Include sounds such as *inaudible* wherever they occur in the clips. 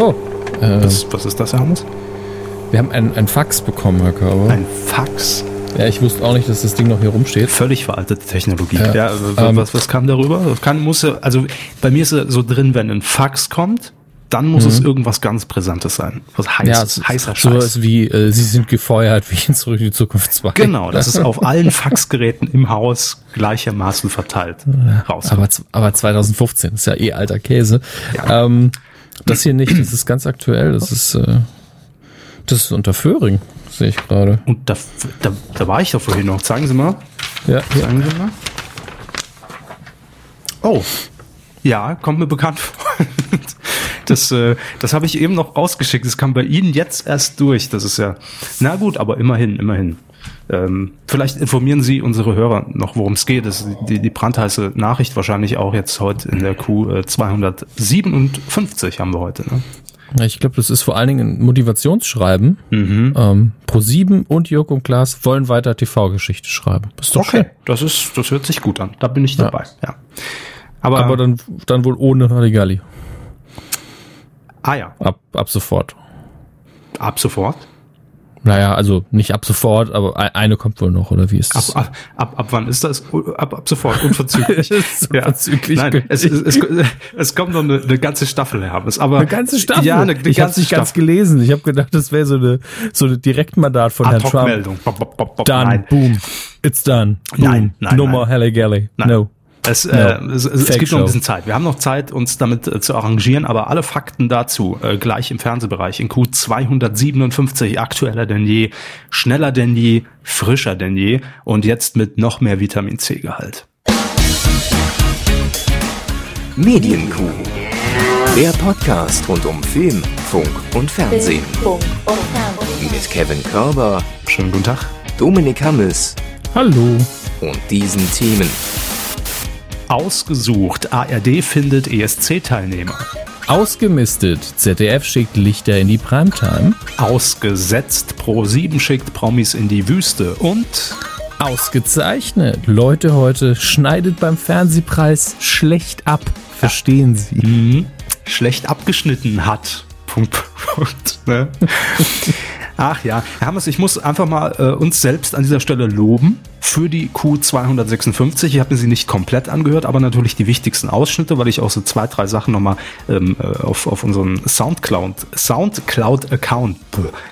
Oh. Äh, was, was, ist das, Hermes? Wir haben ein, ein Fax bekommen, Herr Körber. Ein Fax? Ja, ich wusste auch nicht, dass das Ding noch hier rumsteht. Völlig veraltete Technologie. Ja, ja ähm, was, was kam darüber? Das kann, muss, also bei mir ist es so drin, wenn ein Fax kommt, dann muss mhm. es irgendwas ganz Brisantes sein. Was heißes, ja, heißer Scheiß. Sowas wie, äh, sie sind gefeuert, *laughs* wie in Zurück in die Zukunft 2. Genau, das ist auf allen Faxgeräten im Haus gleichermaßen verteilt. Raus. Aber, aber 2015 ist ja eh alter Käse. Ja. Ähm, das hier nicht, das ist ganz aktuell. Das ist, äh, das ist unter Föhring, sehe ich gerade. Und da, da, da war ich doch vorhin noch. Zeigen Sie mal. Ja. Zeigen Sie mal. Oh. Ja, kommt mir bekannt *laughs* vor. Das, äh, das habe ich eben noch rausgeschickt. Das kam bei Ihnen jetzt erst durch. Das ist ja, na gut, aber immerhin, immerhin. Ähm, vielleicht informieren Sie unsere Hörer noch, worum es geht. Das ist die, die brandheiße Nachricht wahrscheinlich auch jetzt heute in der Q äh, 257 haben wir heute. Ne? Ich glaube, das ist vor allen Dingen ein Motivationsschreiben. Mhm. Ähm, Pro7 und Jörg und Klaas wollen weiter TV-Geschichte schreiben. Das ist doch okay, schön. das ist, das hört sich gut an. Da bin ich dabei. Ja. ja. Aber, Aber dann, dann wohl ohne Halligalli. Ah ja. Ab, ab sofort. Ab sofort? Naja, also nicht ab sofort, aber eine kommt wohl noch, oder wie ist das? Ab, ab, ab, ab wann ist das? Ab, ab sofort, unverzüglich. *laughs* unverzüglich. Ja. Nein, es, es, es, es kommt noch eine, eine ganze Staffel, Herr Hermes. Aber eine ganze Staffel? Ja, eine, eine ich habe nicht ganz gelesen. Ich habe gedacht, das wäre so eine, so eine Direktmandat von Herrn Trump. Meldung. Nein. boom, it's done. Boom. Nein, nein, No nein. more Halle Galley. No. Es, no. äh, es, es, gibt noch ein bisschen Zeit. Wir haben noch Zeit, uns damit äh, zu arrangieren, aber alle Fakten dazu äh, gleich im Fernsehbereich in Q257 aktueller denn je, schneller denn je, frischer denn je und jetzt mit noch mehr Vitamin C-Gehalt. Medienkuh. Der Podcast rund um Film, Funk und Fernsehen. Mit Kevin Körber. Schönen guten Tag. Dominik Hammes. Hallo. Und diesen Themen. Ausgesucht. ARD findet ESC-Teilnehmer. Ausgemistet. ZDF schickt Lichter in die Primetime. Ausgesetzt. Pro7 schickt Promis in die Wüste. Und ausgezeichnet. Leute heute schneidet beim Fernsehpreis schlecht ab. Verstehen Sie? Mhm. Schlecht abgeschnitten hat. Punkt, *laughs* Punkt. Ne? *laughs* Ach ja, Herr Hammers, ich muss einfach mal äh, uns selbst an dieser Stelle loben für die Q256. Ich habe mir sie nicht komplett angehört, aber natürlich die wichtigsten Ausschnitte, weil ich auch so zwei, drei Sachen nochmal ähm, äh, auf, auf unseren Soundcloud, Soundcloud-Account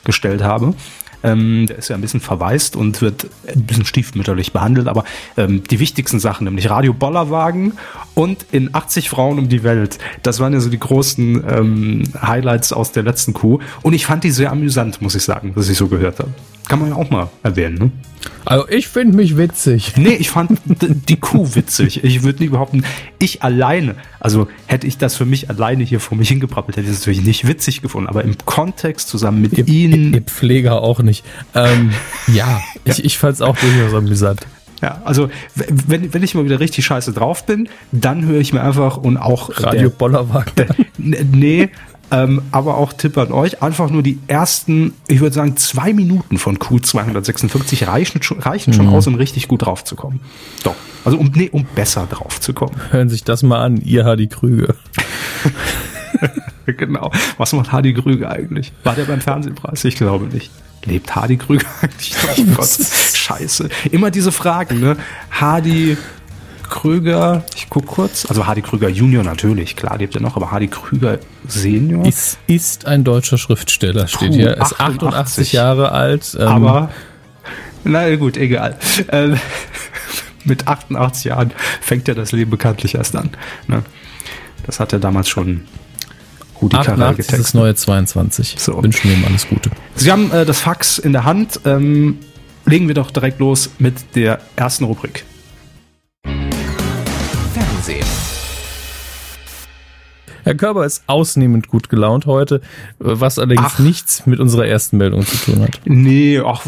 gestellt habe. Ähm, der ist ja ein bisschen verwaist und wird ein bisschen stiefmütterlich behandelt, aber ähm, die wichtigsten Sachen, nämlich Radio Bollerwagen und in 80 Frauen um die Welt, das waren ja so die großen ähm, Highlights aus der letzten Kuh. Und ich fand die sehr amüsant, muss ich sagen, dass ich so gehört habe. Kann man ja auch mal erwähnen, ne? Also ich finde mich witzig. *laughs* Nee, ich fand die Kuh witzig. Ich würde nie behaupten, ich alleine, also hätte ich das für mich alleine hier vor mich hingebrappelt, hätte ich es natürlich nicht witzig gefunden, aber im Kontext zusammen mit ihr, Ihnen. Ihr Pfleger auch nicht. Ähm, ja, *laughs* ich, ich fand es auch durchaus amüsant. Ja, also wenn, wenn ich mal wieder richtig scheiße drauf bin, dann höre ich mir einfach und auch Radio der, Bollerwagen. Der, nee, ähm, aber auch Tipp an euch, einfach nur die ersten, ich würde sagen, zwei Minuten von Q256 reichen, schon, reichen schon mhm. aus, um richtig gut drauf zu kommen. Doch. Also um, nee, um besser drauf zu kommen. Hören sich das mal an, ihr Hardy Krüger. *laughs* genau. Was macht Hardy Krüger eigentlich? War der beim Fernsehpreis? Ich glaube nicht. Lebt Hardy Krüger *laughs* eigentlich? Oh *laughs* Gott, scheiße. Immer diese Fragen, ne? Hardy Krüger, ich guck kurz, also Hardy Krüger Junior natürlich, klar lebt er noch, aber Hardy Krüger Senior. Ist, ist ein deutscher Schriftsteller, steht Puh, hier. Ist 88, 88 Jahre alt. Ähm, aber, na gut, egal. Äh, *laughs* mit 88 Jahren fängt ja das Leben bekanntlich erst an. Ne? Das hat er damals schon gut die Karriere getextet. Das ist neue 22. So. Wünschen wir ihm alles Gute. Sie haben äh, das Fax in der Hand. Ähm, legen wir doch direkt los mit der ersten Rubrik. Fernsehen. Herr Körber ist ausnehmend gut gelaunt heute, was allerdings ach. nichts mit unserer ersten Meldung zu tun hat. Nee, ach,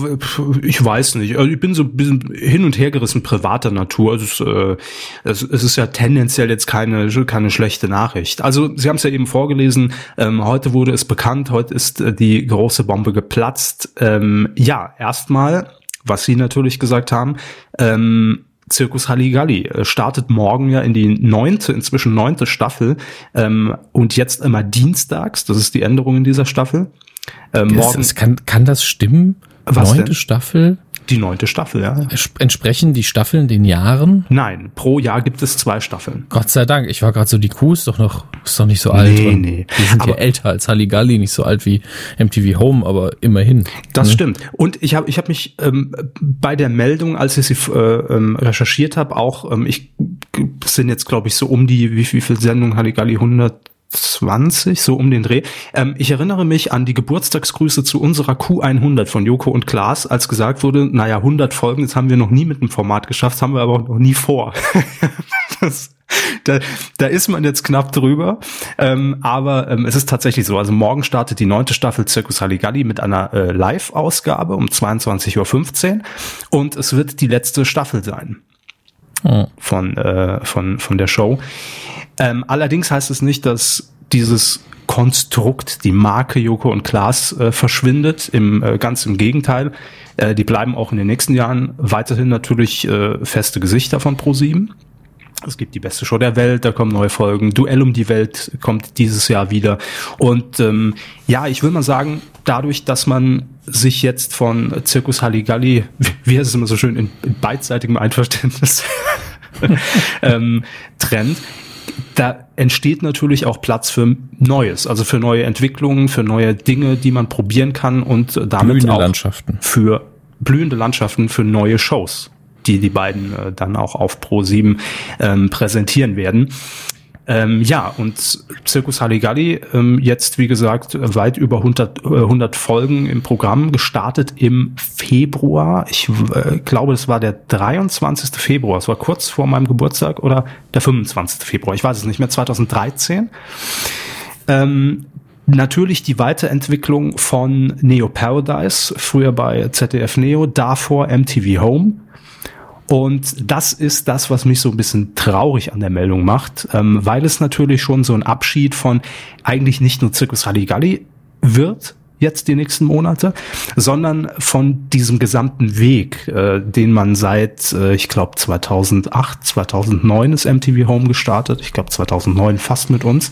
ich weiß nicht. Also ich bin so ein bisschen hin und her gerissen privater Natur. Also es, äh, es, es ist ja tendenziell jetzt keine, keine schlechte Nachricht. Also Sie haben es ja eben vorgelesen, ähm, heute wurde es bekannt, heute ist äh, die große Bombe geplatzt. Ähm, ja, erstmal, was Sie natürlich gesagt haben, ähm, Zirkus Halligalli äh, startet morgen ja in die neunte, inzwischen neunte Staffel ähm, und jetzt immer dienstags, das ist die Änderung in dieser Staffel. Ähm, morgen, es, kann, kann das stimmen? Was Neunte denn? Staffel? Die neunte Staffel, ja. Entsprechen die Staffeln den Jahren? Nein, pro Jahr gibt es zwei Staffeln. Gott sei Dank. Ich war gerade so, die Kuh ist doch noch, ist doch nicht so alt. Nee, nee. Die sind aber ja älter als Halligalli, nicht so alt wie MTV Home, aber immerhin. Das ne? stimmt. Und ich habe ich hab mich ähm, bei der Meldung, als ich sie äh, ähm, recherchiert habe, auch, ähm, ich sind jetzt, glaube ich, so um die, wie, wie viel Sendungen Halligalli? 100 20, so um den Dreh. Ähm, ich erinnere mich an die Geburtstagsgrüße zu unserer Q100 von Joko und Klaas, als gesagt wurde, naja, 100 Folgen, das haben wir noch nie mit dem Format geschafft, das haben wir aber auch noch nie vor. *laughs* das, da, da ist man jetzt knapp drüber. Ähm, aber ähm, es ist tatsächlich so. Also morgen startet die neunte Staffel Circus Halligalli mit einer äh, Live-Ausgabe um 22.15 Uhr und es wird die letzte Staffel sein. Von, äh, von, von der Show. Ähm, allerdings heißt es nicht, dass dieses Konstrukt, die Marke Joko und Klaas äh, verschwindet. Im äh, ganz im Gegenteil. Äh, die bleiben auch in den nächsten Jahren weiterhin natürlich äh, feste Gesichter von Pro7. Es gibt die beste Show der Welt, da kommen neue Folgen. Duell um die Welt kommt dieses Jahr wieder. Und ähm, ja, ich will mal sagen, dadurch, dass man sich jetzt von Zirkus Halligalli, *laughs* wie heißt es immer so schön, in, in beidseitigem Einverständnis *laughs* ähm, trennt, da entsteht natürlich auch Platz für Neues, also für neue Entwicklungen, für neue Dinge, die man probieren kann und damit blühende auch Landschaften. für blühende Landschaften für neue Shows, die die beiden äh, dann auch auf Pro 7 ähm, präsentieren werden. Ähm, ja, und Circus Halligalli, ähm, jetzt wie gesagt weit über 100, äh, 100 Folgen im Programm, gestartet im Februar. Ich äh, glaube, es war der 23. Februar. Es war kurz vor meinem Geburtstag oder der 25. Februar. Ich weiß es nicht mehr, 2013. Ähm, Natürlich die Weiterentwicklung von Neo Paradise, früher bei ZDF Neo, davor MTV Home. Und das ist das, was mich so ein bisschen traurig an der Meldung macht, ähm, weil es natürlich schon so ein Abschied von eigentlich nicht nur Circus Halligalli wird, jetzt die nächsten Monate, sondern von diesem gesamten Weg, äh, den man seit, äh, ich glaube 2008, 2009 ist MTV Home gestartet, ich glaube 2009 fast mit uns,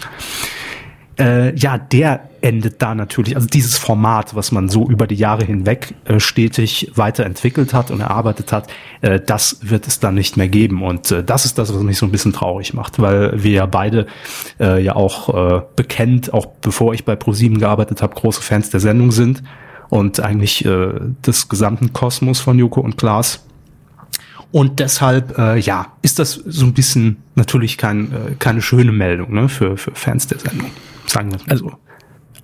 äh, ja, der endet da natürlich, also dieses Format, was man so über die Jahre hinweg äh, stetig weiterentwickelt hat und erarbeitet hat, äh, das wird es dann nicht mehr geben. Und äh, das ist das, was mich so ein bisschen traurig macht, weil wir ja beide äh, ja auch äh, bekennt, auch bevor ich bei ProSieben gearbeitet habe, große Fans der Sendung sind und eigentlich äh, des gesamten Kosmos von Joko und Klaas. Und deshalb, äh, ja, ist das so ein bisschen natürlich kein, äh, keine schöne Meldung ne, für, für Fans der Sendung. Sagen wir es mal also, so.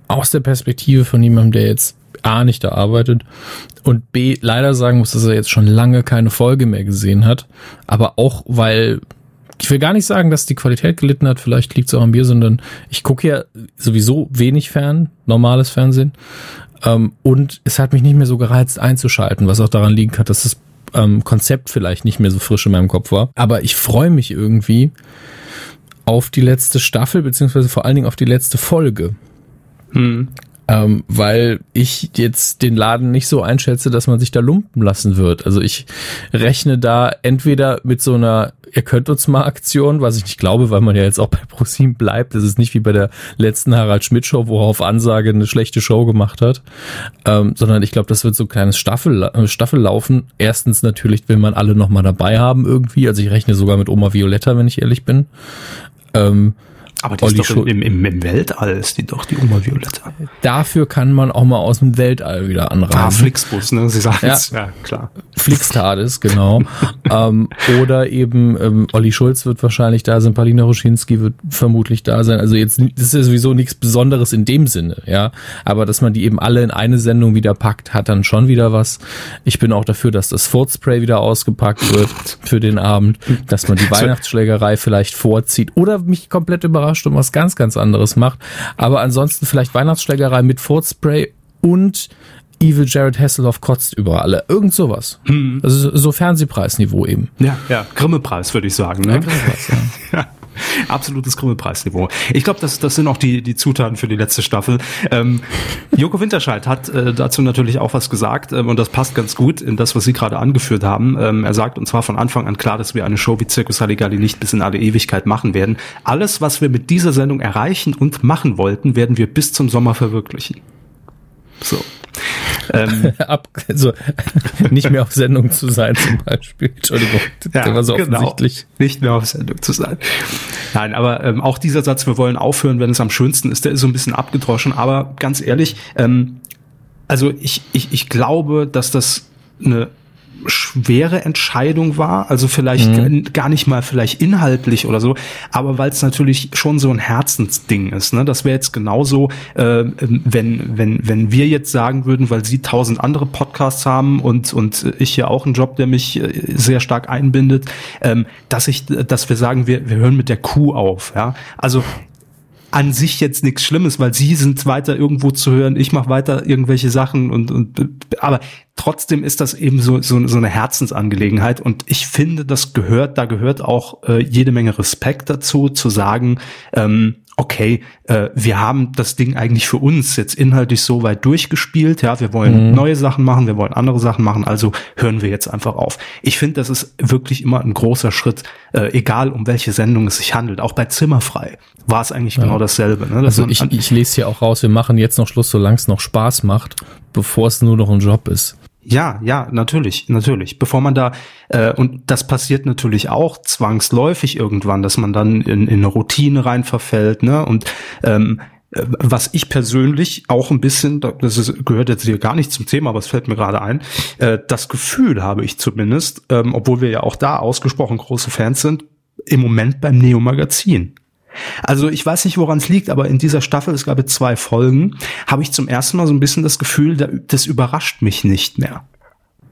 Aus der Perspektive von jemandem, der jetzt A nicht da arbeitet und B leider sagen muss, dass er jetzt schon lange keine Folge mehr gesehen hat, aber auch weil ich will gar nicht sagen, dass die Qualität gelitten hat, vielleicht liegt es auch an mir, sondern ich gucke ja sowieso wenig fern, normales Fernsehen. Ähm, und es hat mich nicht mehr so gereizt einzuschalten, was auch daran liegen kann, dass das ähm, Konzept vielleicht nicht mehr so frisch in meinem Kopf war. Aber ich freue mich irgendwie, auf die letzte Staffel, beziehungsweise vor allen Dingen auf die letzte Folge. Hm. Ähm, weil ich jetzt den Laden nicht so einschätze, dass man sich da lumpen lassen wird. Also ich rechne da entweder mit so einer ihr könnt uns mal Aktion, was ich nicht glaube, weil man ja jetzt auch bei ProSieben bleibt. Das ist nicht wie bei der letzten Harald Schmidt Show, wo er auf Ansage eine schlechte Show gemacht hat, ähm, sondern ich glaube, das wird so ein kleines Staffel, äh, Staffel laufen. Erstens natürlich will man alle nochmal dabei haben irgendwie. Also ich rechne sogar mit Oma Violetta, wenn ich ehrlich bin. Ähm, aber die Olli ist doch im, im, im Weltall, ist die doch die Oma Violetta. Dafür kann man auch mal aus dem Weltall wieder anreisen. Ah, Flixbus, ne? Sie sagen ja. ja, klar. Flixtades, genau. *laughs* ähm, oder eben ähm, Olli Schulz wird wahrscheinlich da sein, Palina Ruschinski wird vermutlich da sein. Also jetzt, das ist ja sowieso nichts Besonderes in dem Sinne, ja. Aber dass man die eben alle in eine Sendung wieder packt, hat dann schon wieder was. Ich bin auch dafür, dass das Furzspray wieder ausgepackt wird für den Abend, dass man die *laughs* Weihnachtsschlägerei vielleicht vorzieht oder mich komplett überrascht überrascht und was ganz, ganz anderes macht. Aber ansonsten vielleicht Weihnachtsschlägerei mit Furtspray und Evil Jared Hasselhoff kotzt über alle. Irgend sowas. Hm. Also so Fernsehpreisniveau eben. Ja, ja. Grimme-Preis, würde ich sagen. Ne? Ja, Grimme-Preis, ja. ja. *laughs* *laughs* Absolutes Krümmelpreisniveau. Ich glaube, das, das sind auch die, die Zutaten für die letzte Staffel. Ähm, Joko Winterscheid hat äh, dazu natürlich auch was gesagt ähm, und das passt ganz gut in das, was Sie gerade angeführt haben. Ähm, er sagt uns zwar von Anfang an klar, dass wir eine Show wie Circus Halligalli nicht bis in alle Ewigkeit machen werden. Alles, was wir mit dieser Sendung erreichen und machen wollten, werden wir bis zum Sommer verwirklichen. So. Ähm, *laughs* Ab, also nicht mehr auf Sendung zu sein zum Beispiel. Entschuldigung, ja, der war so genau. offensichtlich. Nicht mehr auf Sendung zu sein. Nein, aber ähm, auch dieser Satz, wir wollen aufhören, wenn es am schönsten ist, der ist so ein bisschen abgedroschen. Aber ganz ehrlich, ähm, also ich, ich, ich glaube, dass das eine schwere Entscheidung war, also vielleicht mhm. gar nicht mal vielleicht inhaltlich oder so, aber weil es natürlich schon so ein Herzensding ist. Ne? Das wäre jetzt genauso, äh, wenn wenn wenn wir jetzt sagen würden, weil Sie tausend andere Podcasts haben und und ich hier auch einen Job, der mich äh, sehr stark einbindet, ähm, dass ich, dass wir sagen, wir wir hören mit der Kuh auf. Ja, also an sich jetzt nichts Schlimmes, weil sie sind weiter irgendwo zu hören, ich mache weiter irgendwelche Sachen und, und aber trotzdem ist das eben so, so, so eine Herzensangelegenheit und ich finde, das gehört, da gehört auch äh, jede Menge Respekt dazu, zu sagen, ähm, okay, äh, wir haben das Ding eigentlich für uns jetzt inhaltlich so weit durchgespielt, ja, wir wollen mhm. neue Sachen machen, wir wollen andere Sachen machen, also hören wir jetzt einfach auf. Ich finde, das ist wirklich immer ein großer Schritt, äh, egal um welche Sendung es sich handelt. Auch bei Zimmerfrei war es eigentlich ja. genau dasselbe. Ne? Das also ich, ich lese hier auch raus, wir machen jetzt noch Schluss, solange es noch Spaß macht, bevor es nur noch ein Job ist. Ja, ja, natürlich, natürlich. Bevor man da, äh, und das passiert natürlich auch zwangsläufig irgendwann, dass man dann in, in eine Routine rein verfällt, ne? Und ähm, äh, was ich persönlich auch ein bisschen, das ist, gehört jetzt hier gar nicht zum Thema, aber es fällt mir gerade ein, äh, das Gefühl habe ich zumindest, ähm, obwohl wir ja auch da ausgesprochen große Fans sind, im Moment beim Neo Magazin. Also ich weiß nicht, woran es liegt, aber in dieser Staffel, es gab zwei Folgen, habe ich zum ersten Mal so ein bisschen das Gefühl, das überrascht mich nicht mehr.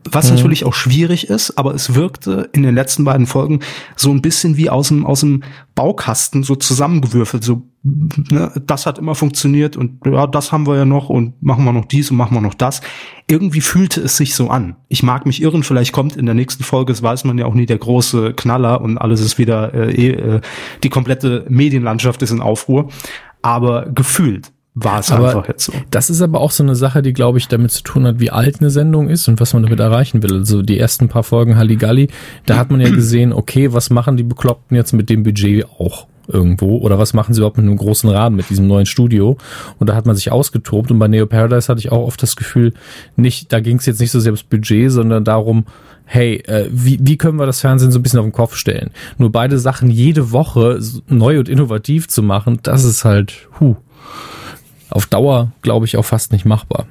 Was mhm. natürlich auch schwierig ist, aber es wirkte in den letzten beiden Folgen so ein bisschen wie aus dem, aus dem Baukasten so zusammengewürfelt. So, ne, das hat immer funktioniert und ja, das haben wir ja noch und machen wir noch dies und machen wir noch das. Irgendwie fühlte es sich so an. Ich mag mich irren, vielleicht kommt in der nächsten Folge, das weiß man ja auch nie, der große Knaller und alles ist wieder, äh, eh, äh, die komplette Medienlandschaft ist in Aufruhr. Aber gefühlt war es aber einfach jetzt so. Das ist aber auch so eine Sache, die, glaube ich, damit zu tun hat, wie alt eine Sendung ist und was man damit erreichen will. Also die ersten paar Folgen Halligalli, da hat man ja gesehen, okay, was machen die Bekloppten jetzt mit dem Budget auch? irgendwo oder was machen sie überhaupt mit einem großen Rahmen mit diesem neuen Studio und da hat man sich ausgetobt und bei Neo Paradise hatte ich auch oft das Gefühl nicht da ging es jetzt nicht so sehr ums Budget sondern darum hey äh, wie, wie können wir das Fernsehen so ein bisschen auf den Kopf stellen nur beide Sachen jede Woche neu und innovativ zu machen das ist halt huh auf Dauer, glaube ich, auch fast nicht machbar.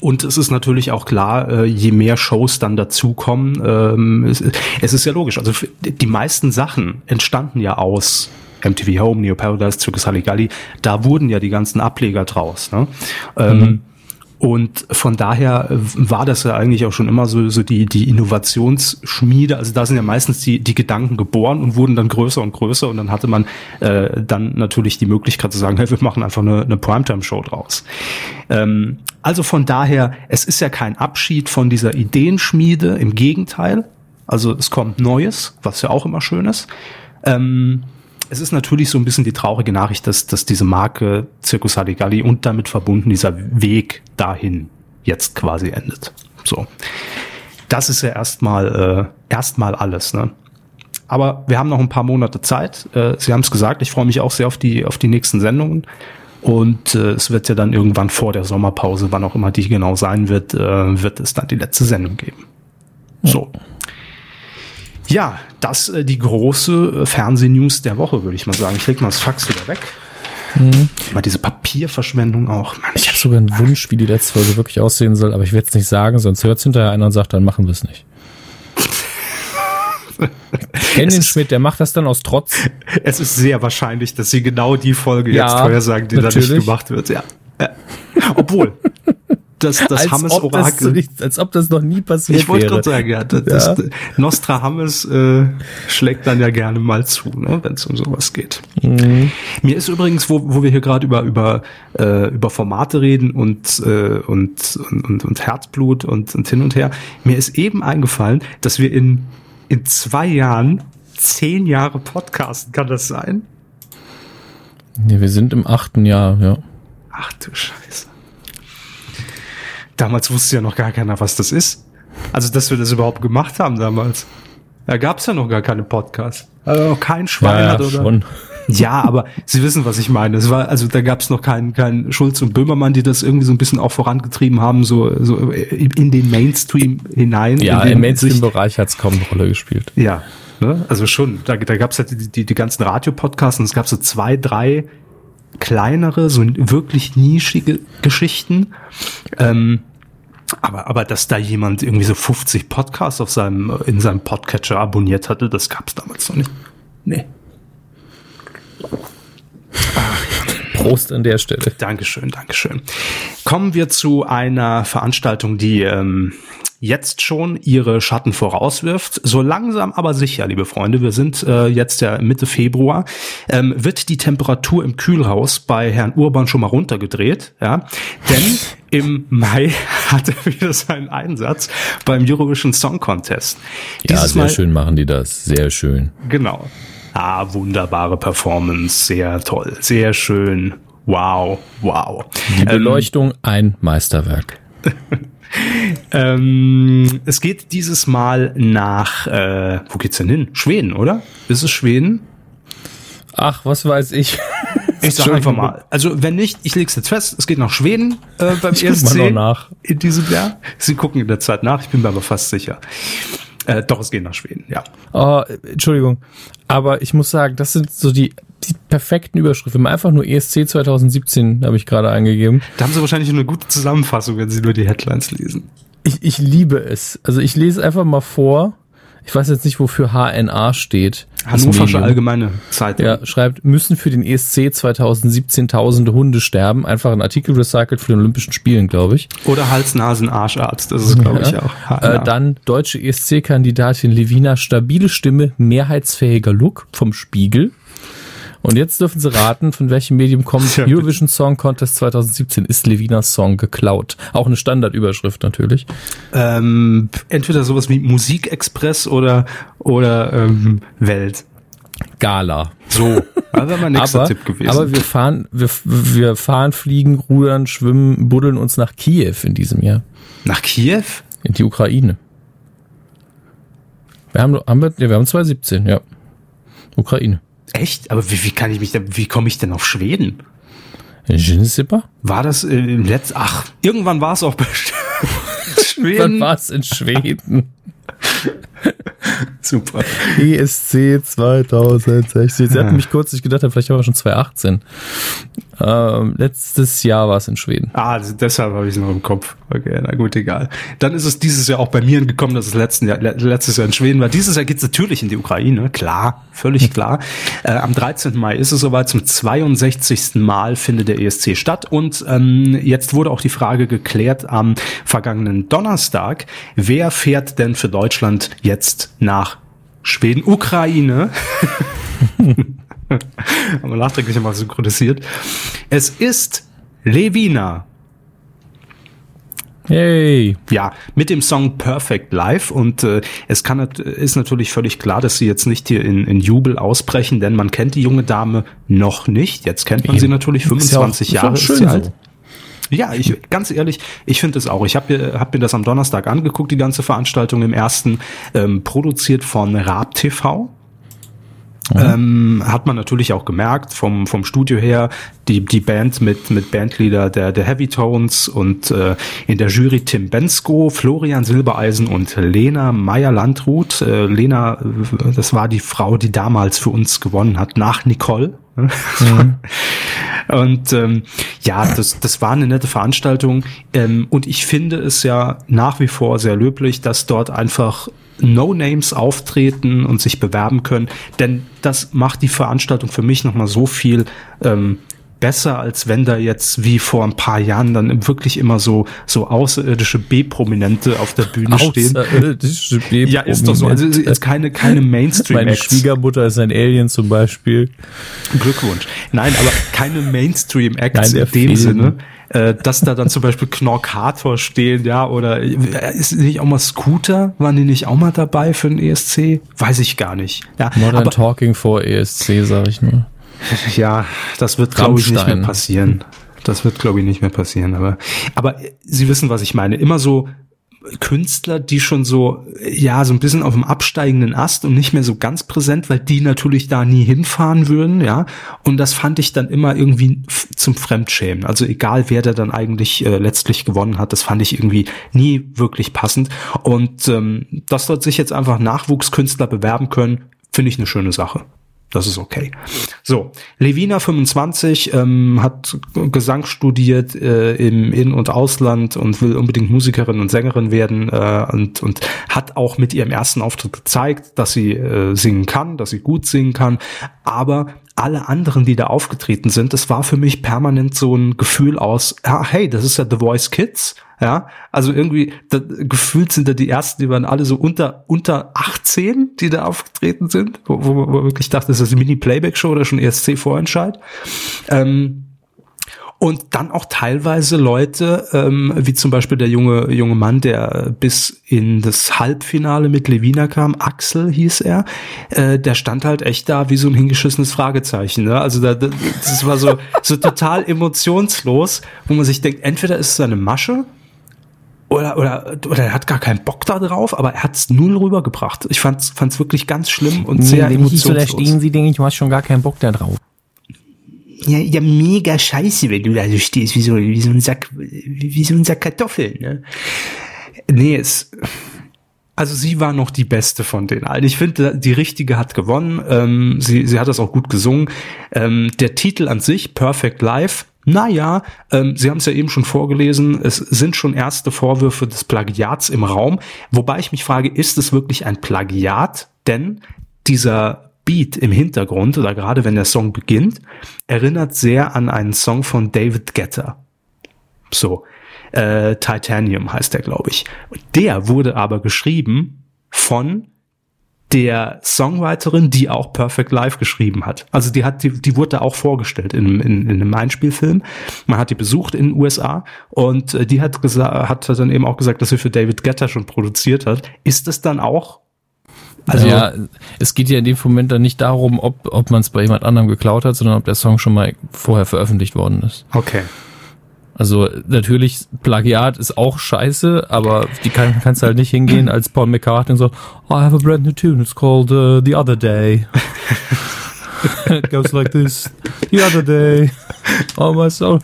Und es ist natürlich auch klar, äh, je mehr Shows dann dazukommen, ähm, es, ist ja logisch. Also die meisten Sachen entstanden ja aus MTV Home, Neo Paradise, Circus Halligalli. Da wurden ja die ganzen Ableger draus. Ne? Ähm, mhm. Und von daher war das ja eigentlich auch schon immer so, so die, die Innovationsschmiede. Also da sind ja meistens die, die Gedanken geboren und wurden dann größer und größer. Und dann hatte man äh, dann natürlich die Möglichkeit zu sagen, hey, wir machen einfach eine, eine Primetime-Show draus. Ähm, also von daher, es ist ja kein Abschied von dieser Ideenschmiede. Im Gegenteil. Also es kommt Neues, was ja auch immer schön ist. Ähm, es ist natürlich so ein bisschen die traurige Nachricht, dass, dass diese Marke Circus Halligalli und damit verbunden dieser Weg dahin jetzt quasi endet. So. Das ist ja erstmal äh, erstmal alles, ne? Aber wir haben noch ein paar Monate Zeit. Äh, Sie haben es gesagt, ich freue mich auch sehr auf die auf die nächsten Sendungen. Und äh, es wird ja dann irgendwann vor der Sommerpause, wann auch immer die genau sein wird, äh, wird es dann die letzte Sendung geben. So. Ja, das äh, die große äh, Fernsehnews der Woche, würde ich mal sagen. Ich leg mal das Fax wieder weg. Mhm. Mal diese Papierverschwendung auch. Mann, ich habe sogar einen Wunsch, wie die letzte Folge wirklich aussehen soll, aber ich werde es nicht sagen, sonst hört es hinterher einer und sagt, dann machen wir *laughs* es nicht. Kenn den Schmidt, der macht das dann aus Trotz. Es ist sehr wahrscheinlich, dass sie genau die Folge ja, jetzt vorhersagen, die natürlich. da nicht gemacht wird. Ja. ja. Obwohl, *laughs* das, das als Hammes Orakel. Nicht, als ob das noch nie passiert ich wäre. Ich wollte gerade sagen, ja, das, ja. das Nostra Hammes äh, schlägt dann ja gerne mal zu, ne, wenn es um sowas geht. Mhm. Mir ist übrigens, wo, wo wir hier gerade über über äh, über Formate reden und, äh, und und und Herzblut und, und hin und her, mir ist eben eingefallen, dass wir in in zwei Jahren zehn Jahre Podcasten, kann das sein? Nee, wir sind im achten Jahr, ja. Ach du Scheiße. Damals wusste ja noch gar keiner, was das ist. Also, dass wir das überhaupt gemacht haben damals. Da gab es ja noch gar keine Podcasts. Also noch kein Schwein ja, hat oder. schon. Ja, aber Sie wissen, was ich meine. Es war, also da gab es noch keinen keinen Schulz und Böhmermann, die das irgendwie so ein bisschen auch vorangetrieben haben, so, so in den Mainstream hinein. Ja, in den im Mainstream-Bereich hat es kaum eine Rolle gespielt. Ja, ne? also schon. Da, da gab es halt die, die, die ganzen Radiopodcasts und es gab so zwei, drei kleinere, so wirklich nischige Geschichten. Ähm, aber, aber dass da jemand irgendwie so 50 Podcasts auf seinem, in seinem Podcatcher abonniert hatte, das gab es damals noch nicht. Nee. Prost an der Stelle. Dankeschön, Dankeschön. Kommen wir zu einer Veranstaltung, die ähm, jetzt schon ihre Schatten vorauswirft. So langsam aber sicher, liebe Freunde, wir sind äh, jetzt ja Mitte Februar, ähm, wird die Temperatur im Kühlhaus bei Herrn Urban schon mal runtergedreht, ja, denn *laughs* im Mai *laughs* hat er wieder seinen Einsatz beim Eurovision Song Contest. Ja, sehr mal, schön machen die das, sehr schön. Genau. Ah, wunderbare Performance, sehr toll, sehr schön. Wow, wow. Die Beleuchtung, ähm, ein Meisterwerk. *laughs* *laughs* ähm, es geht dieses Mal nach, äh, wo geht's denn hin? Schweden, oder? Ist es Schweden? Ach, was weiß ich. Ich sag *laughs* einfach mal. Also wenn nicht, ich leg's jetzt fest, es geht nach Schweden äh, *laughs* beim ich ESC nach. in diesem Jahr. Sie gucken in der Zeit nach, ich bin mir aber fast sicher. Äh, doch, es geht nach Schweden, ja. Oh, Entschuldigung. Aber ich muss sagen, das sind so die, die perfekten Überschriften. Einfach nur ESC 2017 habe ich gerade eingegeben. Da haben sie wahrscheinlich eine gute Zusammenfassung, wenn sie nur die Headlines lesen. Ich, ich liebe es. Also ich lese einfach mal vor ich weiß jetzt nicht, wofür HNA steht. Hannoversche Allgemeine Zeitung. Ja, schreibt, müssen für den ESC 2017 tausende Hunde sterben. Einfach ein Artikel recycelt für den Olympischen Spielen, glaube ich. Oder Hals-Nasen-Arscharzt, das ist, glaube ja. ich, auch. Äh, dann deutsche ESC-Kandidatin Levina, stabile Stimme, mehrheitsfähiger Look vom Spiegel. Und jetzt dürfen Sie raten, von welchem Medium kommt *laughs* ja, Eurovision Song Contest 2017 ist Levinas Song geklaut. Auch eine Standardüberschrift natürlich. Ähm, entweder sowas wie Musikexpress oder, oder ähm, Welt. Gala. So, das wäre mein nächster aber, Tipp gewesen. Aber wir fahren, wir, wir fahren, fliegen, rudern, schwimmen, buddeln uns nach Kiew in diesem Jahr. Nach Kiew? In die Ukraine. Wir haben, haben wir, ja, wir haben 2017, ja. Ukraine. Echt? Aber wie, wie kann ich mich da, wie komme ich denn auf Schweden? Ginzipper? War das äh, im letzten, ach, irgendwann war es auch bei *laughs* Schweden. Wann war es in Schweden? *laughs* Super. ESC 2016. Sie hatten mich kurz nicht gedacht, vielleicht war es schon 2018. Ähm, letztes Jahr war es in Schweden. Ah, deshalb habe ich es noch im Kopf. Okay, na gut, egal. Dann ist es dieses Jahr auch bei mir gekommen, dass es letzten Jahr, letztes Jahr in Schweden war. Dieses Jahr geht es natürlich in die Ukraine, klar, völlig *laughs* klar. Äh, am 13. Mai ist es soweit, zum 62. Mal findet der ESC statt. Und ähm, jetzt wurde auch die Frage geklärt am vergangenen Donnerstag, wer fährt denn für Deutschland jetzt nach Schweden, Ukraine? *laughs* Haben wir nachträglich einmal synchronisiert. Es ist Levina. Hey. Ja, mit dem Song Perfect Life und äh, es kann ist natürlich völlig klar, dass sie jetzt nicht hier in, in Jubel ausbrechen, denn man kennt die junge Dame noch nicht. Jetzt kennt man sie natürlich 25 ja auch, Jahre ist, ist sie alt. So. Ja, ich ganz ehrlich, ich finde es auch. Ich habe hab mir das am Donnerstag angeguckt, die ganze Veranstaltung im ersten, ähm, produziert von Raab TV. Mhm. Ähm, hat man natürlich auch gemerkt vom, vom Studio her, die, die Band mit, mit Bandleader der, der Heavy Tones und äh, in der Jury Tim Bensko, Florian Silbereisen und Lena Meyer-Landrut. Äh, Lena, das war die Frau, die damals für uns gewonnen hat, nach Nicole. Mhm. *laughs* Und ähm, ja, das, das war eine nette Veranstaltung. Ähm, und ich finde es ja nach wie vor sehr löblich, dass dort einfach No-Names auftreten und sich bewerben können. Denn das macht die Veranstaltung für mich nochmal so viel ähm, besser, als wenn da jetzt wie vor ein paar Jahren dann wirklich immer so, so außerirdische B-Prominente auf der Bühne stehen. Außerirdische B-Prominente. Ja, ist doch so. Also jetzt keine, keine *laughs* mainstream Meine Schwiegermutter ist ein Alien zum Beispiel. Glückwunsch. Nein, aber keine Mainstream-Acts in dem Film. Sinne äh, dass da dann zum Beispiel Knorkator stehen, ja, oder äh, ist nicht auch mal Scooter? Waren die nicht auch mal dabei für den ESC? Weiß ich gar nicht. Ja, Modern Talking for ESC, sag ich nur. *laughs* Ja, das wird, glaube ich, nicht mehr passieren. Das wird, glaube ich, nicht mehr passieren. Aber, aber Sie wissen, was ich meine. Immer so Künstler, die schon so, ja, so ein bisschen auf dem absteigenden Ast und nicht mehr so ganz präsent, weil die natürlich da nie hinfahren würden, ja. Und das fand ich dann immer irgendwie zum Fremdschämen. Also egal, wer da dann eigentlich äh, letztlich gewonnen hat, das fand ich irgendwie nie wirklich passend. Und ähm, dass dort sich jetzt einfach Nachwuchskünstler bewerben können, finde ich eine schöne Sache. Das ist okay. So, Levina 25 ähm, hat Gesang studiert äh, im In- und Ausland und will unbedingt Musikerin und Sängerin werden äh, und, und hat auch mit ihrem ersten Auftritt gezeigt, dass sie äh, singen kann, dass sie gut singen kann. Aber alle anderen, die da aufgetreten sind, das war für mich permanent so ein Gefühl aus, ja, hey, das ist ja The Voice Kids. Ja, also irgendwie, da, gefühlt sind da die ersten, die waren alle so unter, unter 18, die da aufgetreten sind, wo, wo man wirklich dachte, ist das eine Mini-Playback-Show oder schon ESC-Vorentscheid. Ähm, und dann auch teilweise Leute, ähm, wie zum Beispiel der junge, junge Mann, der bis in das Halbfinale mit Levina kam, Axel hieß er, äh, der stand halt echt da wie so ein hingeschissenes Fragezeichen. Ne? Also da, da- das war so, so total emotionslos, wo man sich denkt, entweder ist es eine Masche oder, oder, oder er hat gar keinen Bock da drauf, aber er hat es null rübergebracht. Ich fand's, fand's wirklich ganz schlimm und sehr wenn ich so da emotionslos. stehen sie, denke ich, du hast schon gar keinen Bock da drauf. Ja, ja, mega scheiße, wenn du da so stehst, wie so, wie so ein Sack, wie, wie so ein Sack Kartoffeln, ne? Nee, es, also sie war noch die beste von denen allen. Ich finde, die richtige hat gewonnen. Ähm, sie, sie hat das auch gut gesungen. Ähm, der Titel an sich, Perfect Life, naja, ähm, Sie haben es ja eben schon vorgelesen, es sind schon erste Vorwürfe des Plagiats im Raum, wobei ich mich frage, ist es wirklich ein Plagiat? Denn dieser Beat im Hintergrund, oder gerade wenn der Song beginnt, erinnert sehr an einen Song von David Guetta. So, äh, Titanium heißt der, glaube ich. Der wurde aber geschrieben von der Songwriterin, die auch Perfect Life geschrieben hat. Also die hat, die, die wurde da auch vorgestellt in, in, in einem Einspielfilm. Man hat die besucht in den USA und äh, die hat gesagt, hat dann eben auch gesagt, dass sie für David Guetta schon produziert hat. Ist es dann auch? Also ja, es geht ja in dem Moment dann nicht darum, ob, ob man es bei jemand anderem geklaut hat, sondern ob der Song schon mal vorher veröffentlicht worden ist. Okay. Also natürlich, Plagiat ist auch scheiße, aber die kann, kannst halt nicht hingehen als Paul McCartney und so, oh, I have a brand new tune, it's called uh, The Other Day. *laughs* *laughs* It goes like this, The Other Day. Oh my soul.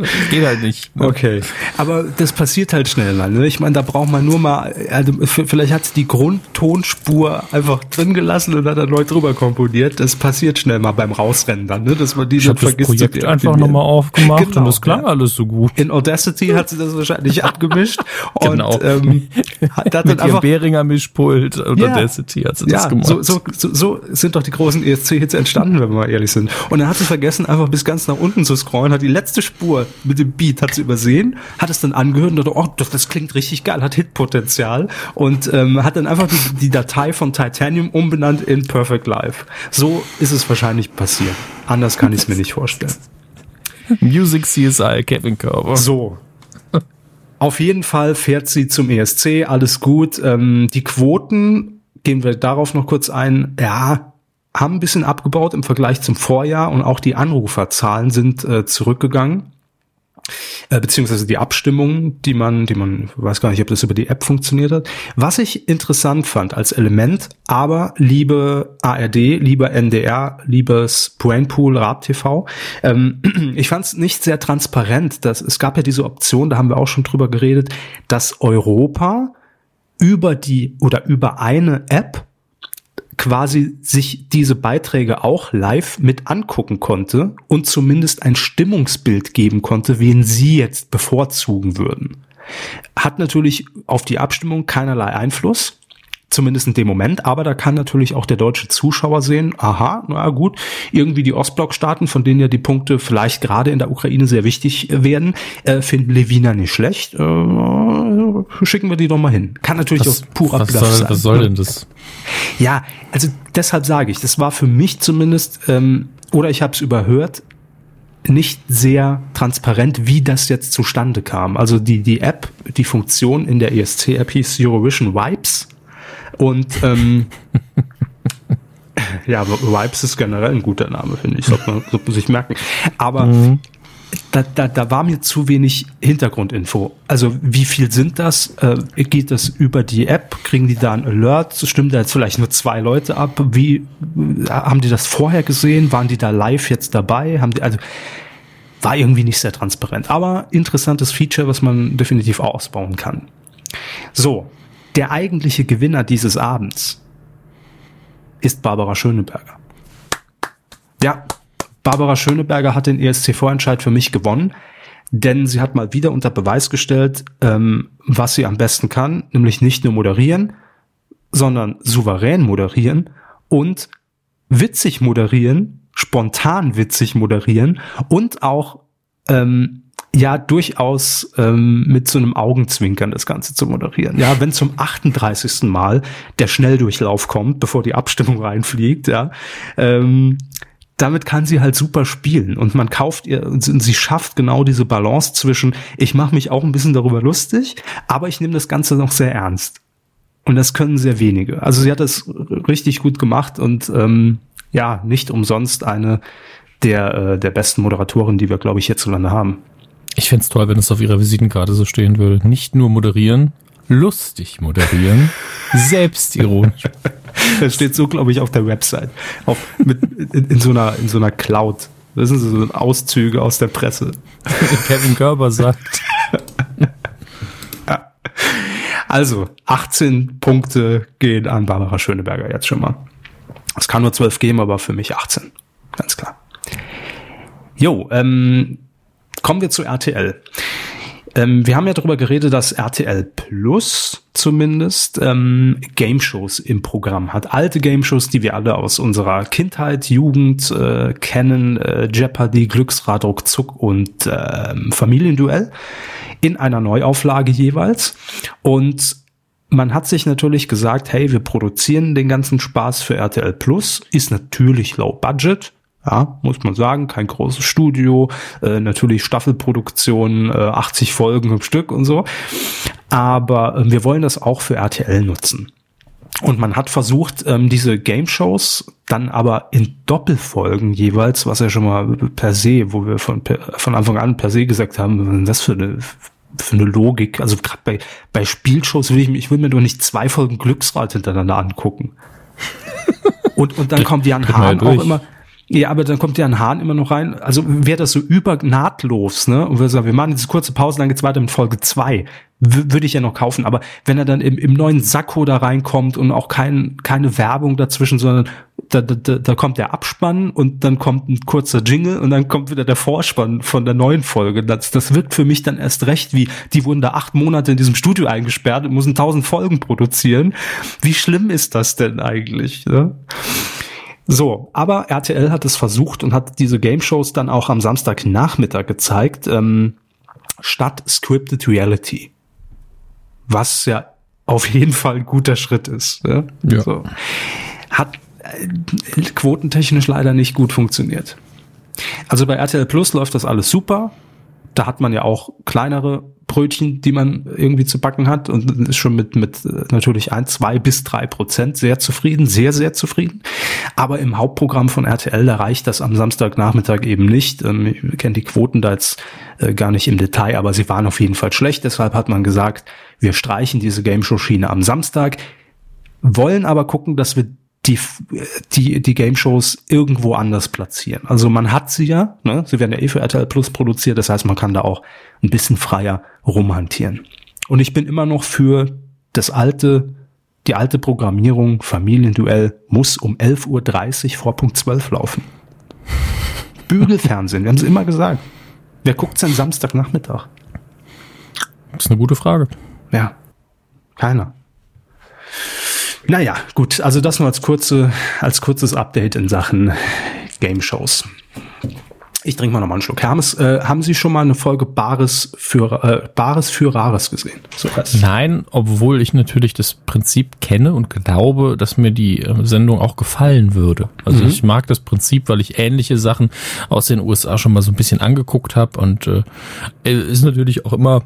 *laughs* Geht halt nicht. ne? Okay. Aber das passiert halt schnell mal. Ne? Ich meine, da braucht man nur mal, also vielleicht hat sie die Grundtonspur einfach drin gelassen und hat dann neu drüber komponiert. Das passiert schnell mal beim Rausrennen dann, ne? dass man die Ich dann das vergisst zu Projekt einfach nochmal aufgemacht Genau, und das klang ja. alles so gut. In Audacity hat sie das wahrscheinlich *laughs* abgemischt Genau. und ähm, hat dann *laughs* Mit ihrem einfach Behringer Mischpult und Ja. Audacity hat sie das ja, gemacht. so, so, so, so sind doch die großen ESC-Hits entstanden, wenn wir mal ehrlich sind. Und dann hat sie vergessen, einfach bis ganz nach unten zu scrollen, hat die letzte Spur mit dem Beat hat sie übersehen, hat es dann angehört und dachte, oh, das, das klingt richtig geil, hat Hitpotenzial und ähm, hat dann einfach die, die Datei von Titanium umbenannt in Perfect Life. So ist es wahrscheinlich passiert. Anders kann ich es mir nicht vorstellen. Music CSI Kevin Körber. So. Auf jeden Fall fährt sie zum ESC, alles gut. Ähm, die Quoten, gehen wir darauf noch kurz ein, ja, haben ein bisschen abgebaut im Vergleich zum Vorjahr und auch die Anruferzahlen sind äh, zurückgegangen. Äh, beziehungsweise die Abstimmungen, die man, die man, weiß gar nicht, ob das über die App funktioniert hat. Was ich interessant fand als Element, aber liebe ARD, lieber NDR, liebes Brainpool, Rap TV, ähm, *clears throat* ich fand es nicht sehr transparent. Dass, es gab ja diese Option, da haben wir auch schon drüber geredet, dass Europa über die oder über eine App quasi sich diese Beiträge auch live mit angucken konnte und zumindest ein Stimmungsbild geben konnte, wen sie jetzt bevorzugen würden. Hat natürlich auf die Abstimmung keinerlei Einfluss, zumindest in dem Moment, aber da kann natürlich auch der deutsche Zuschauer sehen, aha, na gut, irgendwie die Ostblockstaaten, von denen ja die Punkte vielleicht gerade in der Ukraine sehr wichtig werden, äh, finden Levina nicht schlecht, äh, schicken wir die doch mal hin. Kann natürlich Was, auch purer was, soll, sein. was soll denn das? Ja, also deshalb sage ich, das war für mich zumindest, ähm, oder ich habe es überhört, nicht sehr transparent, wie das jetzt zustande kam. Also die, die App, die Funktion in der ESC-App hieß Eurovision Vibes und ähm, *laughs* Ja, Vibes ist generell ein guter Name, finde ich. Sollte man, sollte man sich merken. Aber mhm. da, da, da war mir zu wenig Hintergrundinfo. Also wie viel sind das? Äh, geht das über die App? Kriegen die da ein Alert? Stimmen da jetzt vielleicht nur zwei Leute ab? Wie haben die das vorher gesehen? Waren die da live jetzt dabei? Haben die also war irgendwie nicht sehr transparent. Aber interessantes Feature, was man definitiv ausbauen kann. So, der eigentliche Gewinner dieses Abends ist Barbara Schöneberger. Ja, Barbara Schöneberger hat den ESC-Vorentscheid für mich gewonnen, denn sie hat mal wieder unter Beweis gestellt, ähm, was sie am besten kann, nämlich nicht nur moderieren, sondern souverän moderieren und witzig moderieren, spontan witzig moderieren und auch ähm, ja durchaus ähm, mit so einem Augenzwinkern das Ganze zu moderieren. Ja, wenn zum 38. Mal der Schnelldurchlauf kommt, bevor die Abstimmung *laughs* reinfliegt, ja, ähm, damit kann sie halt super spielen und man kauft ihr und sie schafft genau diese Balance zwischen ich mache mich auch ein bisschen darüber lustig, aber ich nehme das Ganze noch sehr ernst. Und das können sehr wenige. Also sie hat das richtig gut gemacht und ähm, ja, nicht umsonst eine der, äh, der besten Moderatoren, die wir, glaube ich, hierzulande haben. Ich fände toll, wenn es auf ihrer Visitenkarte so stehen würde. Nicht nur moderieren, lustig moderieren, *laughs* selbstironisch. Das steht so, glaube ich, auf der Website. Auf, mit, in, in, so einer, in so einer Cloud. Das sind so Auszüge aus der Presse. *laughs* Kevin Körber sagt. Also, 18 Punkte gehen an Barbara Schöneberger jetzt schon mal. Es kann nur 12 geben, aber für mich 18. Ganz klar. Jo, ähm, kommen wir zu RTL. Ähm, wir haben ja darüber geredet, dass RTL Plus zumindest ähm, Game Shows im Programm hat. Alte Game Shows, die wir alle aus unserer Kindheit, Jugend äh, kennen. Äh, Jeopardy, Glücksrad, Ruckzuck und äh, Familienduell in einer Neuauflage jeweils. Und man hat sich natürlich gesagt, hey, wir produzieren den ganzen Spaß für RTL Plus, ist natürlich low budget, ja, muss man sagen, kein großes Studio, äh, natürlich Staffelproduktion, äh, 80 Folgen im Stück und so. Aber äh, wir wollen das auch für RTL nutzen. Und man hat versucht, ähm, diese Game Shows dann aber in Doppelfolgen jeweils, was ja schon mal per se, wo wir von, von Anfang an per se gesagt haben, was für eine, für eine Logik? Also gerade bei, bei Spielshows will ich, ich will mir doch nicht zwei Folgen Glücksrad hintereinander angucken. *laughs* Und, und dann kommt Jan Hahn auch immer, ja, aber dann kommt ja ein Hahn immer noch rein. Also wäre das so über nahtlos, ne? Und wir sagen, wir machen jetzt kurze Pause, dann geht's weiter mit Folge zwei. Würde ich ja noch kaufen. Aber wenn er dann im, im neuen Sakko da reinkommt und auch kein, keine Werbung dazwischen, sondern da, da, da kommt der Abspann und dann kommt ein kurzer Jingle und dann kommt wieder der Vorspann von der neuen Folge. Das, das wirkt für mich dann erst recht wie, die wurden da acht Monate in diesem Studio eingesperrt und müssen tausend Folgen produzieren. Wie schlimm ist das denn eigentlich? Ne? So, aber RTL hat es versucht und hat diese Game Shows dann auch am Samstagnachmittag gezeigt, ähm, statt Scripted Reality. Was ja auf jeden Fall ein guter Schritt ist. Ne? Ja. So. Hat äh, quotentechnisch leider nicht gut funktioniert. Also bei RTL Plus läuft das alles super. Da hat man ja auch kleinere Brötchen, die man irgendwie zu backen hat und ist schon mit, mit äh, natürlich ein, zwei bis drei Prozent sehr zufrieden, sehr, sehr zufrieden. Aber im Hauptprogramm von RTL, da reicht das am Samstagnachmittag eben nicht. Ähm, ich kenne die Quoten da jetzt äh, gar nicht im Detail, aber sie waren auf jeden Fall schlecht. Deshalb hat man gesagt, wir streichen diese Game Show Schiene am Samstag, wollen aber gucken, dass wir die, die, die Game Shows irgendwo anders platzieren. Also man hat sie ja, ne? sie werden ja eh für RTL Plus produziert, das heißt, man kann da auch ein bisschen freier rumhantieren. Und ich bin immer noch für das alte, die alte Programmierung, Familienduell muss um 11.30 Uhr vor Punkt 12 laufen. Bügelfernsehen, wir haben es immer gesagt. Wer guckt's denn Samstagnachmittag? Das ist eine gute Frage. Ja, keiner. Naja, gut, also das nur als kurze, als kurzes Update in Sachen Game Shows. Ich trinke mal nochmal einen Schluck. Hermes, äh, haben Sie schon mal eine Folge Bares für, äh, Bares für Rares gesehen? So Nein, obwohl ich natürlich das Prinzip kenne und glaube, dass mir die äh, Sendung auch gefallen würde. Also mhm. ich mag das Prinzip, weil ich ähnliche Sachen aus den USA schon mal so ein bisschen angeguckt habe und äh, ist natürlich auch immer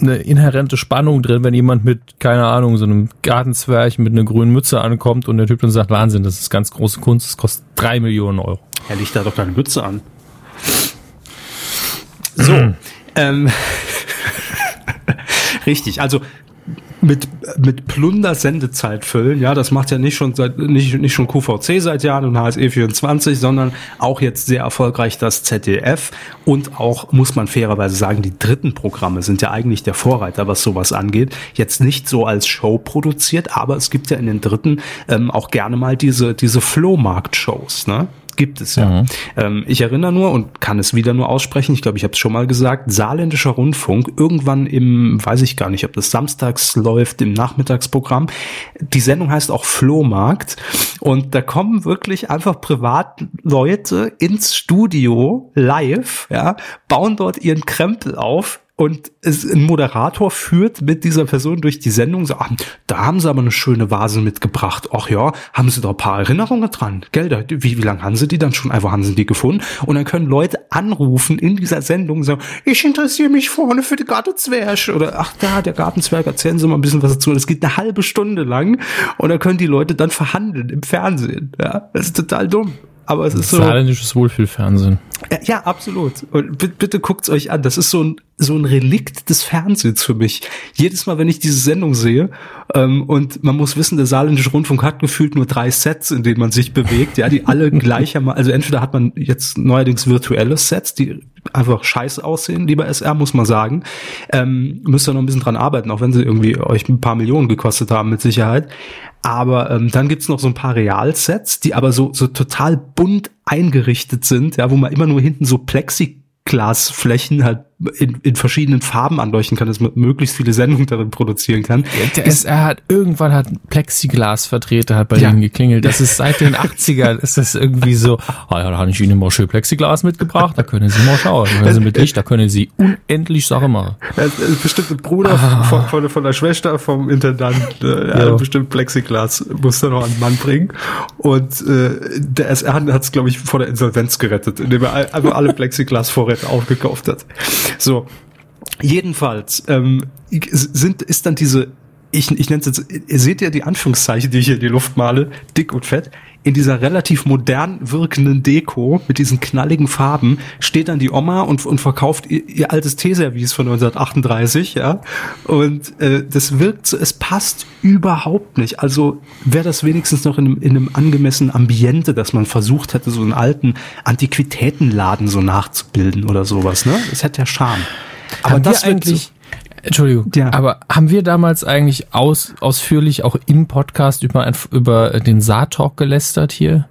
eine inhärente Spannung drin, wenn jemand mit, keine Ahnung, so einem Gartenzwerg mit einer grünen Mütze ankommt und der Typ dann sagt, Wahnsinn, das ist ganz große Kunst, das kostet drei Millionen Euro. Er legt da doch keine Mütze an. So, ähm, *laughs* richtig. Also mit, mit Plunder Sendezeit füllen, ja, das macht ja nicht schon seit, nicht, nicht schon QVC seit Jahren und HSE24, sondern auch jetzt sehr erfolgreich das ZDF und auch, muss man fairerweise sagen, die dritten Programme sind ja eigentlich der Vorreiter, was sowas angeht. Jetzt nicht so als Show produziert, aber es gibt ja in den dritten ähm, auch gerne mal diese, diese Flohmarkt-Shows, ne? Gibt es ja. Mhm. Ähm, ich erinnere nur und kann es wieder nur aussprechen, ich glaube, ich habe es schon mal gesagt, Saarländischer Rundfunk, irgendwann im, weiß ich gar nicht, ob das samstags läuft, im Nachmittagsprogramm. Die Sendung heißt auch Flohmarkt und da kommen wirklich einfach Privatleute ins Studio live, ja, bauen dort ihren Krempel auf, und es, ein Moderator führt mit dieser Person durch die Sendung so, ach, da haben sie aber eine schöne Vase mitgebracht. Ach ja, haben sie da ein paar Erinnerungen dran? Gell, da, wie, wie lange haben sie die dann schon? Wo haben sie die gefunden? Und dann können Leute anrufen in dieser Sendung so, ich interessiere mich vorne für die Gartenzwerg. Oder, ach da, der Gartenzwerg, erzählen Sie mal ein bisschen was dazu. Das geht eine halbe Stunde lang. Und dann können die Leute dann verhandeln im Fernsehen. Ja, das ist total dumm. Aber es ist so. Saarländisches Wohlfühlfernsehen. Ja, absolut. Und bitte, bitte guckt's euch an. Das ist so ein, so ein Relikt des Fernsehens für mich. Jedes Mal, wenn ich diese Sendung sehe, ähm, und man muss wissen, der Saarländische Rundfunk hat gefühlt nur drei Sets, in denen man sich bewegt, ja, die alle *laughs* gleichermaßen, also entweder hat man jetzt neuerdings virtuelle Sets, die einfach scheiße aussehen, lieber SR, muss man sagen. Ähm, müsst ihr noch ein bisschen dran arbeiten, auch wenn sie irgendwie euch ein paar Millionen gekostet haben, mit Sicherheit. Aber ähm, dann gibt's noch so ein paar Realsets, die aber so, so total bunt eingerichtet sind, ja, wo man immer nur hinten so Plexiglasflächen halt in, in verschiedenen Farben anleuchten kann, dass man möglichst viele Sendungen darin produzieren kann. Der SR hat irgendwann hat Plexiglas-Vertreter hat bei ja. denen geklingelt. Das ist seit den 80ern ist das irgendwie so, ah ja, da habe ich Ihnen mal schön Plexiglas mitgebracht, da können Sie mal schauen. Wenn Sie mit Licht, da können Sie unendlich Sachen machen. Ja, bestimmt ein Bruder ah. von, von, von, der Schwester vom Intendant, äh, ja. bestimmt Plexiglas muss er noch an den Mann bringen. Und äh, der SR hat es, glaube ich, vor der Insolvenz gerettet, indem er einfach alle Plexiglas-Vorräte aufgekauft hat. So, jedenfalls ähm, sind ist dann diese ich, ich nenne es jetzt, ihr seht ja die Anführungszeichen, die ich hier in die Luft male, dick und fett. In dieser relativ modern wirkenden Deko mit diesen knalligen Farben steht dann die Oma und, und verkauft ihr, ihr altes Teeservice von 1938, ja. Und äh, das wirkt so, es passt überhaupt nicht. Also wäre das wenigstens noch in einem, in einem angemessenen Ambiente, dass man versucht hätte, so einen alten Antiquitätenladen so nachzubilden oder sowas, ne? Das hätte ja Charme. Aber das eigentlich, Entschuldigung. Ja. Aber haben wir damals eigentlich aus, ausführlich auch im Podcast über, über den Saartalk gelästert hier?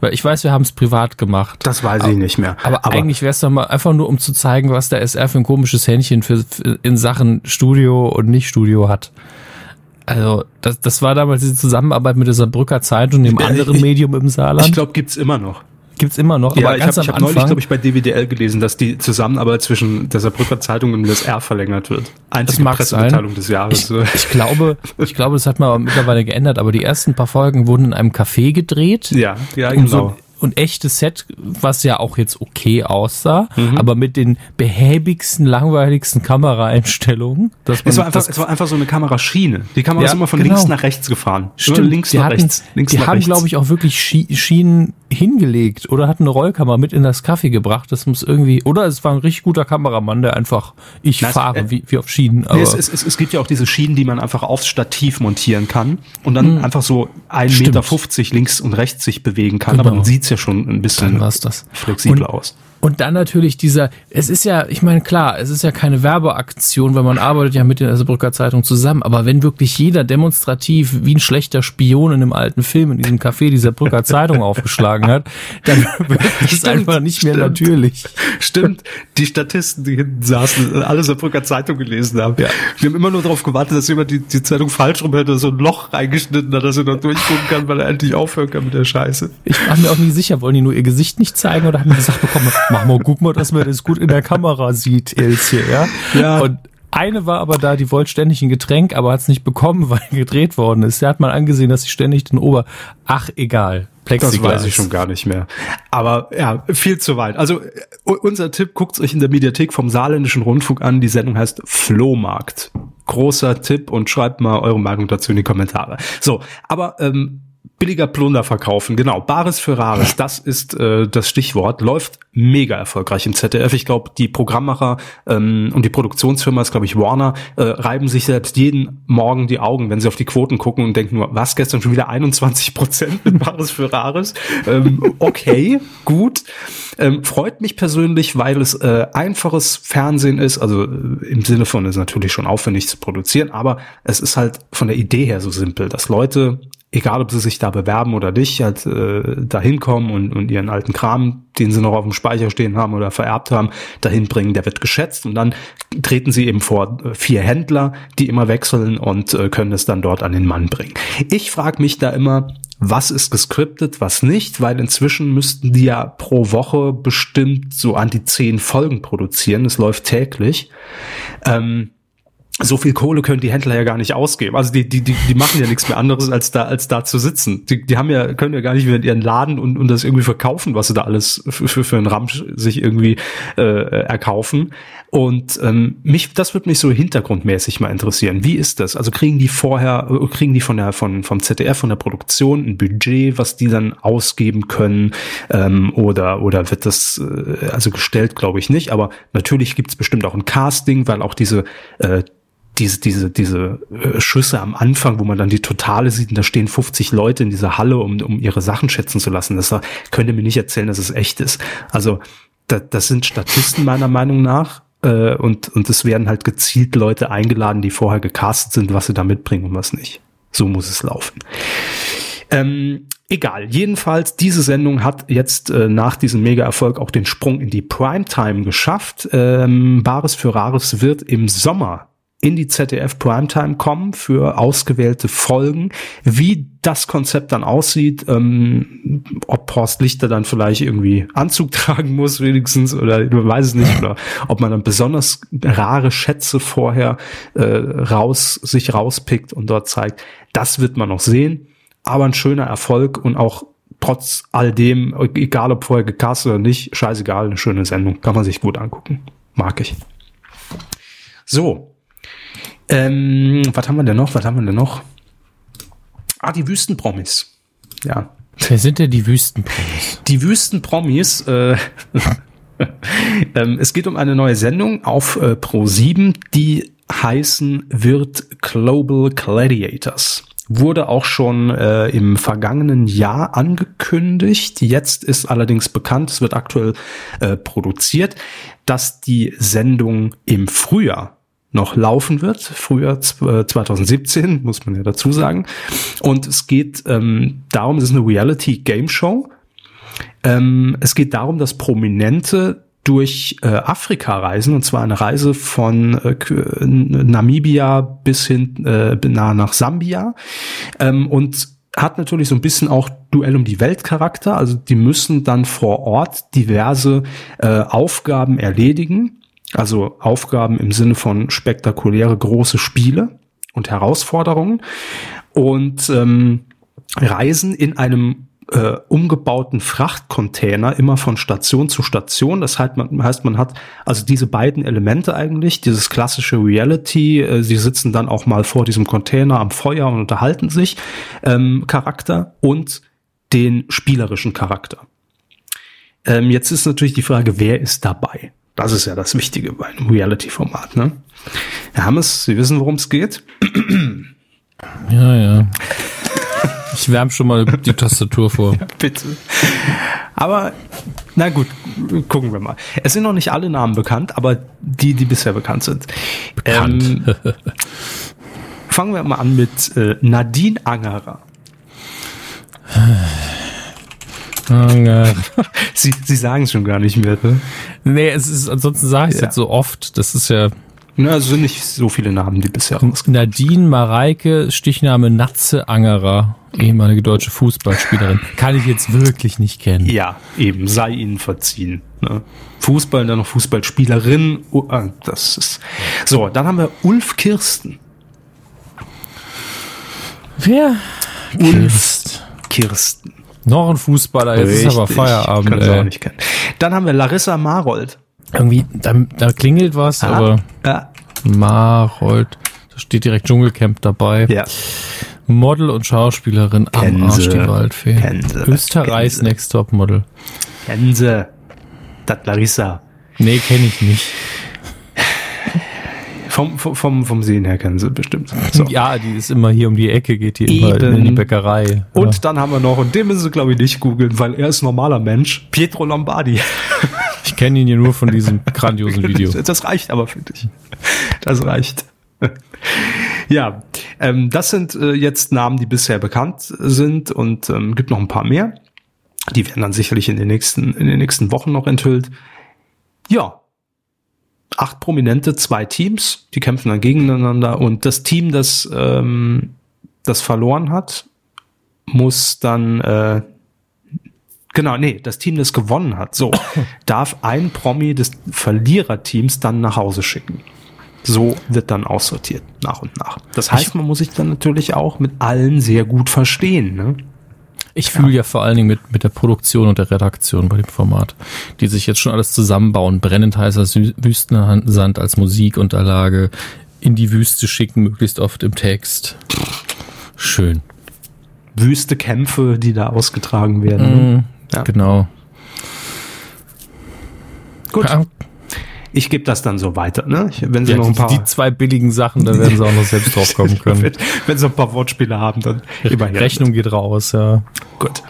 Weil ich weiß, wir haben es privat gemacht. Das weiß aber, ich nicht mehr. Aber, aber eigentlich wäre es doch mal einfach nur, um zu zeigen, was der SR für ein komisches Händchen für, für in Sachen Studio und Nicht-Studio hat. Also das, das war damals diese Zusammenarbeit mit dieser Brücker Zeitung, dem *laughs* anderen ich, Medium im Saarland. Ich glaube, gibt's immer noch. Gibt's immer noch. Ja, ich habe hab neulich, glaube ich, bei DWDL gelesen, dass die Zusammenarbeit zwischen der Saarbrücker Zeitung und des R verlängert wird. Einzige Pressemitteilung des Jahres. Ich, ich, glaube, ich glaube, das hat man aber mittlerweile geändert, aber die ersten paar Folgen wurden in einem Café gedreht. Ja, ja, genau. So, und echtes Set, was ja auch jetzt okay aussah, mhm. aber mit den behäbigsten, langweiligsten Kameraeinstellungen. Dass man es, war einfach, es war einfach so eine Kameraschiene. Die Kamera ja, ist immer von genau. links nach rechts gefahren. Stimmt, links die nach hatten, rechts. Links die nach haben, glaube ich, auch wirklich Schienen hingelegt oder hat eine Rollkamera mit in das Kaffee gebracht. Das muss irgendwie, oder es war ein richtig guter Kameramann, der einfach, ich Na, fahre äh, wie, wie auf Schienen. Aber nee, es, es, es, gibt ja auch diese Schienen, die man einfach aufs Stativ montieren kann und dann hm. einfach so 1,50 Meter links und rechts sich bewegen kann. Genau. Aber man sieht ja schon ein bisschen flexibel aus. Und dann natürlich dieser, es ist ja, ich meine, klar, es ist ja keine Werbeaktion, weil man arbeitet ja mit der Saarbrücker Zeitung zusammen, aber wenn wirklich jeder demonstrativ wie ein schlechter Spion in einem alten Film in diesem Café dieser Brücker Zeitung aufgeschlagen hat, dann *laughs* wird es einfach nicht mehr stimmt. natürlich. Stimmt, die Statisten, die hinten saßen, alle Saarbrücker Zeitung gelesen haben. Ja. Wir haben immer nur darauf gewartet, dass jemand die, die Zeitung falsch rum hätte, so ein Loch reingeschnitten hat, dass er noch durchgucken kann, weil er endlich aufhören kann mit der Scheiße. Ich war mir auch nie sicher, wollen die nur ihr Gesicht nicht zeigen oder haben die gesagt bekommen, mach mal, guck mal, dass man das gut in der Kamera sieht, Elsie, ja? Ja. Und eine war aber da, die wollte ständig ein Getränk, aber hat es nicht bekommen, *laughs* weil gedreht worden ist. Der hat mal angesehen, dass sie ständig den Ober... Ach, egal. Das weiß ich schon gar nicht mehr. Aber ja, viel zu weit. Also unser Tipp, guckt euch in der Mediathek vom Saarländischen Rundfunk an. Die Sendung heißt Flohmarkt. Großer Tipp und schreibt mal eure Meinung dazu in die Kommentare. So, aber ähm, Billiger Plunder verkaufen, genau. Bares für Rares, das ist äh, das Stichwort. Läuft mega erfolgreich im ZDF. Ich glaube, die Programmmacher ähm, und die Produktionsfirma ist, glaube ich, Warner, äh, reiben sich selbst jeden Morgen die Augen, wenn sie auf die Quoten gucken und denken nur, was, gestern schon wieder 21 Prozent mit Bares für Rares? Ähm, okay, gut. Ähm, freut mich persönlich, weil es äh, einfaches Fernsehen ist, also äh, im Sinne von, ist natürlich schon aufwendig zu produzieren, aber es ist halt von der Idee her so simpel, dass Leute egal ob sie sich da bewerben oder nicht, halt äh, da hinkommen und, und ihren alten Kram, den sie noch auf dem Speicher stehen haben oder vererbt haben, dahin bringen, der wird geschätzt und dann treten sie eben vor äh, vier Händler, die immer wechseln und äh, können es dann dort an den Mann bringen. Ich frage mich da immer, was ist gescriptet, was nicht, weil inzwischen müssten die ja pro Woche bestimmt so an die zehn Folgen produzieren. Es läuft täglich. Ähm, so viel Kohle können die Händler ja gar nicht ausgeben. Also die, die, die, die machen ja nichts mehr anderes, als da, als da zu sitzen. Die, die haben ja, können ja gar nicht wieder in ihren Laden und, und das irgendwie verkaufen, was sie da alles für, für, für einen Ramsch sich irgendwie äh, erkaufen. Und ähm, mich, das würde mich so hintergrundmäßig mal interessieren. Wie ist das? Also kriegen die vorher, kriegen die von der, von, vom ZDF, von der Produktion ein Budget, was die dann ausgeben können? Ähm, oder, oder wird das äh, also gestellt, glaube ich nicht. Aber natürlich gibt's bestimmt auch ein Casting, weil auch diese äh, diese, diese, diese äh, Schüsse am Anfang, wo man dann die Totale sieht und da stehen 50 Leute in dieser Halle, um, um ihre Sachen schätzen zu lassen. Das könnt ihr mir nicht erzählen, dass es echt ist. Also da, das sind Statisten meiner Meinung nach äh, und, und es werden halt gezielt Leute eingeladen, die vorher gecastet sind, was sie da mitbringen und was nicht. So muss es laufen. Ähm, egal, jedenfalls, diese Sendung hat jetzt äh, nach diesem Mega-Erfolg auch den Sprung in die Primetime geschafft. Ähm, Bares für Rares wird im Sommer in die ZDF Primetime kommen für ausgewählte Folgen. Wie das Konzept dann aussieht, ähm, ob Horst Lichter dann vielleicht irgendwie Anzug *laughs* tragen muss wenigstens oder ich weiß es nicht, oder ob man dann besonders rare Schätze vorher äh, raus sich rauspickt und dort zeigt, das wird man noch sehen. Aber ein schöner Erfolg und auch trotz all dem, egal ob vorher gecastet oder nicht, scheißegal, eine schöne Sendung, kann man sich gut angucken. Mag ich. So, ähm, was haben wir denn noch? Was haben wir denn noch? Ah, die Wüstenpromis. Ja. Wer sind denn die Wüstenpromis? Die Wüstenpromis, äh, *laughs* ähm, es geht um eine neue Sendung auf äh, Pro7, die heißen wird Global Gladiators. Wurde auch schon äh, im vergangenen Jahr angekündigt. Jetzt ist allerdings bekannt, es wird aktuell äh, produziert, dass die Sendung im Frühjahr noch laufen wird, früher 2017, äh, muss man ja dazu sagen. Und es geht ähm, darum, es ist eine Reality-Game-Show. Ähm, es geht darum, dass Prominente durch äh, Afrika reisen, und zwar eine Reise von äh, Namibia bis hin äh, nah nach Sambia. Ähm, und hat natürlich so ein bisschen auch Duell um die Welt Charakter. Also die müssen dann vor Ort diverse äh, Aufgaben erledigen also Aufgaben im Sinne von spektakuläre große Spiele und Herausforderungen und ähm, Reisen in einem äh, umgebauten Frachtcontainer immer von Station zu Station. Das heißt man, heißt, man hat also diese beiden Elemente eigentlich, dieses klassische Reality, äh, sie sitzen dann auch mal vor diesem Container am Feuer und unterhalten sich, ähm, Charakter und den spielerischen Charakter. Ähm, jetzt ist natürlich die Frage, wer ist dabei? Das ist ja das Wichtige bei einem Reality-Format, ne? Herr Hammes, Sie wissen, worum es geht? Ja, ja. Ich wärme schon mal die Tastatur vor. *laughs* Ja, bitte. Aber, na gut, gucken wir mal. Es sind noch nicht alle Namen bekannt, aber die, die bisher bekannt sind. Bekannt. Ähm, *laughs* fangen wir mal an mit äh, Nadine Angerer. *laughs* Sie, Sie sagen es schon gar nicht mehr. Ne? Nee, es ist, ansonsten sage ich es ja. jetzt so oft. Das ist ja. Ne, also sind nicht so viele Namen, die bisher rauskommen. Nadine Mareike, Stichname Natze Angerer, ehemalige deutsche Fußballspielerin. Kann ich jetzt wirklich nicht kennen. Ja, eben, sei ihnen verziehen. Ne? Fußball, dann noch Fußballspielerin. Oh, ah, das ist. So, dann haben wir Ulf Kirsten. Wer? Ulf Kirsten. Noch ein Fußballer, jetzt ist aber Feierabend. Kann sie auch Ey. nicht kennen. Dann haben wir Larissa Marold. Irgendwie, da, da klingelt was, aber Ja, Marold, da steht direkt Dschungelcamp dabei. ja. Model und Schauspielerin am Kennen Arsch die Waldfee. Kennen sie. Österreichs Kennen sie. Next Top Model. kennen sie. Das Larissa. Nee, kenne ich nicht. Vom, vom, vom, Sehen her kennen sie bestimmt. So. Ja, die ist immer hier um die Ecke, geht die immer in die Bäckerei. Und ja. dann haben wir noch, und den müssen sie, glaube ich, nicht googeln, weil er ist normaler Mensch, Pietro Lombardi. *laughs* ich kenne ihn ja nur von diesem *laughs* grandiosen Video. Das reicht aber für dich. Das reicht. *laughs* Ja, ähm, das sind äh, jetzt Namen, die bisher bekannt sind und ähm, gibt noch ein paar mehr. Die werden dann sicherlich in den nächsten, in den nächsten Wochen noch enthüllt. Ja. Acht Prominente, zwei Teams, die kämpfen dann gegeneinander und das Team, das, ähm, das verloren hat, muss dann, äh, genau, nee, das Team, das gewonnen hat, so, *coughs* darf ein Promi des Verliererteams dann nach Hause schicken. So wird dann aussortiert, nach und nach. Das heißt, man muss sich dann natürlich auch mit allen sehr gut verstehen, ne? Ich fühle ja vor allen Dingen mit, mit der Produktion und der Redaktion bei dem Format, die sich jetzt schon alles zusammenbauen. Brennend heißer Wüstensand als Musikunterlage, in die Wüste schicken, möglichst oft im Text. Schön. Wüste Kämpfe, die da ausgetragen werden. ne? Ja. Genau. Gut, Ja, ich gebe das dann so weiter, ne? Wenn Sie noch die, ein paar, die zwei billigen Sachen, da werden sie auch noch selbst drauf kommen *laughs* können. wenn, wenn Sie ein paar Wortspiele haben, dann immerhin. Rechnung geht raus, ja. Gut.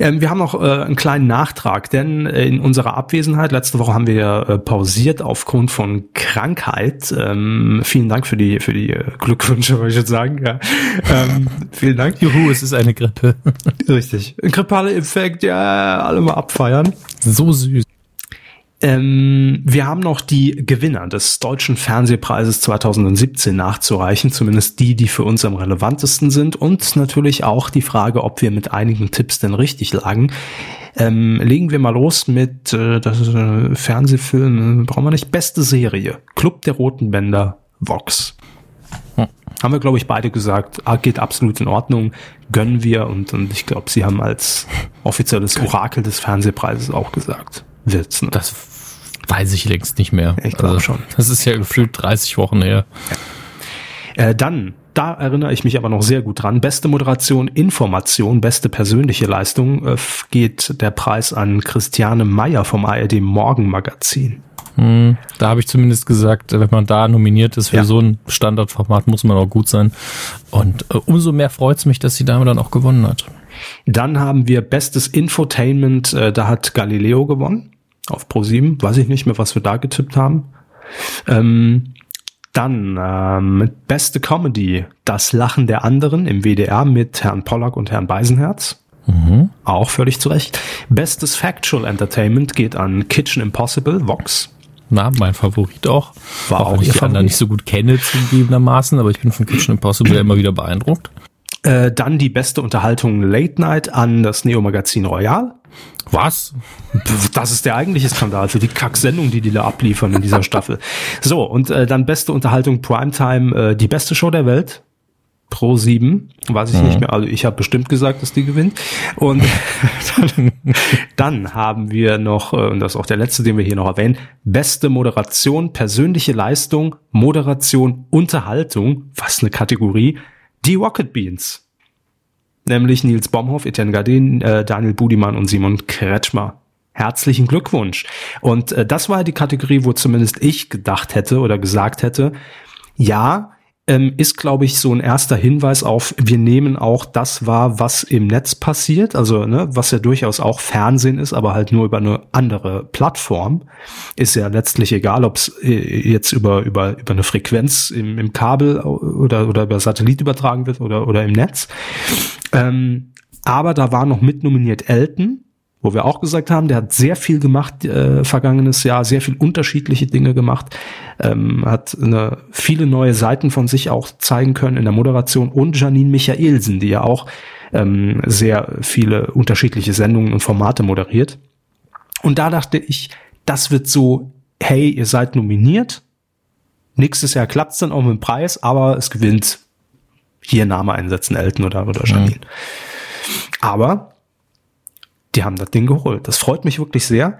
Ähm, wir haben noch äh, einen kleinen Nachtrag, denn äh, in unserer Abwesenheit, letzte Woche haben wir ja äh, pausiert aufgrund von Krankheit. Ähm, vielen Dank für die, für die Glückwünsche, wollte ich jetzt sagen. Ja. Ähm, *laughs* vielen Dank. Juhu, es ist eine Grippe. Richtig. Ein grippaler Effekt, ja, alle mal abfeiern. So süß. Ähm, wir haben noch die Gewinner des Deutschen Fernsehpreises 2017 nachzureichen, zumindest die, die für uns am relevantesten sind und natürlich auch die Frage, ob wir mit einigen Tipps denn richtig lagen. Ähm, legen wir mal los mit äh, das ist, äh, Fernsehfilm, äh, brauchen wir nicht, beste Serie, Club der Roten Bänder, Vox. Hm. Haben wir, glaube ich, beide gesagt, ah, geht absolut in Ordnung, gönnen wir und, und ich glaube, sie haben als *laughs* offizielles Orakel des Fernsehpreises auch gesagt, wird's. Ne? Das weiß ich längst nicht mehr. Also, Ich glaub schon. Das ist ja gefühlt 30 Wochen her. Äh, dann, da erinnere ich mich aber noch sehr gut dran. Beste Moderation, Information, beste persönliche Leistung äh, geht der Preis an Christiane Meyer vom ARD Morgenmagazin. Hm, da habe ich zumindest gesagt, wenn man da nominiert ist für Ja. so ein Standardformat, muss man auch gut sein. Und äh, umso mehr freut es mich, dass die Dame dann auch gewonnen hat. Dann haben wir bestes Infotainment, äh, da hat Galileo gewonnen auf Pro7. Weiß ich nicht mehr, was wir da getippt haben. Ähm, dann ähm, beste Comedy, das Lachen der anderen im WDR mit Herrn Pollack und Herrn Beisenherz. Auch völlig zu Recht. Bestes Factual Entertainment geht an Kitchen Impossible, Vox. Na, mein Favorit auch. War auch wenn ich die anderen nicht so gut kenne, zugegebenermaßen, aber ich bin von Kitchen Impossible immer wieder beeindruckt. Äh, dann die beste Unterhaltung Late Night an das Neo-Magazin Royal. Was? Das ist der eigentliche Skandal für die Kacksendung, die die da abliefern in dieser Staffel. So, und äh, dann beste Unterhaltung Primetime, äh, die beste Show der Welt. Pro 7, weiß ich nicht mehr. Also ich habe bestimmt gesagt, dass die gewinnt. Und dann, *laughs* dann haben wir noch, äh, und das ist auch der letzte, den wir hier noch erwähnen, beste Moderation, persönliche Leistung, Moderation, Unterhaltung, was eine Kategorie, die Rocket Beans. Nämlich Nils Bomhoff, Etienne Gardin, äh, Daniel Budimann und Simon Kretschmer. Herzlichen Glückwunsch. Und äh, das war die Kategorie, wo zumindest ich gedacht hätte oder gesagt hätte, ja, ähm, ist, glaube ich, so ein erster Hinweis auf, wir nehmen auch das wahr, was im Netz passiert, also ne, was ja durchaus auch Fernsehen ist, aber halt nur über eine andere Plattform. Ist ja letztlich egal, ob es jetzt über, über, über eine Frequenz im, im Kabel oder, oder über Satellit übertragen wird oder, oder im Netz. Ähm, aber da war noch mit nominiert Elton, wo wir auch gesagt haben, der hat sehr viel gemacht äh, vergangenes Jahr, sehr viel unterschiedliche Dinge gemacht, ähm, hat eine, viele neue Seiten von sich auch zeigen können in der Moderation und Janine Michaelsen, die ja auch ähm, sehr viele unterschiedliche Sendungen und Formate moderiert. Und da dachte ich, das wird so, hey, ihr seid nominiert, nächstes Jahr klappt's dann auch mit dem Preis, aber es gewinnt hier Name einsetzen, Elton oder, oder Janine. Mhm. Aber die haben das Ding geholt. Das freut mich wirklich sehr.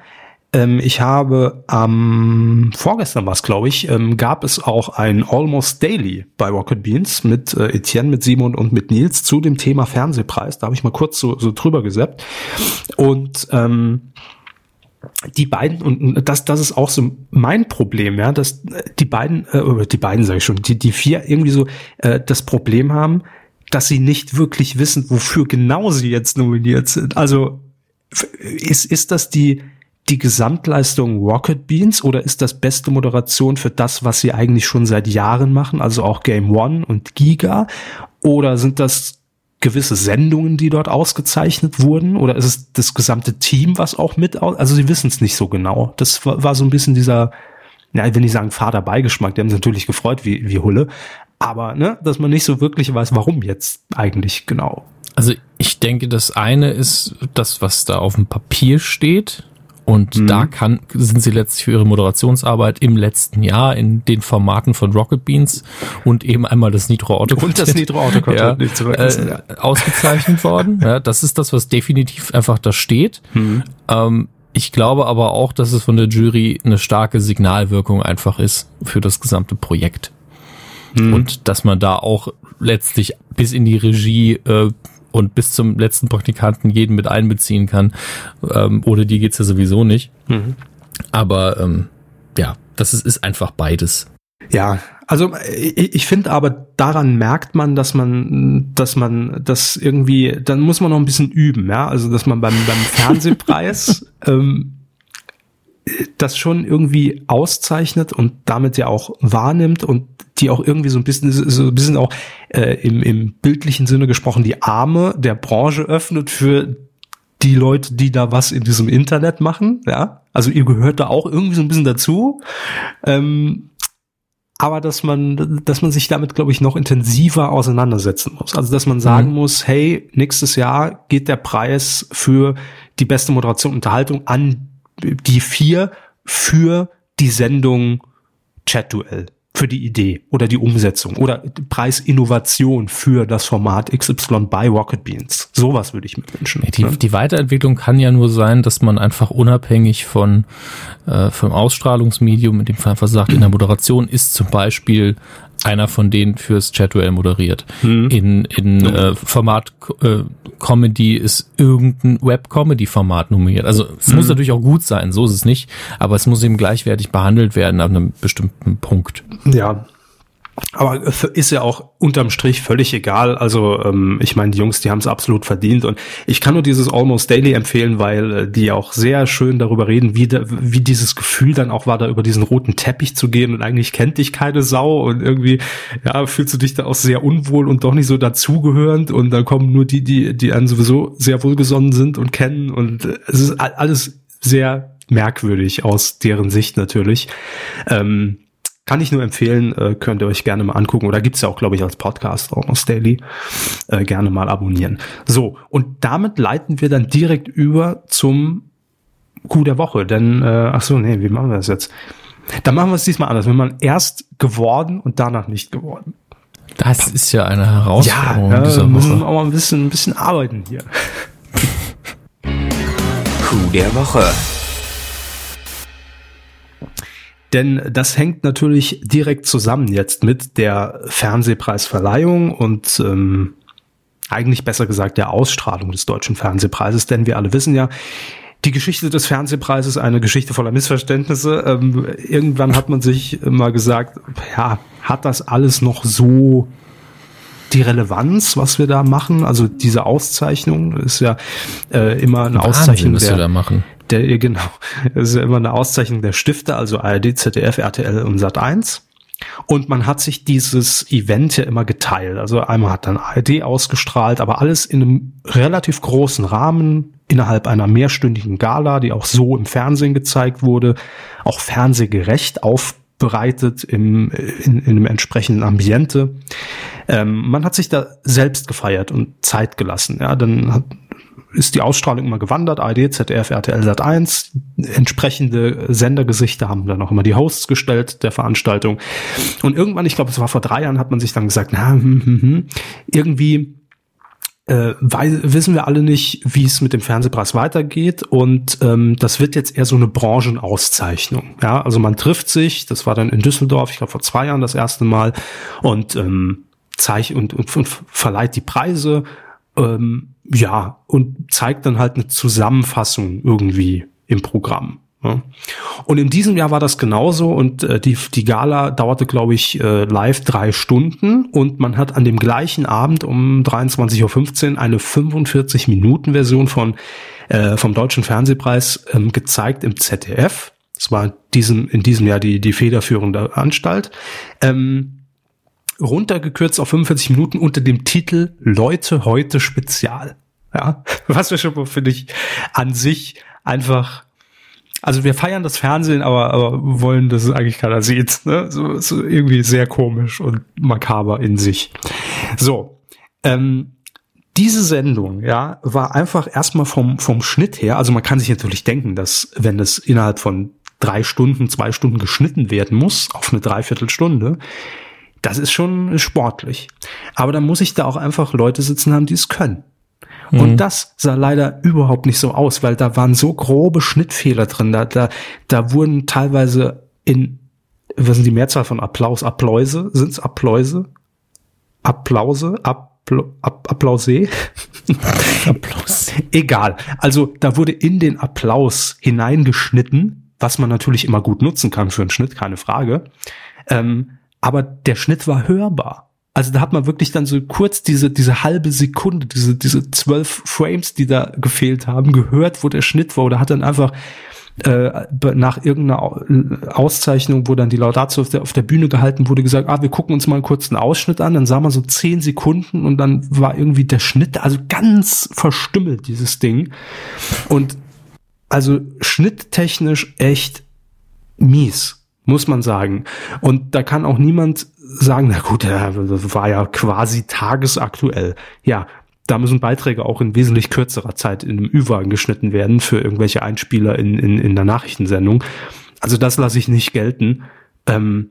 Ähm, ich habe am ähm, vorgestern war es, glaube ich, ähm, gab es auch ein Almost Daily bei Rocket Beans mit äh, Etienne, mit Simon und mit Nils zu dem Thema Fernsehpreis. Da habe ich mal kurz so, so drüber gesäppt. Und ähm, die beiden, und das, das ist auch so mein Problem, ja, dass die beiden, äh, die beiden sage ich schon, die, die vier irgendwie so äh, das Problem haben, dass sie nicht wirklich wissen, wofür genau sie jetzt nominiert sind. Also ist, ist das die, die Gesamtleistung Rocket Beans oder ist das beste Moderation für das, was sie eigentlich schon seit Jahren machen, also auch Game One und Giga? Oder sind das gewisse Sendungen, die dort ausgezeichnet wurden? Oder ist es das gesamte Team, was auch mit, also sie wissen es nicht so genau. Das war, war so ein bisschen dieser, ja, ich will nicht sagen Vaterbeigeschmack, die haben sich natürlich gefreut wie, wie Hulle, aber, ne, dass man nicht so wirklich weiß, warum jetzt eigentlich genau. Also ich denke, das eine ist das, was da auf dem Papier steht. Und mhm. da kann, sind sie letztlich für ihre Moderationsarbeit im letzten Jahr in den Formaten von Rocket Beans und eben einmal das Nitro Auto und das Nitro Auto ja, äh, ausgezeichnet worden. Ja, das ist das, was definitiv einfach da steht. Mhm. Ähm, ich glaube aber auch, dass es von der Jury eine starke Signalwirkung einfach ist für das gesamte Projekt. Mhm. Und dass man da auch letztlich bis in die Regie äh, und bis zum letzten Praktikanten jeden mit einbeziehen kann. Ähm, ohne die geht's ja sowieso nicht. Mhm. Aber ähm, ja, das ist, ist einfach beides. Ja, also ich, ich finde aber daran merkt man, dass man, dass man das irgendwie, dann muss man noch ein bisschen üben, ja. Also dass man beim, beim Fernsehpreis *laughs* ähm, das schon irgendwie auszeichnet und damit ja auch wahrnimmt und die auch irgendwie so ein bisschen, so ein bisschen auch äh, im, im bildlichen Sinne gesprochen, die Arme der Branche öffnet für die Leute, die da was in diesem Internet machen, ja. Also ihr gehört da auch irgendwie so ein bisschen dazu. Ähm, aber dass man, dass man sich damit, glaube ich, noch intensiver auseinandersetzen muss. Also dass man sagen mhm. muss, hey, nächstes Jahr geht der Preis für die beste Moderation und Unterhaltung an die vier für die Sendung Chat-Duell für die Idee oder die Umsetzung oder Preisinnovation für das Format XY bei Rocket Beans. Sowas würde ich mir wünschen. Die, ne? die Weiterentwicklung kann ja nur sein, dass man einfach unabhängig von äh, vom Ausstrahlungsmedium, in dem Fall einfach sagt, in der Moderation ist zum Beispiel einer von denen fürs Chatwell moderiert. Hm. In, in äh, Format äh, Comedy ist irgendein Web-Comedy-Format nominiert. Also es hm. muss natürlich auch gut sein, so ist es nicht, aber es muss eben gleichwertig behandelt werden ab einem bestimmten Punkt. Ja, aber ist ja auch unterm Strich völlig egal. Also ähm, ich meine, die Jungs, die haben es absolut verdient. Und ich kann nur dieses Almost Daily empfehlen, weil äh, die auch sehr schön darüber reden, wie, da, wie dieses Gefühl dann auch war, da über diesen roten Teppich zu gehen. Und eigentlich kennt dich keine Sau. Und irgendwie ja fühlst du dich da auch sehr unwohl und doch nicht so dazugehörend. Und dann kommen nur die, die die einen sowieso sehr wohlgesonnen sind und kennen. Und äh, es ist alles sehr merkwürdig aus deren Sicht natürlich. Ähm, kann ich nur empfehlen, äh, könnt ihr euch gerne mal angucken. Oder gibt's ja auch, glaube ich, als Podcast Almost Daily. Äh, gerne mal abonnieren. So, und damit leiten wir dann direkt über zum Coup der Woche. Denn, äh, ach so, nee, wie machen wir das jetzt? Dann machen wir es diesmal anders. Wenn man erst geworden und danach nicht geworden. Das ist ja eine Herausforderung. Ja, äh, müssen wir auch mal ein bisschen, ein bisschen arbeiten hier. Coup der Woche. Denn das hängt natürlich direkt zusammen jetzt mit der Fernsehpreisverleihung und ähm, eigentlich besser gesagt der Ausstrahlung des deutschen Fernsehpreises. Denn wir alle wissen ja, die Geschichte des Fernsehpreises eine Geschichte voller Missverständnisse. Ähm, irgendwann hat man sich mal gesagt, ja, hat das alles noch so die Relevanz, was wir da machen? Also diese Auszeichnung ist ja äh, immer eine Wahnsinn, Auszeichnung was der, wir da machen der, *laughs* genau, das ist ja immer eine Auszeichnung der Stifter, also ARD, ZDF, RTL und Sat 1. Und man hat sich dieses Event ja immer geteilt. Also einmal hat dann ARD ausgestrahlt, aber alles in einem relativ großen Rahmen innerhalb einer mehrstündigen Gala, die auch so im Fernsehen gezeigt wurde, auch fernsehgerecht aufbereitet im, in, in einem entsprechenden Ambiente. Ähm, man hat sich da selbst gefeiert und Zeit gelassen. Ja, dann hat, ist die Ausstrahlung immer gewandert, ARD, ZDF, RTL Sat 1. Entsprechende Sendergesichter haben dann auch immer die Hosts gestellt der Veranstaltung. Und irgendwann, ich glaube, es war vor drei Jahren, hat man sich dann gesagt, na, hm, hm, hm, irgendwie äh, weil, wissen wir alle nicht, wie es mit dem Fernsehpreis weitergeht und ähm, das wird jetzt eher so eine Branchenauszeichnung. Ja, also man trifft sich, das war dann in Düsseldorf, ich glaube vor zwei Jahren das erste Mal und ähm, zeigt und, und, und verleiht die Preise ähm, ja, und zeigt dann halt eine Zusammenfassung irgendwie im Programm. Ja. Und in diesem Jahr war das genauso und äh, die, die Gala dauerte, glaube ich, äh, live drei Stunden und man hat an dem gleichen Abend um 23.15 Uhr eine 45-Minuten-Version von äh, vom Deutschen Fernsehpreis ähm, gezeigt im ZDF. Das war diesem, in diesem Jahr die, die federführende Anstalt. Ähm, runtergekürzt auf 45 Minuten unter dem Titel Leute heute Spezial. Ja, *laughs* was wir schon, finde ich, an sich einfach also wir feiern das Fernsehen, aber, aber wollen, dass es eigentlich keiner sieht. *laughs* Ne? So, so irgendwie sehr komisch und makaber in sich. So, ähm, diese Sendung, ja, war einfach erstmal vom, vom Schnitt her, also man kann sich natürlich denken, dass wenn es innerhalb von drei Stunden, zwei Stunden geschnitten werden muss, auf eine Dreiviertelstunde, das ist schon sportlich. Aber dann muss ich da auch einfach Leute sitzen haben, die es können. Mhm. Und das sah leider überhaupt nicht so aus, weil da waren so grobe Schnittfehler drin. Da, da, da wurden teilweise in, was sind die Mehrzahl von Applaus? Appläuse? Sind's Appläuse? Applause? Appl App Applause? *laughs* Applaus. Egal. Also da wurde in den Applaus hineingeschnitten, was man natürlich immer gut nutzen kann für einen Schnitt, keine Frage. Ähm, aber der Schnitt war hörbar. Also da hat man wirklich dann so kurz diese, diese halbe Sekunde, diese, diese zwölf Frames, die da gefehlt haben, gehört, wo der Schnitt war oder hat dann einfach äh, nach irgendeiner Auszeichnung, wo dann die Laudatio auf der, auf der Bühne gehalten wurde, gesagt, ah, wir gucken uns mal einen Ausschnitt an, dann sah man so zehn Sekunden und dann war irgendwie der Schnitt, also ganz verstümmelt, dieses Ding. Und also schnitttechnisch echt mies muss man sagen. Und da kann auch niemand sagen, na gut, das war ja quasi tagesaktuell. Ja, da müssen Beiträge auch in wesentlich kürzerer Zeit in einem Ü-Wagen geschnitten werden für irgendwelche Einspieler in, in, in der Nachrichtensendung. Also das lasse ich nicht gelten. Ähm,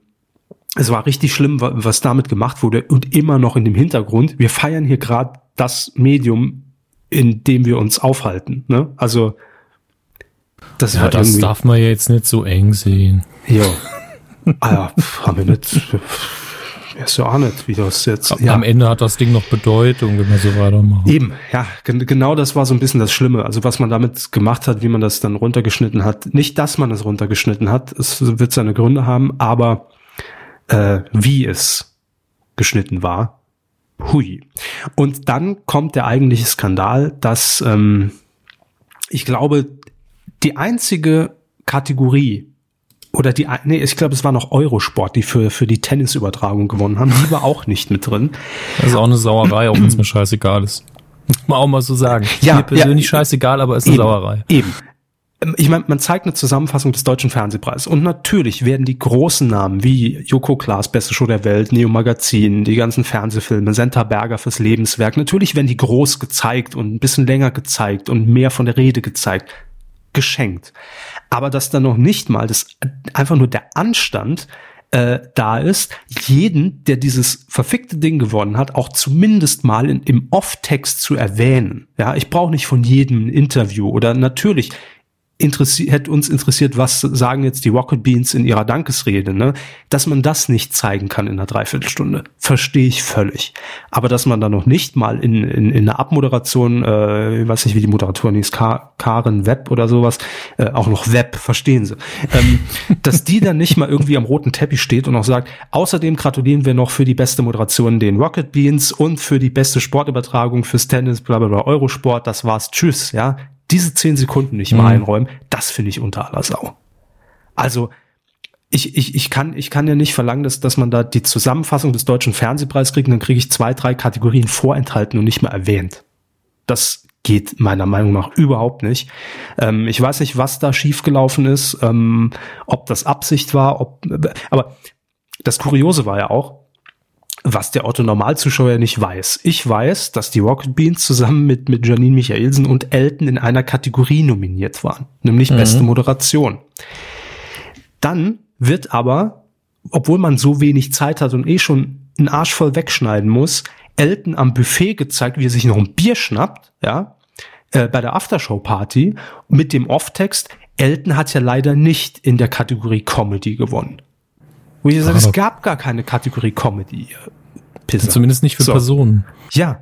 es war richtig schlimm, was damit gemacht wurde und immer noch in dem Hintergrund. Wir feiern hier gerade das Medium, in dem wir uns aufhalten. Ne? Also das, ja, das darf man jetzt nicht so eng sehen. Ja. *laughs* ah ja, haben wir nicht. Ist ja auch nicht, wie das jetzt. Ja. Am Ende hat das Ding noch Bedeutung, wenn wir so weitermachen. Eben, ja, genau das war so ein bisschen das Schlimme. Also was man damit gemacht hat, wie man das dann runtergeschnitten hat. Nicht, dass man es runtergeschnitten hat, es wird seine Gründe haben, aber äh, wie es geschnitten war. Hui. Und dann kommt der eigentliche Skandal, dass ähm, ich glaube, die einzige Kategorie oder die, nee, ich glaube, es war noch Eurosport, die für, für die Tennisübertragung gewonnen haben. Die war auch nicht mit drin. Das ist auch eine Sauerei, auch wenn es mir scheißegal ist. Man auch mal so sagen. Ja, mir persönlich ja, scheißegal, aber es ist eine Sauerei. Eben. Ich meine, man zeigt eine Zusammenfassung des Deutschen Fernsehpreises und natürlich werden die großen Namen wie Joko Klaas, Beste Show der Welt, Neo Magazin, die ganzen Fernsehfilme, Senta Berger fürs Lebenswerk, natürlich werden die groß gezeigt und ein bisschen länger gezeigt und mehr von der Rede gezeigt geschenkt. Aber dass dann noch nicht mal das einfach nur der Anstand äh, da ist, jeden, der dieses verfickte Ding gewonnen hat, auch zumindest mal in, im Off-Text zu erwähnen. Ja, ich brauche nicht von jedem ein Interview oder natürlich interessiert, hätte uns interessiert, was sagen jetzt die Rocket Beans in ihrer Dankesrede, ne? Dass man das nicht zeigen kann in einer Dreiviertelstunde, verstehe ich völlig. Aber dass man da noch nicht mal in, in, in einer Abmoderation, äh, weiß nicht, wie die Moderatorin hieß, Ka Karen Web oder sowas, äh, auch noch Web, verstehen Sie, ähm, *laughs* dass die dann nicht mal irgendwie am roten Teppich steht und auch sagt, außerdem gratulieren wir noch für die beste Moderation den Rocket Beans und für die beste Sportübertragung fürs Tennis, bla bla bla, Eurosport, das war's, tschüss, ja diese zehn Sekunden nicht mal mhm. einräumen, das finde ich unter aller Sau. Also ich, ich, ich, kann, ich kann ja nicht verlangen, dass, dass man da die Zusammenfassung des deutschen Fernsehpreises kriegt und dann kriege ich zwei, drei Kategorien vorenthalten und nicht mehr erwähnt. Das geht meiner Meinung nach überhaupt nicht. Ähm, ich weiß nicht, was da schiefgelaufen ist, ähm, ob das Absicht war, ob, aber das Kuriose war ja auch, was der Otto Normalzuschauer nicht weiß. Ich weiß, dass die Rocket Beans zusammen mit, mit Janine Michaelsen und Elton in einer Kategorie nominiert waren, nämlich mhm. beste Moderation. Dann wird aber, obwohl man so wenig Zeit hat und eh schon einen Arsch voll wegschneiden muss, Elton am Buffet gezeigt, wie er sich noch ein Bier schnappt, ja, äh, bei der Aftershow-Party mit dem Off-Text, Elton hat ja leider nicht in der Kategorie Comedy gewonnen. Wo ich sage, es gab gar keine Kategorie Comedy. Pisser. Zumindest nicht für so. Personen. Ja.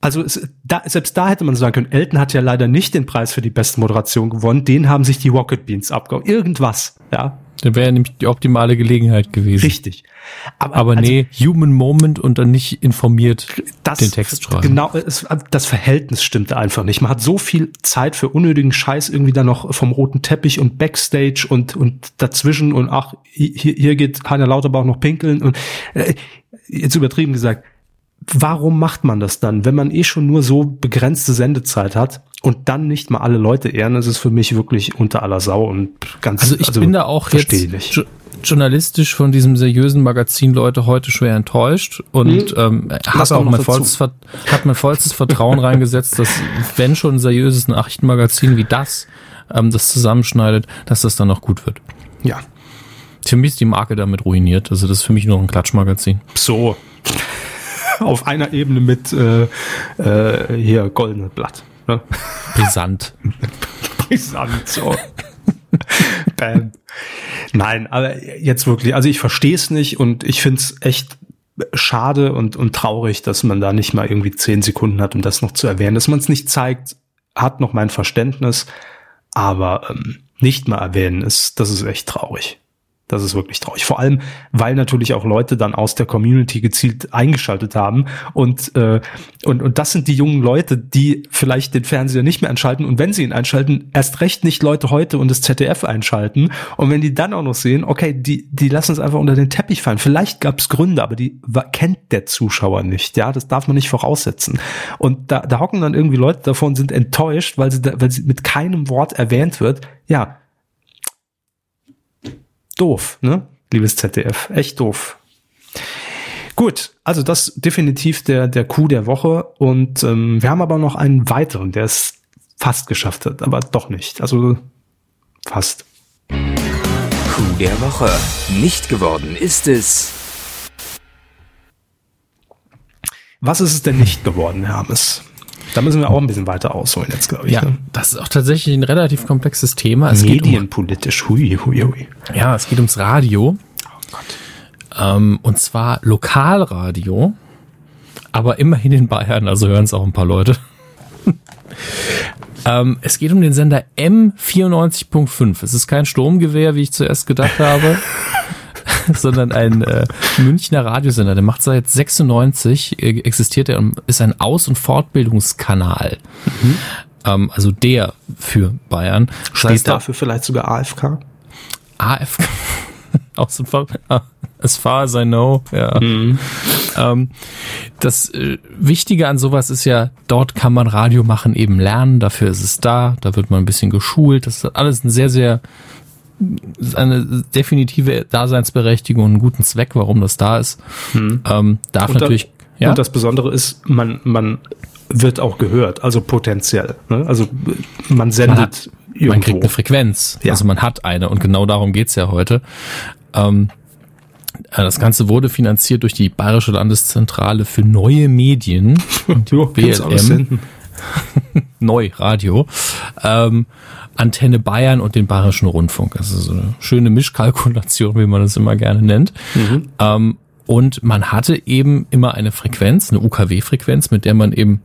Also es, da, selbst da hätte man sagen können, Elton hat ja leider nicht den Preis für die beste Moderation gewonnen, den haben sich die Rocket Beans abgehauen. Irgendwas, ja. Dann wäre nämlich die optimale Gelegenheit gewesen. Richtig. Aber, Aber also, nee, Human Moment und dann nicht informiert das, den Text schreiben. Genau, es, das Verhältnis stimmte einfach nicht. Man hat so viel Zeit für unnötigen Scheiß irgendwie dann noch vom roten Teppich und Backstage und, und dazwischen und ach, hier, hier geht Heiner Lauterbach noch pinkeln und äh, jetzt übertrieben gesagt, warum macht man das dann, wenn man eh schon nur so begrenzte Sendezeit hat und dann nicht mal alle Leute ehren? Das ist für mich wirklich unter aller Sau und ganz. Also ich also bin da auch jetzt journalistisch von diesem seriösen Magazin Leute heute schwer enttäuscht und hm. ähm, hat auch mein vollstes, hat mein vollstes Vertrauen reingesetzt, dass wenn schon ein seriöses Nachrichtenmagazin wie das ähm, das zusammenschneidet, dass das dann auch gut wird. Ja. Für mich ist die Marke damit ruiniert. Also das ist für mich nur ein Klatschmagazin. So. *laughs* Auf einer Ebene mit äh, äh, hier goldenes Blatt. Ne? Brisant. *laughs* Brisant, so. *laughs* Bam. Nein, aber jetzt wirklich, also ich verstehe es nicht und ich finde es echt schade und, und traurig, dass man da nicht mal irgendwie zehn Sekunden hat, um das noch zu erwähnen. Dass man es nicht zeigt, hat noch mein Verständnis, aber ähm, nicht mal erwähnen ist, das ist echt traurig. Das ist wirklich traurig. Vor allem, weil natürlich auch Leute dann aus der Community gezielt eingeschaltet haben. Und, äh, und, und das sind die jungen Leute, die vielleicht den Fernseher nicht mehr einschalten. Und wenn sie ihn einschalten, erst recht nicht Leute heute und das ZDF einschalten. Und wenn die dann auch noch sehen, okay, die, die lassen es einfach unter den Teppich fallen. Vielleicht gab es Gründe, aber die kennt der Zuschauer nicht. Ja, das darf man nicht voraussetzen. Und da, da hocken dann irgendwie Leute davon sind enttäuscht, weil sie, da, weil sie mit keinem Wort erwähnt wird. Ja, doof, ne? Liebes ZDF, echt doof. Gut, also das definitiv der, der Coup der Woche. Und ähm, wir haben aber noch einen weiteren, der es fast geschafft hat, aber doch nicht. Also fast. Coup der Woche. Nicht geworden ist es. Was ist es denn nicht geworden, Hermes? Da müssen wir auch ein bisschen weiter ausholen jetzt, glaube ich. Ja, ne? das ist auch tatsächlich ein relativ komplexes Thema. Es Medienpolitisch, hui, hui, hui. Ja, es geht ums Radio. Oh Gott. Ähm, und zwar Lokalradio, aber immerhin in Bayern, also hören es auch ein paar Leute. *laughs* ähm, es geht um den Sender M94.5. Es ist kein Sturmgewehr, wie ich zuerst gedacht habe. *laughs* *laughs* sondern ein äh, Münchner Radiosender. Der macht seit 96, äh, existiert er und ist ein Aus- und Fortbildungskanal. Mhm. Ähm, also der für Bayern. Steht heißt, dafür vielleicht sogar AFK? AFK. *laughs* Aus und Fort ah, as far as I know, ja. Mhm. Ähm, das äh, Wichtige an sowas ist ja, dort kann man Radio machen eben lernen, dafür ist es da, da wird man ein bisschen geschult, das ist alles ein sehr, sehr eine definitive Daseinsberechtigung und einen guten Zweck, warum das da ist. Hm. Ähm, darf und natürlich. Da, ja? Und das Besondere ist, man, man wird auch gehört, also potenziell. Ne? Also man sendet. Man, hat, man kriegt eine Frequenz. Ja. Also man hat eine und genau darum geht's ja heute. Ähm, äh, das Ganze wurde finanziert durch die Bayerische Landeszentrale für neue Medien, *laughs* die BLM. *laughs* Neu Radio. Ähm, Antenne Bayern und den Bayerischen Rundfunk. Das ist so eine schöne Mischkalkulation, wie man das immer gerne nennt. Mhm. Ähm, und man hatte eben immer eine Frequenz, eine UKW-Frequenz, mit der man eben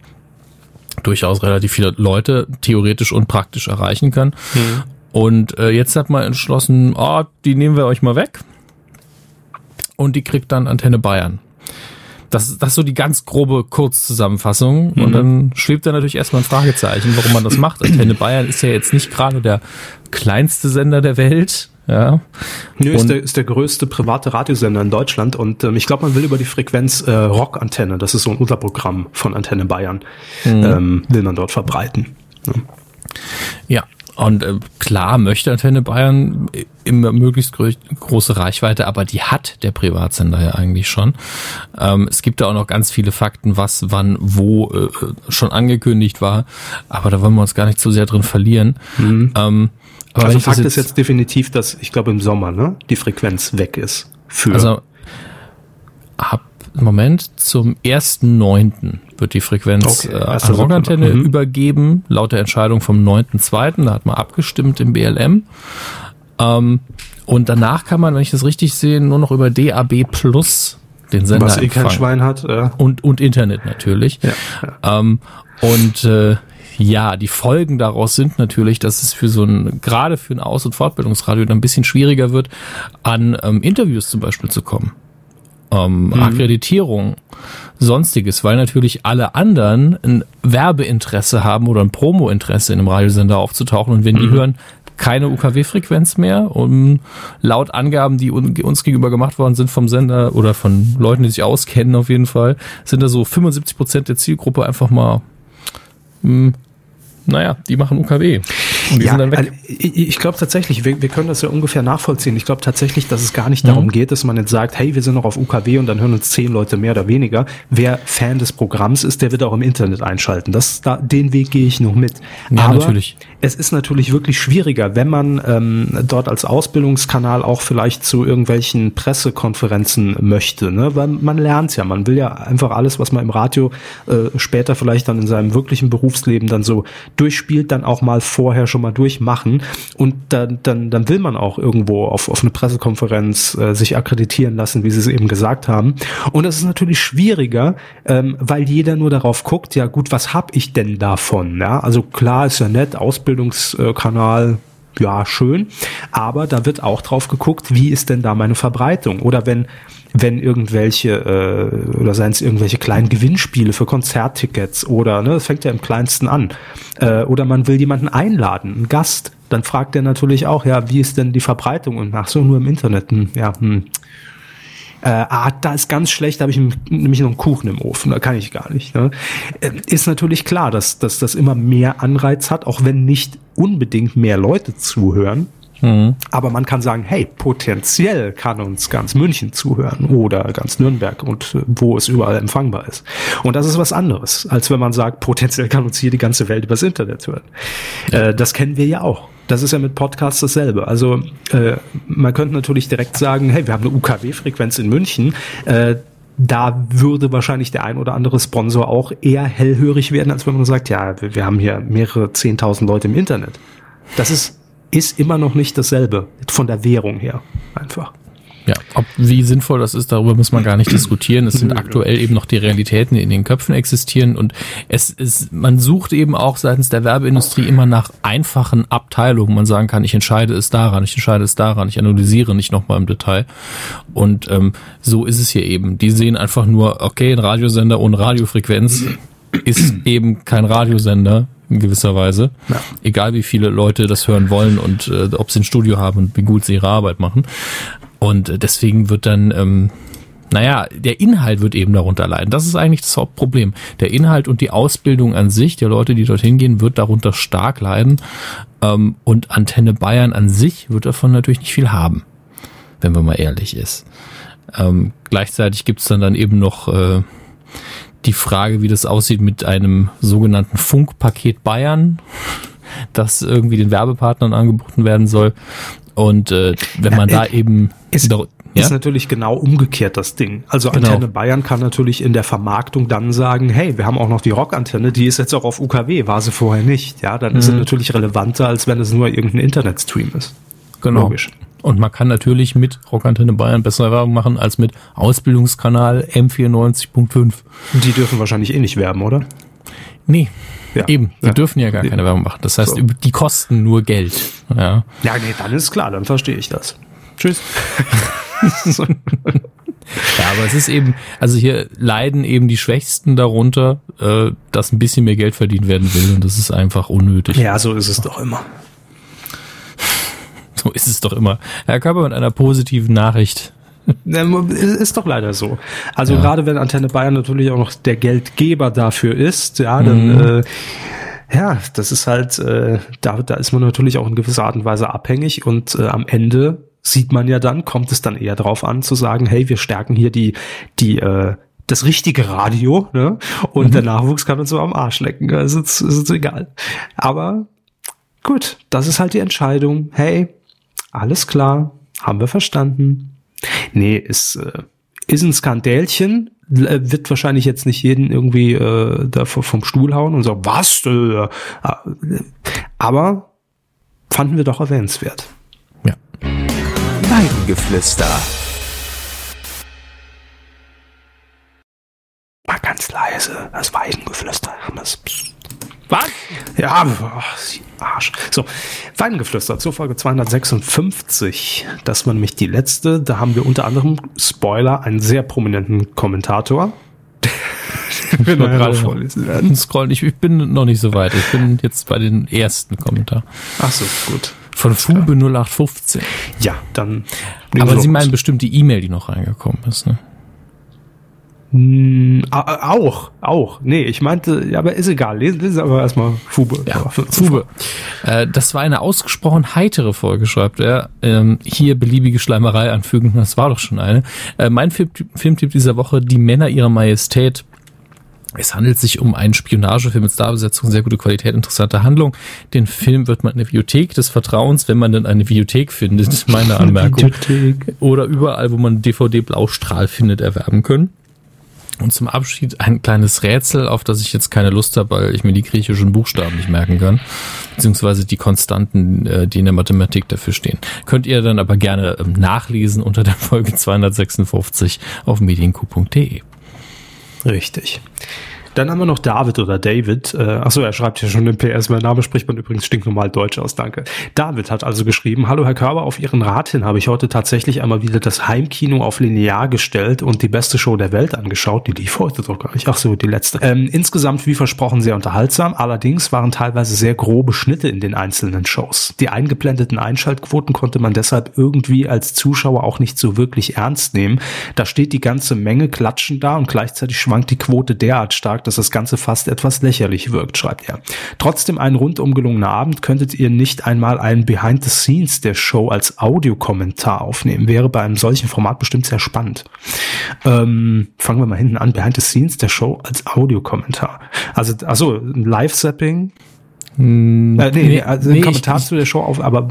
durchaus relativ viele Leute theoretisch und praktisch erreichen kann. Mhm. Und äh, jetzt hat man entschlossen, oh, die nehmen wir euch mal weg. Und die kriegt dann Antenne Bayern. Das, das ist so die ganz grobe Kurzzusammenfassung. Mhm. Und dann schwebt da natürlich erstmal ein Fragezeichen, warum man das macht. Antenne Bayern ist ja jetzt nicht gerade der kleinste Sender der Welt. Ja. Nö, ist der, ist der größte private Radiosender in Deutschland und ähm, ich glaube, man will über die Frequenz äh, Rock-Antenne, das ist so ein Unterprogramm von Antenne Bayern, mhm. ähm, will man dort verbreiten. Ja. ja, und äh, klar möchte Antenne Bayern immer möglichst große Reichweite, aber die hat der Privatsender ja eigentlich schon. Ähm, es gibt da auch noch ganz viele Fakten, was, wann, wo äh, schon angekündigt war, aber da wollen wir uns gar nicht zu sehr drin verlieren. Mhm. Ähm, also Fakt jetzt, ist jetzt definitiv, dass ich glaube im Sommer ne, die Frequenz weg ist. Für also ab Moment zum 1.9. wird die Frequenz okay, äh, an Rockantenne mhm. übergeben, laut der Entscheidung vom 9.2. Da hat man abgestimmt im BLM. Ähm, und danach kann man, wenn ich das richtig sehe, nur noch über DAB Plus den Sender Was eh kein Schwein hat. Ja. Und, und Internet natürlich. Ja, ja. Ähm, und äh, ja, die Folgen daraus sind natürlich, dass es für so ein, gerade für ein Aus- und Fortbildungsradio dann ein bisschen schwieriger wird, an ähm, Interviews zum Beispiel zu kommen ähm, mhm. Akkreditierung, sonstiges, weil natürlich alle anderen ein Werbeinteresse haben oder ein Promo-Interesse in einem Radiosender aufzutauchen und wenn die mhm. hören, keine UKW-Frequenz mehr. Und laut Angaben, die uns gegenüber gemacht worden sind vom Sender oder von Leuten, die sich auskennen auf jeden Fall, sind da so 75 Prozent der Zielgruppe einfach mal mh, hm, naja, die machen UKW. Und ja. Also ich, ich glaube tatsächlich, wir, wir können das ja ungefähr nachvollziehen. Ich glaube tatsächlich, dass es gar nicht mhm. darum geht, dass man jetzt sagt, hey, wir sind noch auf UKW und dann hören uns zehn Leute mehr oder weniger. Wer Fan des Programms ist, der wird auch im Internet einschalten. Das, da, den Weg gehe ich noch mit. Ja, Aber natürlich. es ist natürlich wirklich schwieriger, wenn man ähm, dort als Ausbildungskanal auch vielleicht zu irgendwelchen Pressekonferenzen möchte. Ne? Weil man lernt ja, man will ja einfach alles, was man im Radio äh, später vielleicht dann in seinem wirklichen Berufsleben dann so durchspielt, dann auch mal vorher schon mal durchmachen. Und dann, dann, dann will man auch irgendwo auf, auf eine Pressekonferenz äh, sich akkreditieren lassen, wie Sie es eben gesagt haben. Und das ist natürlich schwieriger, ähm, weil jeder nur darauf guckt, ja gut, was hab ich denn davon? Ja, also klar ist ja nett, Ausbildungskanal, ja, schön. Aber da wird auch drauf geguckt, wie ist denn da meine Verbreitung? Oder wenn wenn irgendwelche äh, oder seien es irgendwelche kleinen Gewinnspiele für Konzerttickets oder ne, das fängt ja im kleinsten an äh, oder man will jemanden einladen, einen Gast, dann fragt er natürlich auch, ja, wie ist denn die Verbreitung und ach so nur im Internet, hm, ja, hm. Äh, ah, da ist ganz schlecht, da habe ich nämlich noch einen Kuchen im Ofen, da kann ich gar nicht. Ne? Äh, ist natürlich klar, dass, dass das immer mehr Anreiz hat, auch wenn nicht unbedingt mehr Leute zuhören. Mhm. Aber man kann sagen, hey, potenziell kann uns ganz München zuhören oder ganz Nürnberg und äh, wo es überall empfangbar ist. Und das ist was anderes, als wenn man sagt, potenziell kann uns hier die ganze Welt übers Internet hören. Äh, das kennen wir ja auch. Das ist ja mit Podcasts dasselbe. Also äh, man könnte natürlich direkt sagen, hey, wir haben eine UKW-Frequenz in München. Äh, da würde wahrscheinlich der ein oder andere Sponsor auch eher hellhörig werden, als wenn man sagt, ja, wir, wir haben hier mehrere zehntausend Leute im Internet. Das ist ist immer noch nicht dasselbe von der Währung her einfach. Ja, ob wie sinnvoll das ist, darüber muss man gar nicht diskutieren. Es sind aktuell eben noch die Realitäten, die in den Köpfen existieren und es ist, man sucht eben auch seitens der Werbeindustrie immer nach einfachen Abteilungen. Man sagen kann, ich entscheide es daran, ich entscheide es daran, ich analysiere nicht nochmal im Detail. Und ähm, so ist es hier eben. Die sehen einfach nur, okay, ein Radiosender ohne Radiofrequenz ist eben kein Radiosender in gewisser Weise. Ja. Egal wie viele Leute das hören wollen und äh, ob sie ein Studio haben und wie gut sie ihre Arbeit machen. Und äh, deswegen wird dann, ähm, naja, der Inhalt wird eben darunter leiden. Das ist eigentlich das Hauptproblem. Der Inhalt und die Ausbildung an sich der Leute, die dorthin gehen, wird darunter stark leiden. Ähm, und Antenne Bayern an sich wird davon natürlich nicht viel haben, wenn man mal ehrlich ist. Ähm, gleichzeitig gibt's dann dann eben noch äh, die Frage, wie das aussieht mit einem sogenannten Funkpaket Bayern, das irgendwie den Werbepartnern angeboten werden soll. Und äh, wenn man ja, da eben ist, ja? ist natürlich genau umgekehrt das Ding. Also genau. Antenne Bayern kann natürlich in der Vermarktung dann sagen, hey, wir haben auch noch die Rockantenne, die ist jetzt auch auf UKW, war sie vorher nicht. Ja, dann mhm. ist sie natürlich relevanter, als wenn es nur irgendein Internetstream ist. Genau. Logisch. Und man kann natürlich mit Rockantenne Bayern bessere Werbung machen als mit Ausbildungskanal M94.5. Die dürfen wahrscheinlich eh nicht werben, oder? Nee. Ja. Eben, die ja. dürfen ja gar keine Werbung machen. Das heißt, so. die kosten nur Geld. Ja, ja nee, dann ist klar, dann verstehe ich das. Tschüss. *laughs* *laughs* Ja, aber es ist eben, also hier leiden eben die Schwächsten darunter, äh, dass ein bisschen mehr Geld verdient werden will und das ist einfach unnötig. Ja, so ist es doch immer. So ist es doch immer. Herr Körper mit einer positiven Nachricht. Ist doch leider so. Also ja. gerade wenn Antenne Bayern natürlich auch noch der Geldgeber dafür ist, ja, dann mhm. äh, ja, das ist halt, äh, da, da ist man natürlich auch in gewisser Art und Weise abhängig und äh, am Ende sieht man ja dann, kommt es dann eher darauf an zu sagen, hey, wir stärken hier die, die, äh, das richtige Radio, ne? Und mhm. der Nachwuchs kann uns so am Arsch lecken. Also ist, ist, ist egal. Aber gut, das ist halt die Entscheidung. Hey, alles klar, haben wir verstanden. Nee, ist, äh, ist ein Skandälchen, äh, wird wahrscheinlich jetzt nicht jeden irgendwie äh, da vom Stuhl hauen und sagen, was? Äh, aber fanden wir doch erwähnenswert. Ja. Weidengeflüster. Mal ganz leise, das Weidengeflüster. Psst. Was? Ja, Arsch. So, Weingeflüster zur Folge 256. Das war nämlich die letzte. Da haben wir unter anderem, Spoiler, einen sehr prominenten Kommentator. wir noch gerade vorlesen werden. Scrollen. Ich, ich, bin noch nicht so weit. Ich bin jetzt bei den ersten Kommentar. Ach so, gut. Von Fube 0815. Ja, dann. Aber Sie meinen bestimmt die E-Mail, die noch reingekommen ist, ne? Hm, auch, auch. Nee, ich meinte, ja, aber ist egal. Lesen, lesen aber erstmal Fube. Ja, Fube. Äh, das war eine ausgesprochen heitere Folge, schreibt er. Ähm, hier beliebige Schleimerei anfügen, das war doch schon eine. Äh, mein Film, Filmtipp dieser Woche, Die Männer ihrer Majestät. Es handelt sich um einen Spionagefilm mit Starbesetzung, sehr gute Qualität, interessante Handlung. Den Film wird man in der Bibliothek des Vertrauens, wenn man denn eine Bibliothek findet, *laughs* meine *laughs* Anmerkung. Oder überall, wo man DVD Blaustrahl findet, erwerben können. Und zum Abschied ein kleines Rätsel, auf das ich jetzt keine Lust habe, weil ich mir die griechischen Buchstaben nicht merken kann, beziehungsweise die Konstanten, äh, die in der Mathematik dafür stehen. Könnt ihr dann aber gerne ähm, nachlesen unter der Folge 256 auf medienku.de. Richtig. Dann haben wir noch David oder David. Äh, achso, er schreibt hier schon im PS. Mein Name spricht man übrigens stinknormal Deutsch aus. Danke. David hat also geschrieben, Hallo Herr Körber, auf Ihren Rat hin habe ich heute tatsächlich einmal wieder das Heimkino auf Linear gestellt und die beste Show der Welt angeschaut. Die lief heute doch gar nicht. Ach so, die letzte. Ähm, insgesamt, wie versprochen, sehr unterhaltsam. Allerdings waren teilweise sehr grobe Schnitte in den einzelnen Shows. Die eingeblendeten Einschaltquoten konnte man deshalb irgendwie als Zuschauer auch nicht so wirklich ernst nehmen. Da steht die ganze Menge klatschen da und gleichzeitig schwankt die Quote derart stark, sagt, dass das Ganze fast etwas lächerlich wirkt, schreibt er. Trotzdem ein rundum gelungener Abend könntet ihr nicht einmal einen Behind the Scenes der Show als Audiokommentar aufnehmen. Wäre bei einem solchen Format bestimmt sehr spannend. Ähm, fangen wir mal hinten an. Behind the Scenes der Show als Audiokommentar. Also, also ein Live-Zapping. Hm, äh, nee, nee, also nee, Kommentar ich, zu der Show auf, aber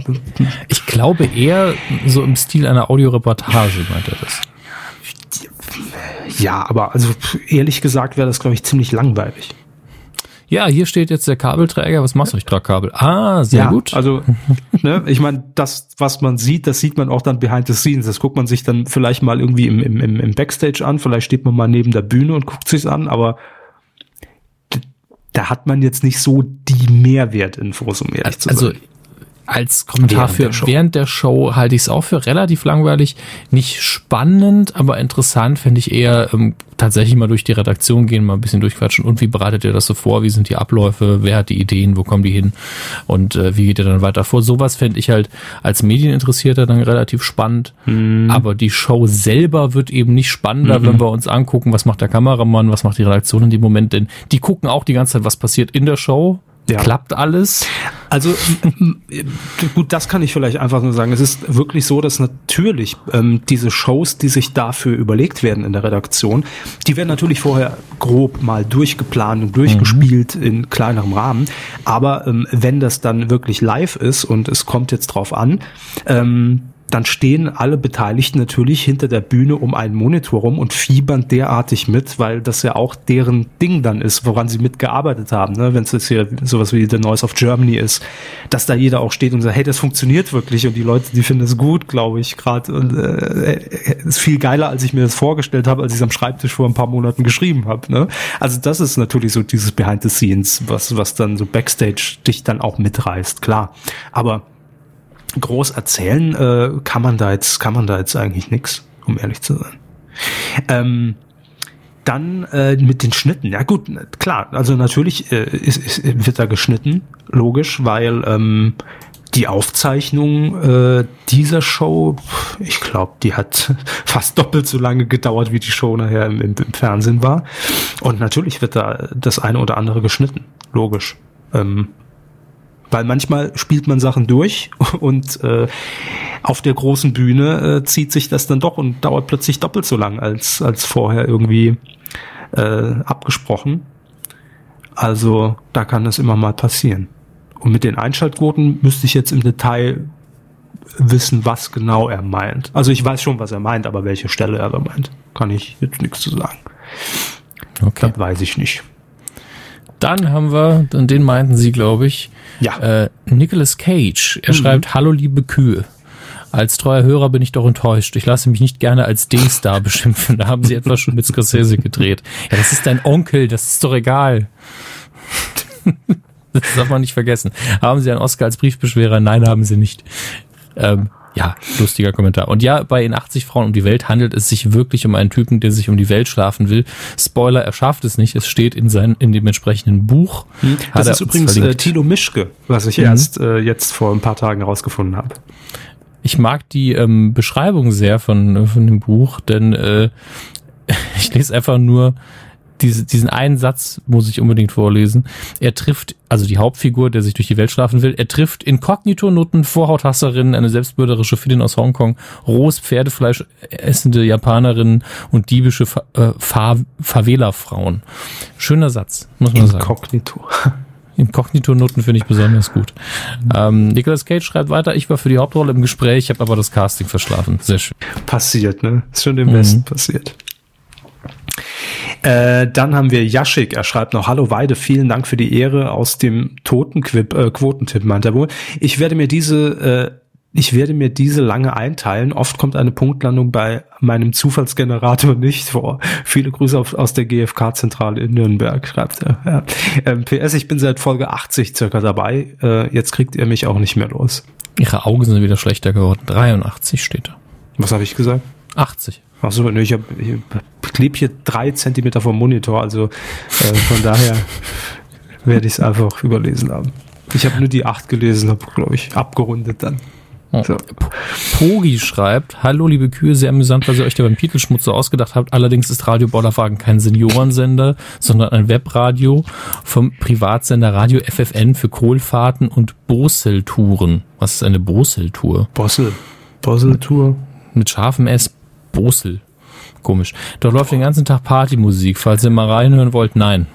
ich glaube eher so im Stil einer Audioreportage meint er das. Ja, aber also ehrlich gesagt wäre das, glaube ich, ziemlich langweilig. Ja, hier steht jetzt der Kabelträger. Was machst du? Ich trage Kabel. Ah, sehr ja, gut. Also, *laughs* ne, ich meine, das, was man sieht, das sieht man auch dann behind the scenes. Das guckt man sich dann vielleicht mal irgendwie im, im, im Backstage an. Vielleicht steht man mal neben der Bühne und guckt sich's an, aber da hat man jetzt nicht so die Mehrwertinfos, um ehrlich zu also, sein. Also als Kommentar während für der während der Show halte ich es auch für relativ langweilig. Nicht spannend, aber interessant fände ich eher ähm, tatsächlich mal durch die Redaktion gehen, mal ein bisschen durchquatschen. Und wie bereitet ihr das so vor? Wie sind die Abläufe? Wer hat die Ideen? Wo kommen die hin? Und äh, wie geht ihr dann weiter vor? Sowas fände ich halt als Medieninteressierter dann relativ spannend. Mhm. Aber die Show selber wird eben nicht spannender, mhm. wenn wir uns angucken, was macht der Kameramann, was macht die Redaktion in dem Moment. Denn die gucken auch die ganze Zeit, was passiert in der Show ja. Klappt alles? Also gut, das kann ich vielleicht einfach nur sagen. Es ist wirklich so, dass natürlich ähm, diese Shows, die sich dafür überlegt werden in der Redaktion, die werden natürlich vorher grob mal durchgeplant und durchgespielt mhm. in kleinerem Rahmen. Aber ähm, wenn das dann wirklich live ist und es kommt jetzt drauf an, ähm, dann stehen alle Beteiligten natürlich hinter der Bühne um einen Monitor rum und fiebern derartig mit, weil das ja auch deren Ding dann ist, woran sie mitgearbeitet haben. Ne? Wenn es jetzt hier sowas wie The Noise of Germany ist, dass da jeder auch steht und sagt, hey, das funktioniert wirklich und die Leute, die finden es gut, glaube ich, gerade. Und äh, äh, ist viel geiler, als ich mir das vorgestellt habe, als ich es am Schreibtisch vor ein paar Monaten geschrieben habe. Ne? Also das ist natürlich so dieses Behind the Scenes, was, was dann so Backstage dich dann auch mitreißt, klar. Aber groß erzählen äh, kann man da jetzt kann man da jetzt eigentlich nix, um ehrlich zu sein. Ähm, dann äh, mit den Schnitten. Ja gut, klar. Also natürlich äh, ist, ist, wird da geschnitten, logisch, weil ähm, die Aufzeichnung äh, dieser Show, ich glaube, die hat *laughs* fast doppelt so lange gedauert, wie die Show nachher im, im, im, Fernsehen war. Und natürlich wird da das eine oder andere geschnitten, logisch. Ähm, weil manchmal spielt man Sachen durch *laughs* und äh, auf der großen Bühne äh, zieht sich das dann doch und dauert plötzlich doppelt so lang als, als vorher irgendwie äh, abgesprochen. Also da kann das immer mal passieren. Und mit den Einschaltquoten müsste ich jetzt im Detail wissen, was genau er meint. Also ich weiß schon, was er meint, aber welche Stelle er da meint, kann ich jetzt nichts zu sagen. Okay. Das weiß ich nicht. Dann haben wir, den meinten sie, glaube ich, ja. äh, Nicolas Cage. Er mhm. schreibt, Hallo liebe Kühe. Als treuer Hörer bin ich doch enttäuscht. Ich lasse mich nicht gerne als D-Star *laughs* beschimpfen. Da haben sie etwas schon mit Scorsese gedreht. Ja, das ist dein Onkel, das ist doch egal. *laughs* Das darf man nicht vergessen. Haben Sie einen Oscar als Briefbeschwerer? Nein, haben Sie nicht. Ähm, ja, lustiger Kommentar. Und ja, bei in 80 Frauen um die Welt handelt es sich wirklich um einen Typen, der sich um die Welt schlafen will. Spoiler, er schafft es nicht. Es steht in, sein, in dem entsprechenden Buch. Hm. Das ist übrigens äh, Tilo Mischke, was ich mhm. erst äh, jetzt vor ein paar Tagen herausgefunden habe. Ich mag die ähm, Beschreibung sehr von, von dem Buch, denn äh, *laughs* ich lese einfach nur diese, diesen einen Satz muss ich unbedingt vorlesen. Er trifft, also die Hauptfigur, der sich durch die Welt schlafen will, er trifft Inkognito-Noten, Vorhauthasserinnen, eine selbstmörderische Fidin aus Hongkong, rohes Pferdefleisch essende Japanerinnen und diebische Fa äh, Fa Favela-Frauen. Schöner Satz, muss man sagen. Inkognito. Inkognito-Noten finde ich besonders gut. Ähm, Nicolas Cage schreibt weiter, ich war für die Hauptrolle im Gespräch, habe aber das Casting verschlafen. Sehr schön. Passiert, ne? Ist schon dem mhm. Besten passiert. Äh, dann haben wir Jaschik, er schreibt noch, Hallo Weide, vielen Dank für die Ehre aus dem Totenquip, äh, Quotentipp, meint er wohl. Ich werde mir diese, äh, ich werde mir diese lange einteilen. Oft kommt eine Punktlandung bei meinem Zufallsgenerator *laughs* nicht vor. Viele Grüße auf, aus der GfK-Zentrale in Nürnberg, schreibt er. Ja. Ähm, PS, ich bin seit Folge 80 circa dabei. Äh, jetzt kriegt ihr mich auch nicht mehr los. Ihre Augen sind wieder schlechter geworden. 83 steht da. Was habe ich gesagt? 80. Ach so, ne, ich, hab, ich klebe hier drei Zentimeter vom Monitor, also äh, von daher *laughs* werde ich es einfach überlesen haben. Ich habe nur die acht gelesen, habe, glaube ich, abgerundet dann. So. Pogi schreibt, hallo liebe Kühe, sehr amüsant, was ihr euch da beim Titelschmutz so ausgedacht habt. Allerdings ist Radio Bollerwagen kein Seniorensender, sondern ein Webradio vom Privatsender Radio FFN für Kohlfahrten und Boseltouren. Was ist eine Boseltour? Bossel. Boseltour. Mit scharfem S. Bosel. Komisch. Dort läuft den ganzen Tag Partymusik. Falls ihr mal reinhören wollt, nein.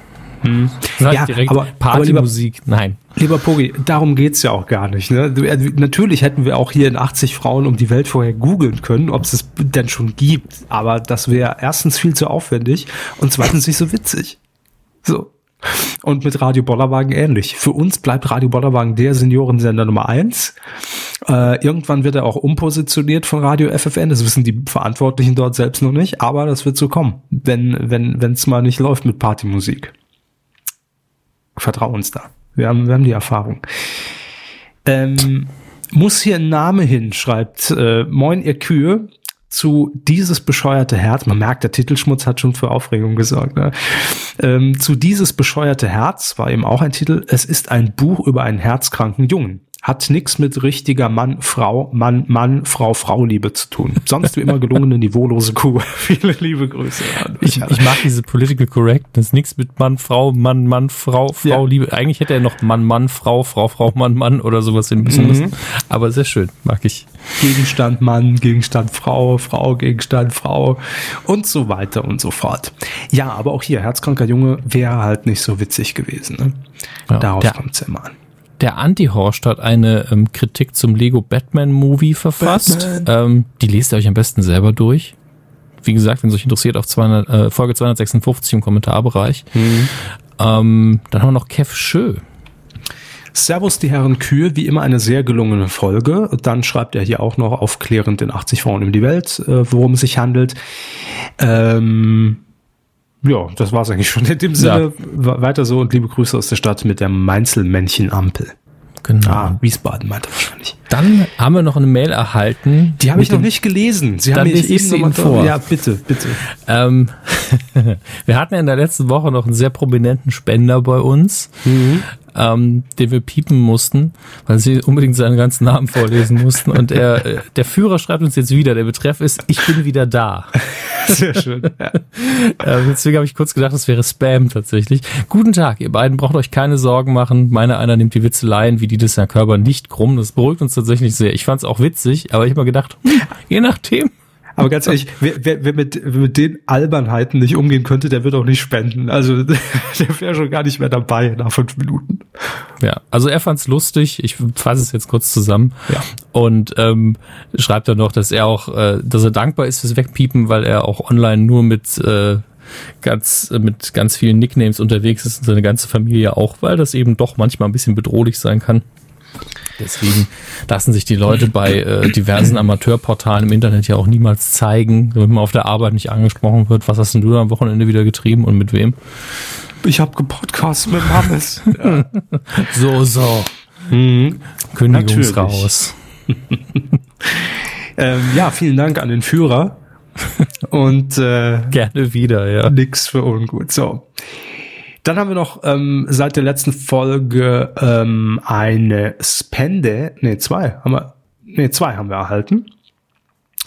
Hm. Sag ja, direkt aber, Partymusik, aber lieber, nein. Lieber Pogi, darum geht's ja auch gar nicht. Ne? Äh, natürlich hätten wir auch hier in 80 Frauen um die Welt vorher googeln können, ob es es denn schon gibt. Aber das wäre erstens viel zu aufwendig und zweitens nicht so witzig. So. Und mit Radio Bollerwagen ähnlich. Für uns bleibt Radio Bollerwagen der Seniorensender Nummer eins. Äh, irgendwann wird er auch umpositioniert von Radio FFN. Das wissen die Verantwortlichen dort selbst noch nicht. Aber das wird so kommen, wenn wenn wenn es mal nicht läuft mit Partymusik. Vertrau uns da. Wir haben wir haben die Erfahrung. Ähm, muss hier ein Name hin, schreibt äh, Moin ihr Kühe zu dieses bescheuerte Herz, man merkt, der Titelschmutz hat schon für Aufregung gesorgt, ne? ähm, zu dieses bescheuerte Herz war eben auch ein Titel, es ist ein Buch über einen herzkranken Jungen hat nichts mit richtiger Mann, Frau, Mann, Mann, Frau, Frau Liebe zu tun. Sonst wie immer gelungene niveaulose Kuh. *laughs* Viele liebe Grüße. Ich, ich mag diese Political Correctness. Nichts mit Mann, Frau, Mann, Mann, Frau, Frau, ja. Liebe. Eigentlich hätte er noch Mann, Mann, Frau, Frau, Frau, Mann, Mann oder sowas hinbissen müssen. Mhm. Aber sehr schön, mag ich. Gegenstand Mann, Gegenstand Frau, Frau, Gegenstand Frau und so weiter und so fort. Ja, aber auch hier, herzkranker Junge wäre halt nicht so witzig gewesen. Ne? Ja, Darauf kommt es immer an der Anti-Horst hat eine ähm, Kritik zum Lego Batman Movie verfasst. Ähm, die lest ihr euch am besten selber durch. Wie gesagt, wenn es euch interessiert, auf 200, äh, Folge 256 im Kommentarbereich. Mhm. Ähm, dann haben wir noch Kev Schö. Servus, die Herren Kühe, wie immer eine sehr gelungene Folge. Dann schreibt er hier auch noch aufklärend in 80 Frauen um die Welt, äh, worum es sich handelt. Ähm, ja, das war's eigentlich schon. In dem Sinne, ja. weiter so und liebe Grüße aus der Stadt mit der Mainzelmännchenampel. Genau. Ah, Wiesbaden meint er wahrscheinlich. Dann haben wir noch eine Mail erhalten. Die habe ich noch nicht gelesen. Sie Dann haben ich eben sie noch mal Ihnen vor. Ja, bitte, bitte. Ähm, *laughs* wir hatten ja in der letzten Woche noch einen sehr prominenten Spender bei uns, ähm, den wir piepen mussten, weil sie unbedingt seinen ganzen Namen vorlesen mussten. Und er, äh, der Führer schreibt uns jetzt wieder. Der Betreff ist, ich bin wieder da. *laughs* Sehr schön. Ja. *laughs* Äh, deswegen habe ich kurz gedacht, das wäre Spam tatsächlich. Guten Tag, ihr beiden braucht euch keine Sorgen machen. Meine einer nimmt die Witzeleien wie die des Herrn Körber nicht krumm. Das beruhigt uns tatsächlich sehr. Ich fand es auch witzig, aber ich habe mir gedacht, hm, je nachdem. Aber ganz ehrlich, wer, wer, wer, mit, wer mit den Albernheiten nicht umgehen könnte, der wird auch nicht spenden. Also *laughs* der wäre schon gar nicht mehr dabei nach fünf Minuten. Ja, also er fand's lustig. Ich fasse es jetzt kurz zusammen. Ja. Und ähm, schreibt dann noch, dass er auch, äh, dass er dankbar ist fürs Wegpiepen, weil er auch online nur mit äh, ganz mit ganz vielen Nicknames unterwegs ist und seine ganze Familie auch, weil das eben doch manchmal ein bisschen bedrohlich sein kann. Deswegen lassen sich die Leute bei äh, diversen Amateurportalen im Internet ja auch niemals zeigen, damit man auf der Arbeit nicht angesprochen wird. Was hast denn du da am Wochenende wieder getrieben und mit wem? Ich habe gepodcast mit Hammes. *laughs* Ja. So, so. Mhm. Kündigungsraus. *laughs* ähm, ja, vielen Dank an den Führer. *laughs* Und äh, Gerne wieder, ja. nix für ungut. So. Dann haben wir noch ähm, seit der letzten Folge ähm, eine Spende, nee, zwei haben wir, nee, zwei haben wir erhalten.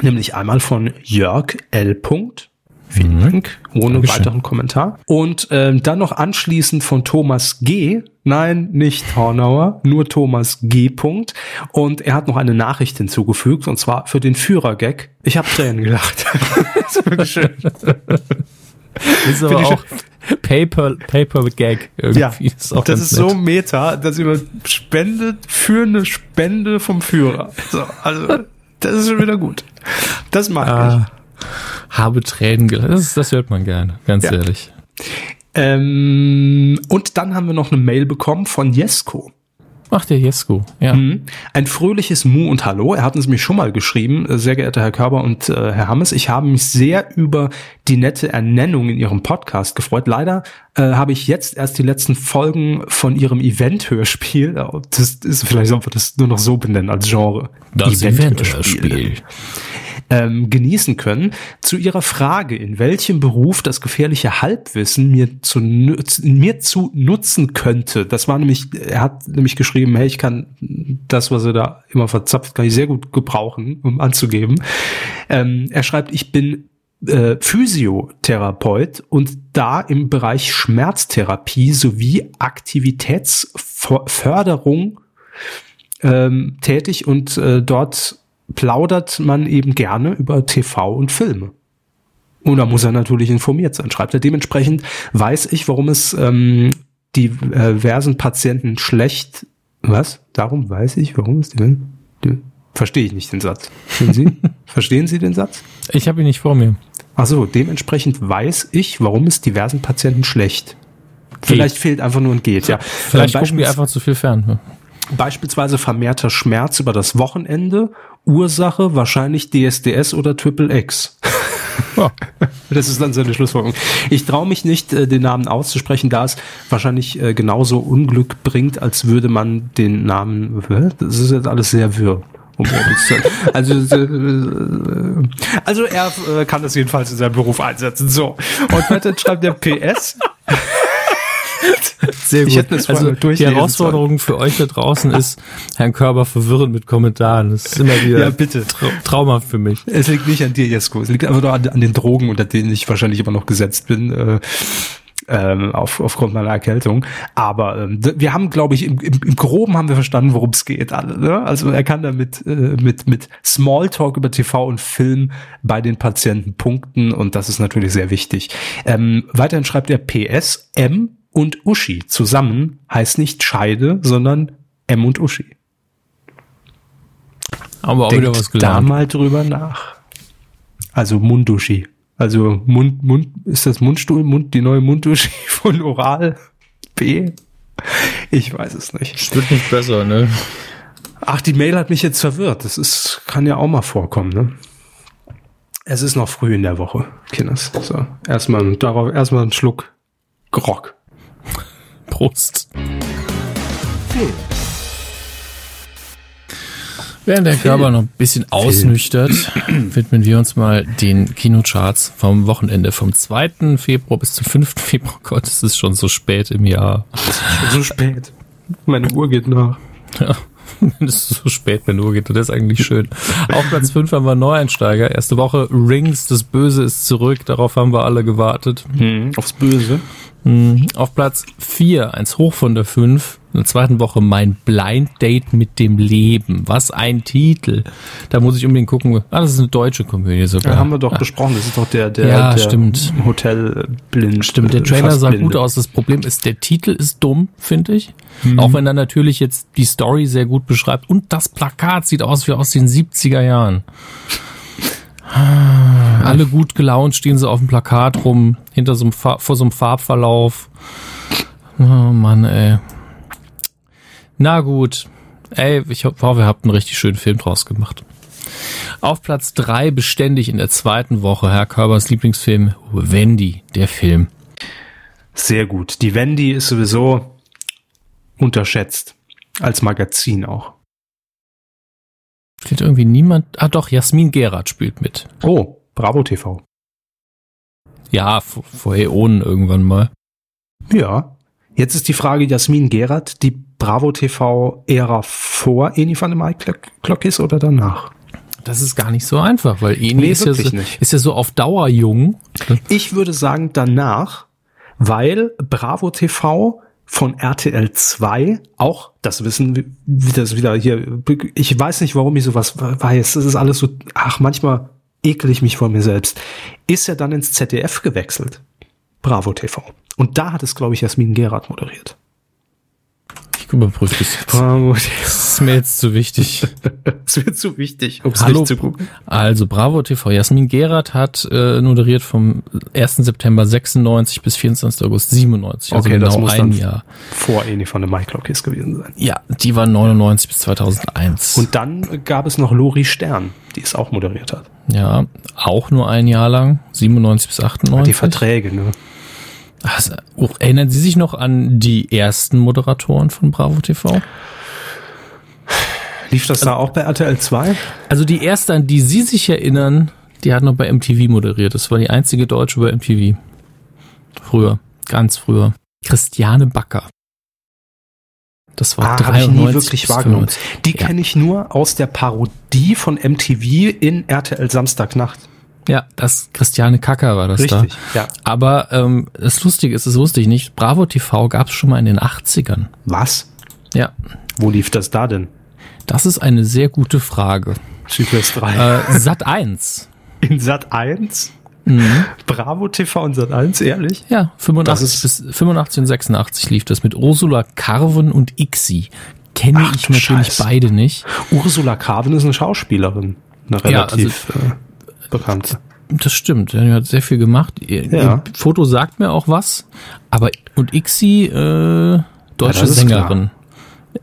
Nämlich einmal von Jörg L. Vielen Mhm. Dank, ohne Dankeschön. weiteren Kommentar. Und ähm, dann noch anschließend von Thomas G. Nein, nicht Hornauer, nur Thomas G. Punkt. Und er hat noch eine Nachricht hinzugefügt, und zwar für den Führer-Gag. Ich habe Tränen gelacht. *laughs* das ist wirklich schön. ist aber auch *laughs* Paper, Paper Gag irgendwie. Ja, ist auch das ist so meta, dass jemand spendet für eine Spende vom Führer. So, also, das ist schon wieder gut. Das mag Ah, habe Tränen gelassen. Das, das hört man gerne, ganz Ja. ehrlich. ich. Ähm, und dann haben wir noch eine Mail bekommen von Jesko. Ach, der Jesko. Ja. Mhm. Ein fröhliches Mu und Hallo. Er hat uns mir schon mal geschrieben, äh, sehr geehrter Herr Körber und äh, Herr Hammes, ich habe mich sehr über die nette Ernennung in Ihrem Podcast gefreut. Leider äh, habe ich jetzt erst die letzten Folgen von Ihrem Event-Hörspiel, äh, das ist vielleicht sollten wir das nur noch so benennen als Genre. Das Event-Hörspiel. Event-Spiel. Ähm, genießen können. Zu Ihrer Frage, in welchem Beruf das gefährliche Halbwissen mir zu, mir zu nutzen könnte. Das war nämlich, er hat nämlich geschrieben, hey, ich kann das, was er da immer verzapft, kann ich sehr gut gebrauchen, um anzugeben. Ähm, er schreibt, ich bin äh, Physiotherapeut und da im Bereich Schmerztherapie sowie Aktivitätsförderung ähm, tätig und äh, dort plaudert man eben gerne über TV und Filme. Und da muss er natürlich informiert sein, schreibt er. Dementsprechend weiß ich, warum es ähm, diversen Patienten schlecht. Was? Darum weiß ich, warum es die, die Verstehe ich nicht den Satz. Verstehen Sie? *laughs* Verstehen Sie den Satz? Ich habe ihn nicht vor mir. Ach so, dementsprechend weiß ich, warum es diversen Patienten schlecht. Vielleicht fehlt einfach nur ein geht, ja. Vielleicht Äh, gucken wir einfach zu viel fern. Beispielsweise vermehrter Schmerz über das Wochenende, Ursache wahrscheinlich DSDS oder Triple X. Ja. *laughs* Das ist dann seine Schlussfolgerung. Ich traue mich nicht, äh, den Namen auszusprechen, da es wahrscheinlich äh, genauso Unglück bringt, als würde man den Namen. Das ist jetzt alles sehr wirr. Um. *laughs* Also, äh, also er kann das jedenfalls in seinem Beruf einsetzen. So. Und weiter schreibt der PS. *laughs* Sehr Ich hätte also die Herausforderung für euch da draußen ist, Herrn Körber verwirren mit Kommentaren. Das ist immer wieder Ja, bitte. trau traumhaft für mich. Es liegt nicht an dir, Jesko. Es liegt einfach nur an, an den Drogen, unter denen ich wahrscheinlich immer noch gesetzt bin. Äh, ähm, auf, aufgrund meiner Erkältung. Aber ähm, wir haben, glaube ich, im, im, im Groben haben wir verstanden, worum es geht. Alle, ne? Also er kann damit äh, mit, mit Smalltalk über TV und Film bei den Patienten punkten und das ist natürlich sehr wichtig. Ähm, weiterhin schreibt er PS, M und Uschi zusammen heißt nicht Scheide, sondern M und Uschi. Aber auch wieder Denkt was da gelernt. mal drüber nach. Also Munduschi. Also Mund, Mund, ist das Mundstuhl, Mund, die neue Munduschi *laughs* von Oral B? Ich weiß es nicht. Es wird nicht besser, ne? Ach, die Mail hat mich jetzt verwirrt. Das ist, kann ja auch mal vorkommen, ne? Es ist noch früh in der Woche, Kinders. So, erstmal, darauf, erstmal einen Schluck Grog. Prost. Während der Körper noch ein bisschen ausnüchtert, widmen wir uns mal den Kinocharts vom Wochenende vom 2. Februar bis zum 5. Februar. Gott, es ist schon so spät im Jahr. so spät. Meine Uhr geht nach. Ja, *laughs* es ist so spät, wenn die Uhr geht. Das ist eigentlich schön. Auf Platz 5 haben wir Neueinsteiger. Erste Woche Rings, das Böse ist zurück. Darauf haben wir alle gewartet. Hm, aufs Böse. Hm, Auf Platz 4, eins hoch von der 5, in der zweiten Woche mein Blind Date mit dem Leben. Was ein Titel. Da muss ich unbedingt gucken. Ah, das ist eine deutsche Komödie sogar. Ja, haben wir doch besprochen. Das ist doch der, der, Ja, der stimmt. Hotelblind. Stimmt, der Trailer sah Blinde. gut aus. Das Problem ist, der Titel ist dumm, finde ich. Auch wenn er natürlich jetzt die Story sehr gut beschreibt. Und das Plakat sieht aus wie aus den 70er Jahren. Alle gut gelaunt stehen sie auf dem Plakat rum, hinter so einem Fa vor so einem Farbverlauf. Oh Mann, ey. Na gut. Ey, ich ho- hoffe, ihr habt einen richtig schönen Film draus gemacht. Auf Platz drei beständig in der zweiten Woche Herr Körbers Lieblingsfilm Wendy, der Film. Sehr gut. Die Wendy ist sowieso unterschätzt. Als Magazin auch. Steht irgendwie niemand. Ah doch, Jasmin Gerard spielt mit. Oh, Bravo TV. Ja, vor Äonen irgendwann mal. Ja. Jetzt ist die Frage, Jasmin Gerard, die Bravo TV-Ära vor Eni van der Maiklock ist oder danach? Das ist gar nicht so einfach, weil Eni Nee, ist, ja so, ist ja so auf Dauer jung. Ich würde sagen danach, weil Bravo TV von RTL 2 auch, das wissen, wie das wieder hier, ich weiß nicht, warum ich sowas weiß, das ist alles so, ach, manchmal ekel ich mich vor mir selbst, ist ja dann ins ZDF gewechselt. Bravo TV. Und da hat es, glaube ich, Jasmin Gerard moderiert. Ich überprüfe das jetzt. Bravo Das ist mir jetzt zu wichtig. *laughs* Das wird zu wichtig, um es nicht zu gucken. Also Bravo TV. Jasmin Gerard hat äh, moderiert vom 1. September 96 bis 24. August 97. Also Okay, das genau muss ein dann- Jahr. Vor Eni von der Maiklock ist gewesen sein. Ja, die war 99 bis 2001. Und dann gab es noch Lori Stern, die es auch moderiert hat. ja, auch nur ein Jahr lang. 97 bis 98. Die Verträge, ne? Also, erinnern Sie sich noch an die ersten Moderatoren von Bravo TV? Lief das da auch bei RTL 2? Also die erste, an die Sie sich erinnern, die hat noch bei MTV moderiert. Das war die einzige Deutsche bei MTV. Früher, ganz früher. Christiane Backer. Das war Ah, habe ich nie 93 wirklich wahrgenommen. 95. Die Ja. kenne ich nur aus der Parodie von MTV in RTL Samstagnacht. Ja, das Christiane Kacker war das Richtig, da. ja. Aber ähm, das Lustige ist, das wusste ich nicht, Bravo TV gab es schon mal in den 80ern. Was? Ja, Wo lief das da denn? das ist eine sehr gute Frage. Südwest 3. Äh, Sat 1. *laughs* in Sat 1? Mhm. Bravo TV und Sat 1, ehrlich? Ja, 85 Das bis 85 und 86 lief das mit Ursula Carven und Ixi. Kenne Ach ich natürlich Scheiße. beide nicht. Ursula Carven ist eine Schauspielerin. Eine Ja, relativ äh, bekannte. Das stimmt, die hat sehr viel gemacht. Ja. Foto sagt mir auch was, aber und Ixi, äh, deutsche Ja, das Sängerin.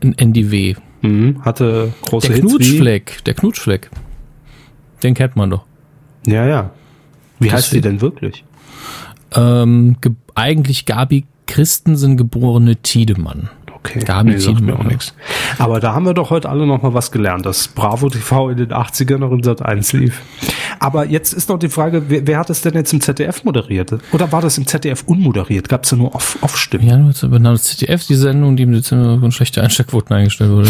in NDW. Mhm, hatte große Der Hits. Knutschfleck, der Knutschfleck. Den kennt man doch. Ja, ja. Wie heißt die Deswegen- denn wirklich? Ähm, ge eigentlich Gabi Christensen geborene Tiedemann. Okay, Gabi nee, sagt mir auch nichts. Aber da haben wir doch heute alle noch mal was gelernt, dass Bravo TV in den 80ern noch in Sat 1 lief. Aber jetzt ist noch die Frage, wer, wer hat es denn jetzt im ZDF moderiert? Oder war das im ZDF unmoderiert? Gab es da nur Off- Off-Stimmen? Ja, nur benannt. ZDF, die Sendung, die im Dezember von schlechte Einsteckquoten eingestellt wurde.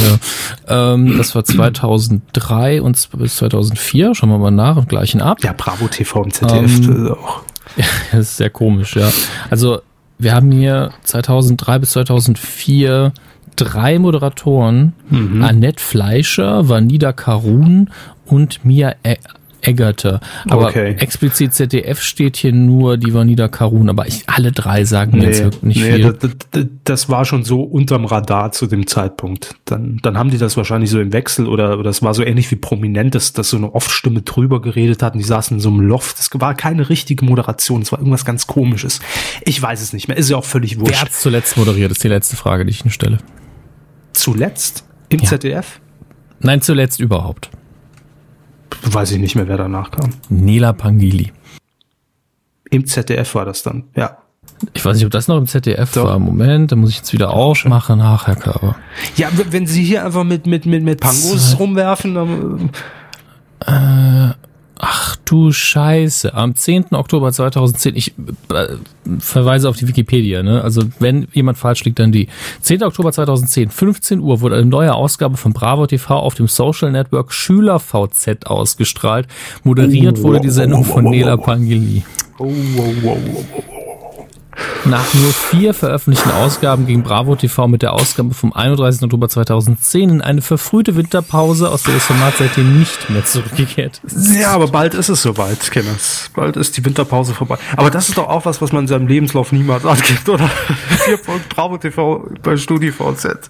Ja. Ähm, das war 2003 und bis 2004. Schauen wir mal nach und gleichen ab. Ja, Bravo TV im ZDF Ähm, äh, auch. *laughs* Das ist sehr komisch, ja. Also, wir haben hier 2003 bis 2004 drei Moderatoren. Mhm. Annette Fleischer, Vanida Karun und Mia E- Eggerte. Aber Okay. explizit ZDF steht hier nur die Vanida Karun. Aber ich, alle drei sagen mir jetzt wirklich nicht viel. das, das, das war schon so unterm Radar zu dem Zeitpunkt. Dann, dann haben die das wahrscheinlich so im Wechsel oder, oder das war so ähnlich wie prominent, dass, dass so eine Off-Stimme drüber geredet hat und die saßen in so einem Loft. Das war keine richtige Moderation, es war irgendwas ganz komisches. Ich weiß es nicht mehr, ist ja auch völlig Wer wurscht. hat zuletzt moderiert? Das ist die letzte Frage, die ich Ihnen stelle. Zuletzt im Ja. ZDF? Nein, zuletzt überhaupt. Weiß ich nicht mehr, wer danach kam. Nela Pangili. Im ZDF war das dann, ja. Ich weiß nicht, ob das noch im ZDF Doch. war. Moment, da muss ich jetzt wieder aufmachen. Ach, Herr Körber. Ja, wenn Sie hier einfach mit, mit, mit, mit Pangos Z rumwerfen, dann. Äh, ach du Scheiße. Am 10. Oktober 2010, ich äh, verweise auf die Wikipedia, ne? Also, wenn jemand falsch liegt, dann die. 10. Oktober 2010, 15 Uhr, wurde eine neue Ausgabe von Bravo TV auf dem Social Network Schüler VZ ausgestrahlt. Moderiert oh, wurde die Sendung oh, oh, von Nela Pangeli. Oh, oh, oh, oh, oh. Nach nur vier veröffentlichten Ausgaben ging Bravo TV mit der Ausgabe vom 31. Oktober 2010 in eine verfrühte Winterpause, aus der das Format seitdem nicht mehr zurückgekehrt ist. Ja, aber bald ist es soweit, Kenneth. Bald ist die Winterpause vorbei. Aber das ist doch auch was, was man in seinem Lebenslauf niemals *laughs* angibt, oder? Vier Folgen Bravo TV bei StudiVZ.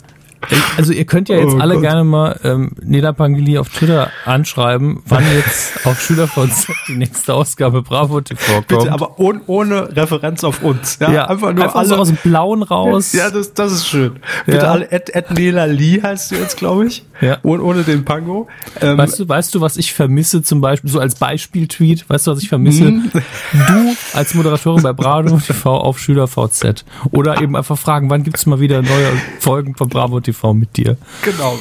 Also ihr könnt ja jetzt oh alle Gott. gerne mal ähm, Neda Pangili auf Twitter anschreiben, wann jetzt auf Schülerfonds die nächste Ausgabe Bravo TV kommt. Bitte, aber ohne, ohne Referenz auf uns. Ja, ja einfach nur einfach alle. so aus dem Blauen raus. Ja, das, das ist schön. Bitte ja. alle, Ed, Ed Nela Lee heißt du jetzt, glaube ich. Ja. Ohne, ohne den Pango. Ähm, weißt du, weißt du, was ich vermisse zum Beispiel, so als Beispiel-Tweet, weißt du, was ich vermisse? Mhm. du als Moderatorin bei Bravo TV auf SchülerVZ. Oder eben einfach fragen, wann gibt's mal wieder neue Folgen von Bravo TV mit dir? Genau.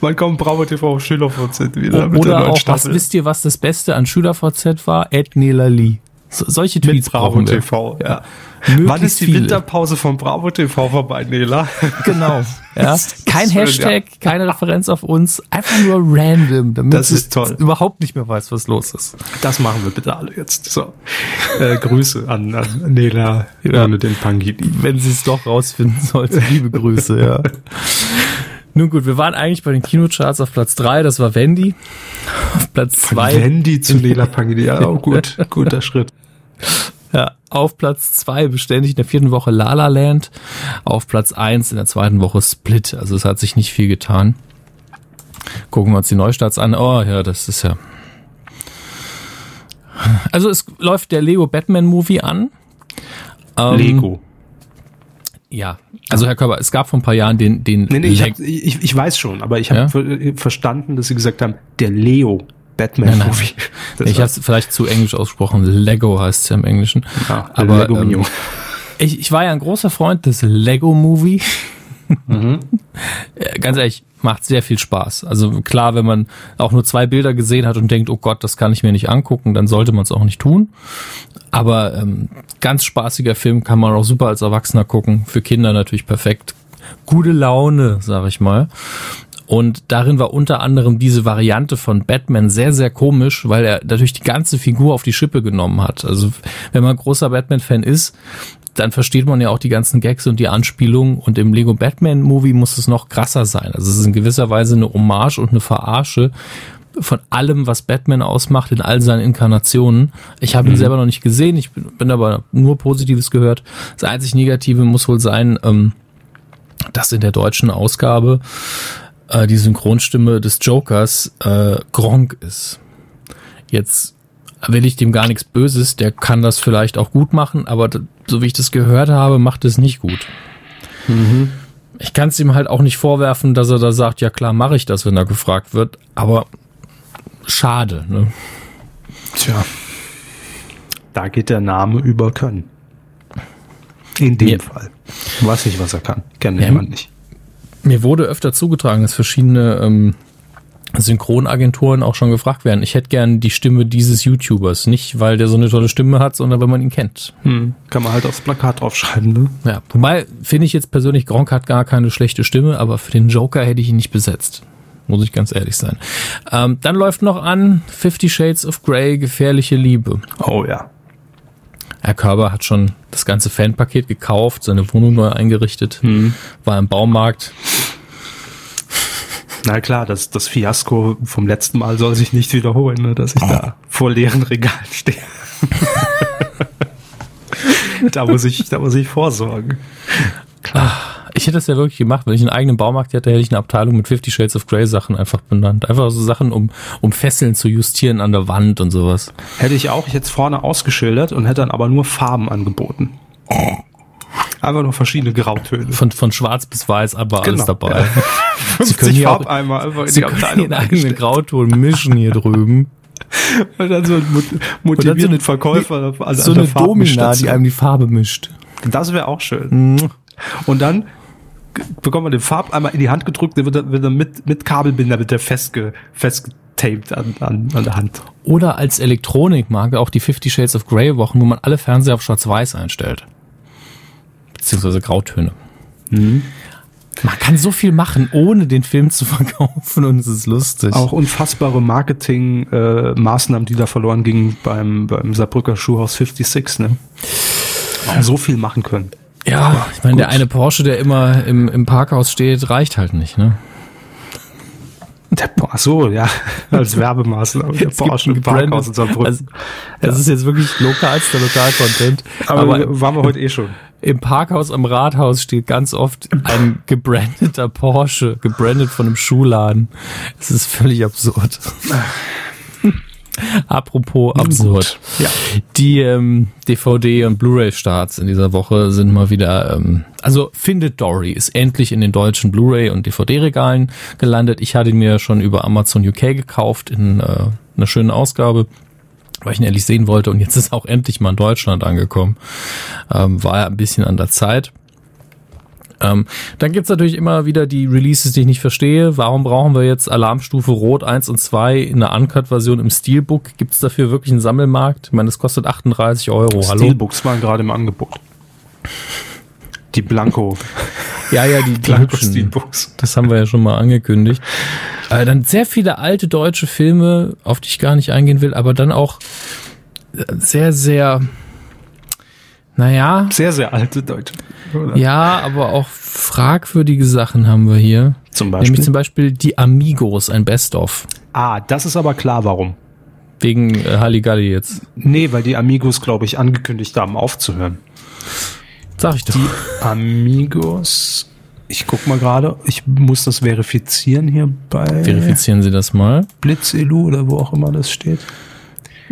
Wann kommt Bravo TV auf SchülerVZ wieder? Oder auch, was wisst ihr, was das Beste an SchülerVZ war? Ed Nela Lee. So, solche Tweets Mit Bravo TV, ja. Möglichst Wann ist die viele. Winterpause von Bravo TV vorbei, Nela? Genau. *laughs* Ja. Kein Hashtag, ja. keine Referenz auf uns, einfach nur random, damit das ist toll. überhaupt nicht mehr weiß, was los ist. Das machen wir bitte alle jetzt. So. Äh, Grüße an, an Nela ja. ohne den Pangini. Wenn sie es doch rausfinden sollte, liebe Grüße, ja. *laughs* Nun gut, wir waren eigentlich bei den Kinocharts auf Platz drei. das war Wendy. Auf Platz zwei. Wendy zu *laughs* Nela Pangini, ja, oh, gut, *laughs* guter Schritt. Ja, auf Platz zwei beständig in der vierten Woche La La Land, auf Platz eins in der zweiten Woche Split. Also es hat sich nicht viel getan. Gucken wir uns die Neustarts an. Oh ja, das ist ja. Also es läuft der Lego Batman Movie an. Ähm, Lego. Ja, also Herr Körber, es gab vor ein paar Jahren den den. Nee, nee, ich, hab, ich, ich weiß schon, aber ich habe ja? verstanden, dass Sie gesagt haben, der Leo Batman-Movie. *laughs* Ich habe es vielleicht zu englisch ausgesprochen. Lego heißt es ja im Englischen. Ja, aber Lego ähm, ich, ich war ja ein großer Freund des Lego-Movie. Mhm. *laughs* Ganz ehrlich, macht sehr viel Spaß. Also klar, wenn man auch nur zwei Bilder gesehen hat und denkt, oh Gott, das kann ich mir nicht angucken, dann sollte man es auch nicht tun. Aber ähm, ganz spaßiger Film kann man auch super als Erwachsener gucken. Für Kinder natürlich perfekt. Gute Laune, sag ich mal. Und darin war unter anderem diese Variante von Batman sehr, sehr komisch, weil er natürlich die ganze Figur auf die Schippe genommen hat. Also wenn man großer Batman-Fan ist, dann versteht man ja auch die ganzen Gags und die Anspielungen. Und im Lego Batman Movie muss es noch krasser sein. Also es ist in gewisser Weise eine Hommage und eine Verarsche von allem, was Batman ausmacht in all seinen Inkarnationen. Ich habe ihn mhm. selber noch nicht gesehen, ich bin, bin aber nur Positives gehört. Das einzig Negative muss wohl sein, ähm, dass in der deutschen Ausgabe äh, die Synchronstimme des Jokers äh, Gronk ist. Jetzt will ich dem gar nichts Böses, der kann das vielleicht auch gut machen, aber so wie ich das gehört habe, macht es nicht gut. Mhm. Ich kann es ihm halt auch nicht vorwerfen, dass er da sagt, ja klar, mache ich das, wenn er gefragt wird, aber schade, ne? Tja. Da geht der Name über Können. In dem ja. Fall. Weiß ich, was er kann. Kennt ja, jemand nicht. Mir wurde öfter zugetragen, dass verschiedene ähm, Synchronagenturen auch schon gefragt werden. Ich hätte gern die Stimme dieses YouTubers. Nicht, weil der so eine tolle Stimme hat, sondern weil man ihn kennt. Hm. Kann man halt aufs Plakat draufschreiben, ne? Ja. Wobei, finde ich jetzt persönlich, Gronk hat gar keine schlechte Stimme, aber für den Joker hätte ich ihn nicht besetzt. Muss ich ganz ehrlich sein. Ähm, dann läuft noch an Fifty Shades of Grey, gefährliche Liebe. Oh ja. Herr Körber hat schon das ganze Fanpaket gekauft, seine Wohnung neu eingerichtet, hm. war im Baumarkt. Na klar, das, das Fiasko vom letzten Mal soll sich nicht wiederholen, ne, dass ich oh. da vor leeren Regalen stehe. *laughs* da muss ich, da muss ich vorsorgen. Klar. Ich hätte das ja wirklich gemacht, wenn ich einen eigenen Baumarkt hätte, hätte ich eine Abteilung mit Fifty Shades of Grey Sachen einfach benannt. Einfach so Sachen, um, um Fesseln zu justieren an der Wand und sowas. Hätte ich auch jetzt vorne ausgeschildert und hätte dann aber nur Farben angeboten. Einfach nur verschiedene Grautöne. Von, von schwarz bis weiß, aber genau, alles dabei. Ja. *laughs* Sie können hier auch, einfach in Sie die können eigenen Grauton mischen hier drüben. *laughs* Und dann so ein motivierten so Verkäufer an, so eine Domina, die einem die Farbe mischt. Das wäre auch schön. Und dann bekommt man den Farb einmal in die Hand gedrückt, der wird, dann- wird dann mit, mit Kabelbinder wird der festge, festgetaped an, an, an der Hand. Oder als Elektronikmarke auch die Fifty Shades of Grey Wochen, wo man alle Fernseher auf Schwarz-Weiß einstellt. Beziehungsweise Grautöne. Mhm. Man kann so viel machen, ohne den Film zu *laughs* verkaufen und es ist lustig. Auch unfassbare Marketing-Maßnahmen, äh, die da verloren gingen beim, beim Saarbrücker Schuhhaus 56, ne? Auch so viel machen können. ja, ich meine, der eine Porsche, der immer im, im Parkhaus steht, reicht halt nicht, ne? Der, ach so, ja, *laughs* als Werbemaßnahme. *laughs* Der Porsche Parkhaus in Saarbrücken. Also, das ist jetzt wirklich lokalster Lokalcontent. aber, Aber, waren wir heute eh schon. im Parkhaus am Rathaus steht ganz oft ein *laughs* gebrandeter Porsche, gebrandet von einem Schuhladen. Es ist völlig absurd. Apropos absurd. Ja. Die ähm, DVD und Blu-ray-Starts in dieser Woche sind mal wieder, ähm, also Findet Dory ist endlich in den deutschen Blu-ray und DVD-Regalen gelandet. Ich hatte ihn mir schon über Amazon UK gekauft in äh, einer schönen Ausgabe, weil ich ihn ehrlich sehen wollte und jetzt ist auch endlich mal in Deutschland angekommen. Ähm, war ja ein bisschen an der Zeit. Ähm, dann gibt's natürlich immer wieder die Releases, die ich nicht verstehe. Warum brauchen wir jetzt Alarmstufe Rot 1 und 2 in der Uncut-Version im Steelbook? Gibt's dafür wirklich einen Sammelmarkt? Ich meine, das kostet 38 Euro. Hallo? Steelbooks waren gerade im Angebot. Die Blanco, Ja, ja, die, die Blanco hübschen. Steelbooks. Das haben wir ja schon mal angekündigt. Äh, dann sehr viele alte deutsche Filme, auf die ich gar nicht eingehen will, aber dann auch sehr, sehr, naja, Sehr, sehr alte Deutsche. Oder? ja, aber auch fragwürdige Sachen haben wir hier. Zum Nämlich Beispiel. zum Beispiel die Amigos, ein Best-of. Ah, das ist aber klar, warum. Wegen äh, Halligalli jetzt. Nee, weil die Amigos, glaube ich, angekündigt haben, aufzuhören. Sag ich doch. Die Amigos, ich guck mal gerade, ich muss das verifizieren hier bei Verifizieren Sie das mal. Blitzelu oder wo auch immer das steht.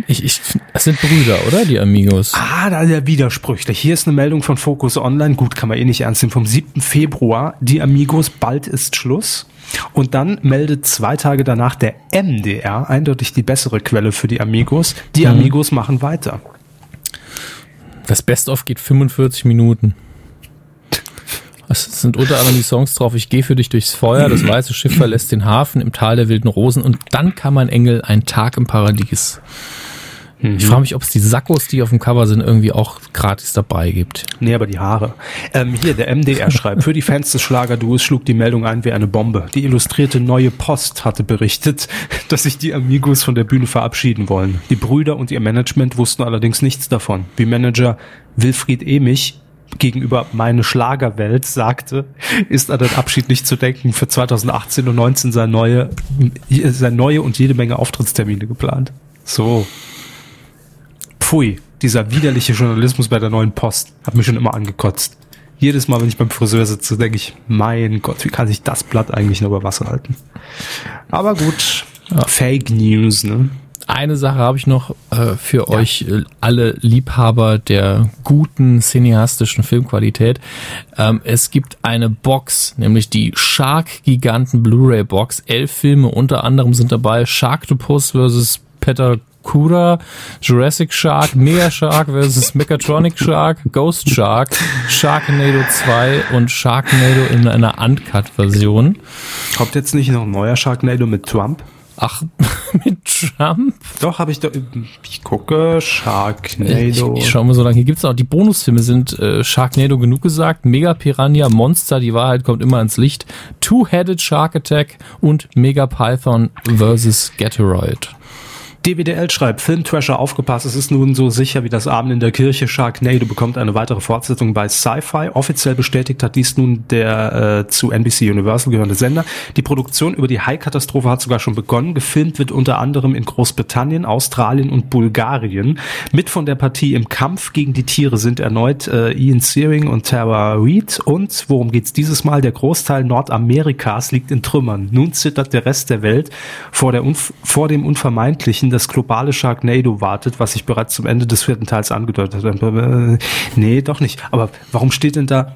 Ich, ich, das sind Brüder, oder? Die Amigos. Ah, da ist ja widersprüchlich. Hier ist eine Meldung von Focus Online. Gut, kann man eh nicht ernst nehmen. Vom 7. Februar. Die Amigos, bald ist Schluss. Und dann meldet zwei Tage danach der MDR, eindeutig die bessere Quelle für die Amigos. Die Amigos machen weiter. Das Best-of geht 45 Minuten. Es sind unter anderem die Songs drauf, ich gehe für dich durchs Feuer, das weiße Schiff verlässt den Hafen im Tal der wilden Rosen und dann kann mein Engel ein Tag im Paradies. Ich frage mich, ob es die Sackos, die auf dem Cover sind, irgendwie auch gratis dabei gibt. Nee, aber die Haare. Ähm, hier, der MDR schreibt, für die Fans des Schlagerduos schlug die Meldung ein wie eine Bombe. Die illustrierte Neue Post hatte berichtet, *laughs* dass sich die Amigos von der Bühne verabschieden wollen. Die Brüder und ihr Management wussten allerdings nichts davon. Wie Manager Wilfried Emich gegenüber Meine Schlagerwelt sagte, ist an den Abschied nicht zu denken. Für 2018 und 19 sein neue, sein neue und jede Menge Auftrittstermine geplant. So. Pfui, dieser widerliche Journalismus bei der neuen Post hat mich schon immer angekotzt. Jedes Mal, wenn ich beim Friseur sitze, denke ich, mein Gott, wie kann sich das Blatt eigentlich noch über Wasser halten? Aber gut, Fake News, ne? Eine Sache habe ich noch äh, für euch äh, alle Liebhaber der guten cineastischen Filmqualität. Ähm, es gibt eine Box, nämlich die Shark Giganten Blu-ray Box. Elf Filme unter anderem sind dabei. Sharktopus vs. Peter Kura, Jurassic Shark, Mega Shark vs. Mechatronic Shark, Ghost Shark, Sharknado 2 und Sharknado in einer Uncut-Version. Kommt jetzt nicht noch ein neuer Sharknado mit Trump? Ach, *laughs* mit Trump? Doch, habe ich doch. Ich gucke, Ich, Sharknado. ich schau mal so lange. Hier gibt's auch die Bonusfilme sind äh, Sharknado genug gesagt, Mega Piranha, Monster, die Wahrheit kommt immer ans Licht, Two-Headed Shark Attack und Mega Python vs. Gatoroid. DWDL schreibt, Filmtrasher aufgepasst, es ist nun so sicher wie das Abend in der Kirche. Sharknado bekommt eine weitere Fortsetzung bei Sci-Fi. Offiziell bestätigt hat dies nun der äh, zu NBC Universal gehörende Sender. Die Produktion über die Hai-Katastrophe hat sogar schon begonnen. Gefilmt wird unter anderem in Großbritannien, Australien und Bulgarien. Mit von der Partie im Kampf gegen die Tiere sind erneut äh, Ian Searing und Tara Reid. Und worum geht's dieses Mal? Der Großteil Nordamerikas liegt in Trümmern. Nun zittert der Rest der Welt vor, der Unf vor dem Unvermeidlichen, das globale Sharknado wartet, was ich bereits zum Ende des vierten Teils angedeutet habe. Äh, Nee, doch nicht. Aber warum steht denn da?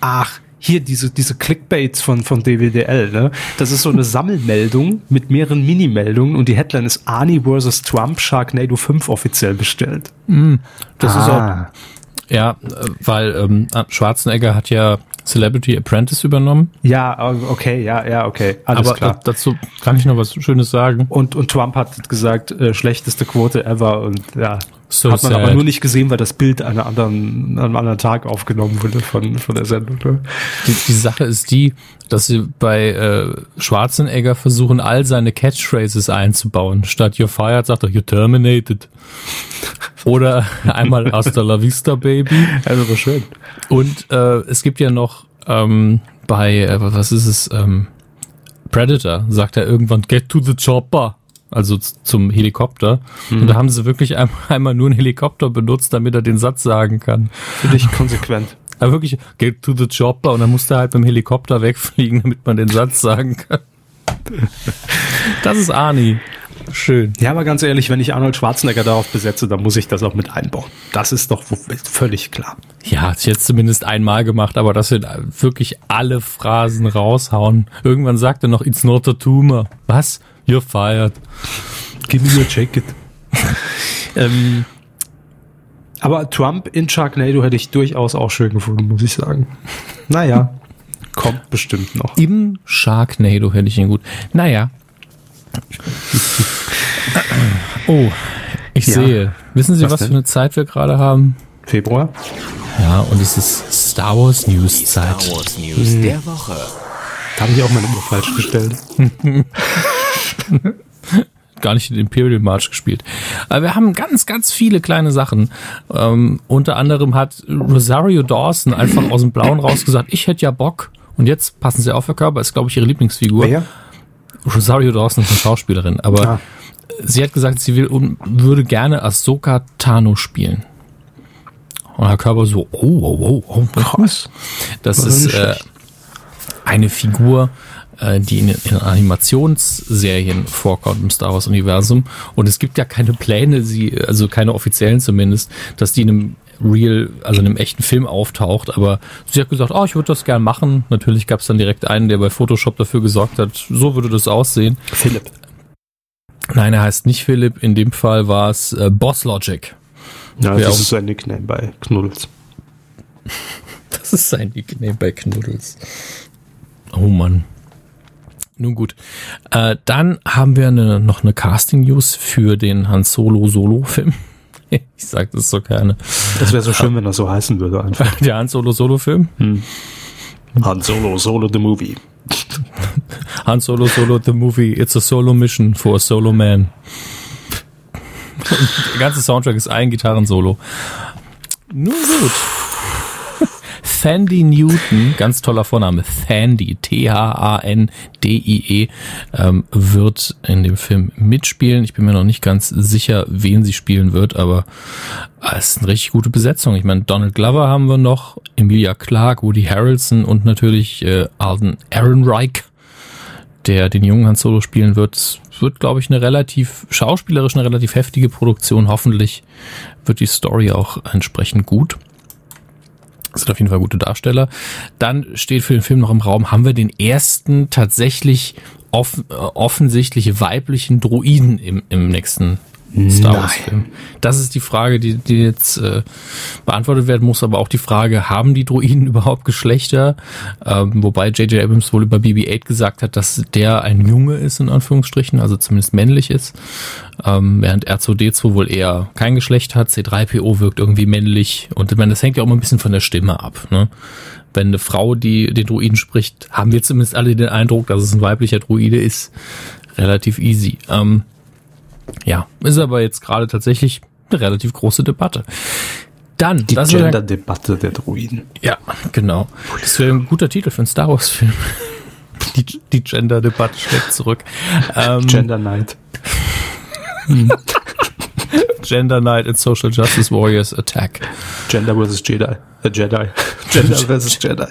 Ach, hier diese, diese Clickbaits von, von DWDL, ne? Das ist so eine Sammelmeldung mit mehreren Mini-Meldungen und die Headline ist Arnie vs. Trump Sharknado 5 offiziell bestellt. Das ist auch, Ah. Ja, äh, weil ähm, Schwarzenegger hat ja Celebrity Apprentice übernommen. Ja, okay, ja, ja, okay. Alles Aber klar. dazu kann ich noch was Schönes sagen. Und, und Trump hat gesagt, äh, schlechteste Quote ever und ja. So hat man sad. aber nur nicht gesehen, weil das Bild an anderen, an einem anderen Tag aufgenommen wurde von, von der Sendung. Ne? Die, die Sache ist die, dass sie bei äh, Schwarzenegger versuchen, all seine Catchphrases einzubauen. Statt You're fired sagt er You're terminated. Oder *laughs* einmal Hasta la vista, Baby. Also war schön. Und äh, es gibt ja noch ähm, bei, äh, was ist es, ähm, Predator, sagt er irgendwann, get to the chopper also zum Helikopter. Mhm. Und da haben sie wirklich *laughs* einmal nur einen Helikopter benutzt, damit er den Satz sagen kann. Finde ich konsequent. *laughs* Aber wirklich, get to the chopper und dann musste er halt beim Helikopter wegfliegen, *laughs* damit man den Satz sagen kann. Das ist Arnie. Schön. Ja, aber ganz ehrlich, wenn ich Arnold Schwarzenegger darauf besetze, dann muss ich das auch mit einbauen. Das ist doch völlig klar. Ja, hat ich jetzt zumindest einmal gemacht, aber dass wir wirklich alle Phrasen raushauen. Irgendwann sagt er noch, it's not a tumor. Was? You're fired. Give me your jacket. ähm, aber Trump in Sharknado hätte ich durchaus auch schön gefunden, muss ich sagen. Naja, kommt bestimmt noch. Im Sharknado hätte ich ihn gut. Naja. oh, ich ja. sehe. Wissen Sie, was, was für eine Zeit wir gerade haben? Februar. Ja, und es ist Star Wars News Zeit. Star Wars News hm. der Woche. Da habe ich auch meine Uhr falsch gestellt. *laughs* *laughs* Gar nicht den Imperial March gespielt. Aber wir haben ganz, ganz viele kleine Sachen. Ähm, unter anderem hat Rosario Dawson einfach aus dem Blauen raus gesagt, ich hätte ja Bock. Und jetzt passen Sie auf, Herr Körper, ist, glaube ich, Ihre Lieblingsfigur. Wer? Rosario Dawson ist eine Schauspielerin, aber ah. sie hat gesagt, sie will, würde gerne Ahsoka Tano spielen. Und Herr Körper so, oh, oh, oh, oh, krass. Das, das ist äh, eine Figur, äh, die in, in Animationsserien vorkommt im Star Wars Universum. Und es gibt ja keine Pläne, sie, also keine offiziellen zumindest, dass die in einem real, also in einem echten Film auftaucht, aber sie hat gesagt, oh, ich würde das gern machen. Natürlich gab es dann direkt einen, der bei Photoshop dafür gesorgt hat, so würde das aussehen. Philipp. Nein, er heißt nicht Philipp, in dem Fall war es äh, Boss Logic. Ja, das ist sein Nickname bei Knuddels. *laughs* das ist sein Nickname bei Knuddels. Oh Mann. Nun gut. Äh, dann haben wir eine, noch eine Casting-News für den Han Solo Solo-Film. *laughs* ich sag das so gerne. Das wäre so schön, wenn er so heißen würde einfach. *laughs* Der Han Solo Solo-Film? Hm. Han Solo Solo the Movie. *laughs* Han Solo Solo the Movie. It's a solo mission for a solo man. Der ganze Soundtrack ist ein Gitarrensolo. Nun gut. Sandy Newton, ganz toller Vorname, Sandy, T-H-A-N-D-I-E, ähm, wird in dem Film mitspielen. Ich bin mir noch nicht ganz sicher, wen sie spielen wird, aber es ist eine richtig gute Besetzung. Ich meine, Donald Glover haben wir noch, Emilia Clarke, Woody Harrelson und natürlich äh, Alden Ehrenreich, der den jungen Han Solo spielen wird. Es wird, glaube ich, eine relativ schauspielerisch eine relativ heftige Produktion. Hoffentlich wird die Story auch entsprechend gut. Das sind auf jeden Fall gute Darsteller. Dann steht für den Film noch im Raum, haben wir den ersten tatsächlich off äh, offensichtlich weiblichen Druiden im, im nächsten Star Wars Film. Das ist die Frage, die, die jetzt äh, beantwortet werden muss, aber auch die Frage, haben die Druiden *laughs* überhaupt Geschlechter? Ähm, wobei J.J. Abrams wohl über BB-8 gesagt hat, dass der ein Junge ist, in Anführungsstrichen, also zumindest männlich ist. Ähm, während R2D2 wohl eher kein Geschlecht hat. C3PO wirkt irgendwie männlich. Und ich meine, das hängt ja auch mal ein bisschen von der Stimme ab. Ne? Wenn eine Frau die den Druiden spricht, haben wir zumindest alle den Eindruck, dass es ein weiblicher Druide ist. Relativ easy. Ähm, ja, ist aber jetzt gerade tatsächlich eine relativ große Debatte. Dann, die Gender-Debatte der Druiden. Ja, genau. Das wäre ein guter Titel für einen Star Wars-Film. Die, die Gender-Debatte schlägt zurück. Ähm, Gender Night. *laughs* Gender Night and Social Justice Warriors Attack. Gender versus Jedi. Äh, Jedi. *laughs* Gender versus Jedi.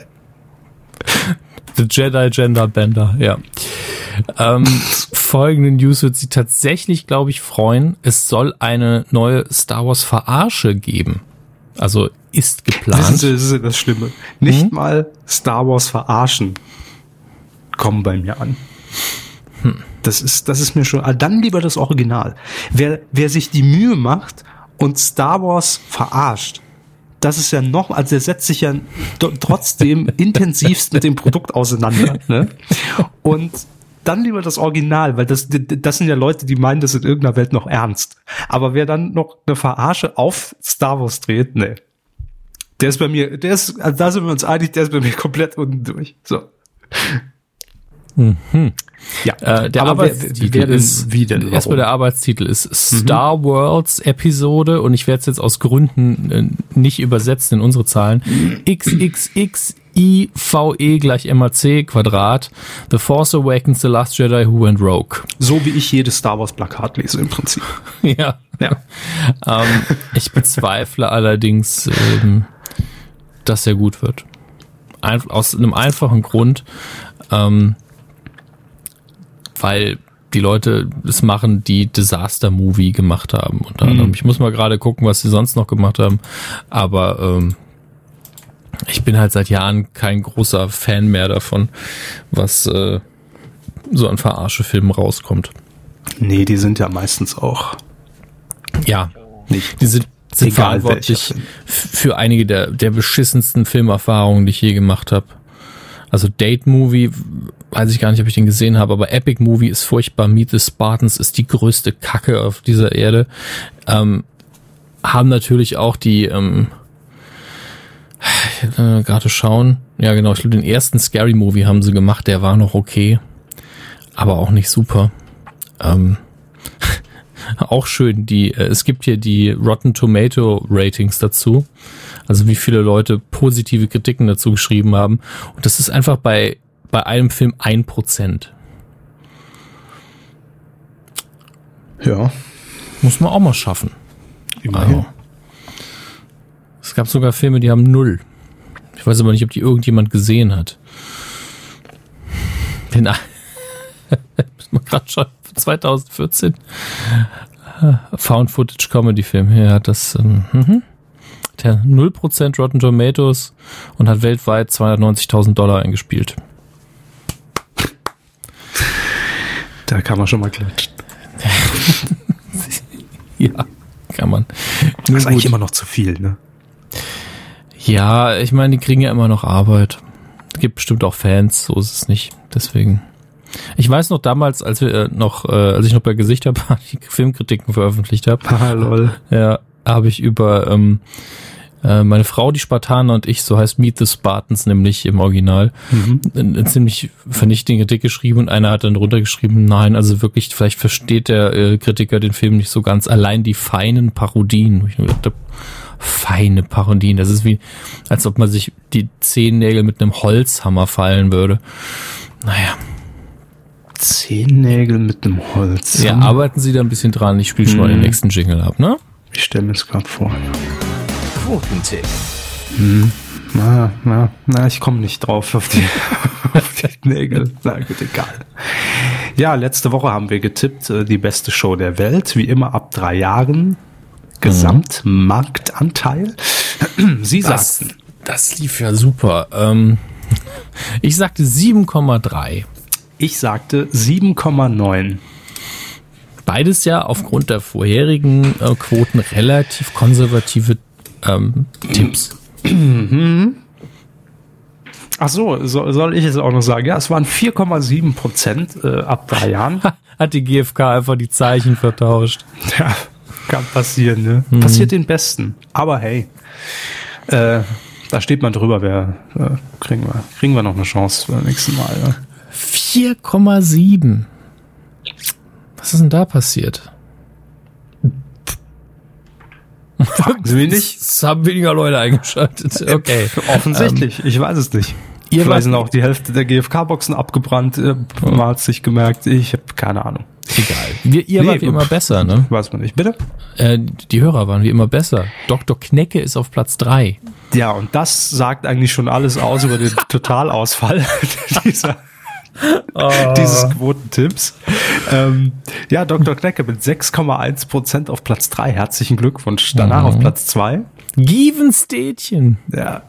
The Jedi Gender Bender, ja. Ähm, folgende News wird Sie tatsächlich, glaube ich, freuen. Es soll eine neue Star Wars Verarsche geben. Also ist geplant. Das ist, das, ist das Schlimme. Nicht hm? mal Star Wars verarschen kommen bei mir an. Hm. Das ist, das ist mir schon, ah, dann lieber das Original. Wer, wer sich die Mühe macht und Star Wars verarscht, das ist ja noch, also der setzt sich ja trotzdem *laughs* intensivst mit dem Produkt auseinander. Ne? Und dann lieber das Original, weil das, das sind ja Leute, die meinen das in irgendeiner Welt noch ernst. Aber wer dann noch eine Verarsche auf Star Wars dreht, ne. Der ist bei mir, der ist, also da sind wir uns einig, der ist bei mir komplett unten durch. So. Mhm. Ja, Äh, der aber Arbeitstitel wer denn- ist, wie denn, erstmal warum? Mhm. der Arbeitstitel ist Star Worlds Episode und ich werde es jetzt aus Gründen äh, nicht übersetzen in unsere Zahlen. *clears throat* XXXIVE E gleich MAC Quadrat. The Force Awakens, The Last Jedi Who Went Rogue. So wie ich jedes Star Wars Plakat lese im Prinzip. *laughs* ja. Ja. Ähm, ich bezweifle *laughs* allerdings, ähm, dass er gut wird. Ein, aus einem einfachen Grund, ähm, weil die Leute es machen, die Disaster Movie gemacht haben. Unter anderem. Ich muss mal gerade gucken, was sie sonst noch gemacht haben. Aber ähm, ich bin halt seit Jahren kein großer Fan mehr davon, was äh, so an Verarschefilmen rauskommt. Nee, die sind ja meistens auch Ja, nicht. die sind, sind Egal verantwortlich für einige der, der beschissensten Filmerfahrungen, die ich je gemacht habe. Also Date Movie, weiß ich gar nicht, ob ich den gesehen habe, aber Epic Movie ist furchtbar. Meet the Spartans ist die größte Kacke auf dieser Erde. Ähm, haben natürlich auch die, ähm, ich, äh, gerade schauen. Ja, genau, ich glaube, den ersten Scary Movie haben sie gemacht, der war noch okay, aber auch nicht super. Ähm, *laughs* auch schön, die, äh, es gibt hier die Rotten Tomato Ratings dazu. Also wie viele Leute positive Kritiken dazu geschrieben haben. Und das ist einfach bei, bei einem Film ein Prozent. Ja, Muss man auch mal schaffen. immerhin. Also, es gab sogar Filme, die haben null. Ich weiß aber nicht, ob die irgendjemand gesehen hat. Den ist *laughs* man gerade schon 2014 äh, Found Footage Comedy Film. Hat das ähm, mhm. der 0% Rotten Tomatoes und hat weltweit 290.000 Dollar eingespielt. Da kann man schon mal klatschen. *laughs* Ja, kann man. Das ist eigentlich immer noch zu viel, ne? Ja, ich meine, die kriegen ja immer noch Arbeit. Gibt bestimmt auch Fans, so ist es nicht. Deswegen. Ich weiß noch damals, als wir äh, noch, äh, als ich noch bei Gesicht habe, *laughs* die Filmkritiken veröffentlicht habe, Ah, lol. ja, habe ich über ähm, äh, meine Frau, die Spartaner und ich, so heißt Meet the Spartans nämlich im Original, eine, eine ziemlich vernichtende Kritik geschrieben und einer hat dann drunter geschrieben, nein, also wirklich, vielleicht versteht der äh, Kritiker den Film nicht so ganz. Allein die feinen Parodien. Ich hab, feine Parodien. Das ist wie, als ob man sich die Zehennägel mit einem Holzhammer fallen würde. Naja, Zehennägel mit einem Holz. ja, arbeiten Sie da ein bisschen dran. Ich spiele schon mal den nächsten Jingle ab, ne? Ich stelle mir das gerade vor. Quotentipp. Na, na, na, ich komme nicht drauf auf die, *laughs* auf die Nägel. Na gut, egal. Ja, letzte Woche haben wir getippt, äh, die beste Show der Welt, wie immer ab drei Jahren. Gesamtmarktanteil. *clears throat* Sie Das, sagten, das lief ja super. Ähm, ich sagte 7,3. ich sagte 7,9. Beides ja aufgrund der vorherigen äh, Quoten relativ konservative ähm, Tipps. Ach so, so, soll ich es auch noch sagen? Ja, es waren 4,7 Prozent äh, ab drei Jahren. *laughs* Hat die GfK einfach die Zeichen vertauscht. Ja, kann passieren, ne? Passiert den Besten. Aber hey, äh, da steht man drüber, wer äh, kriegen wir, kriegen wir noch eine Chance beim nächsten Mal. Ne? 4,7. Was ist denn da passiert? Fragen Sie mich nicht? Es haben weniger Leute eingeschaltet. *laughs* Okay. Offensichtlich, ich weiß es nicht. Ihr Vielleicht sind auch die Hälfte der GFK-Boxen abgebrannt, äh, man hat sich gemerkt, ich habe keine Ahnung. Egal. Wir, ihr Nee, wart wie immer besser, ne? Weiß man nicht. Bitte? Äh, die Hörer waren wie immer besser. Dr. Knecke ist auf Platz 3. Ja, und das sagt eigentlich schon alles aus über den *laughs* Totalausfall *laughs* dieser, dieses Quotentipps. Ähm, ja, Dr. Knecke mit 6,1 Prozent auf Platz 3. Herzlichen Glückwunsch. Danach auf Platz 2. Givenstädtchen. Ja.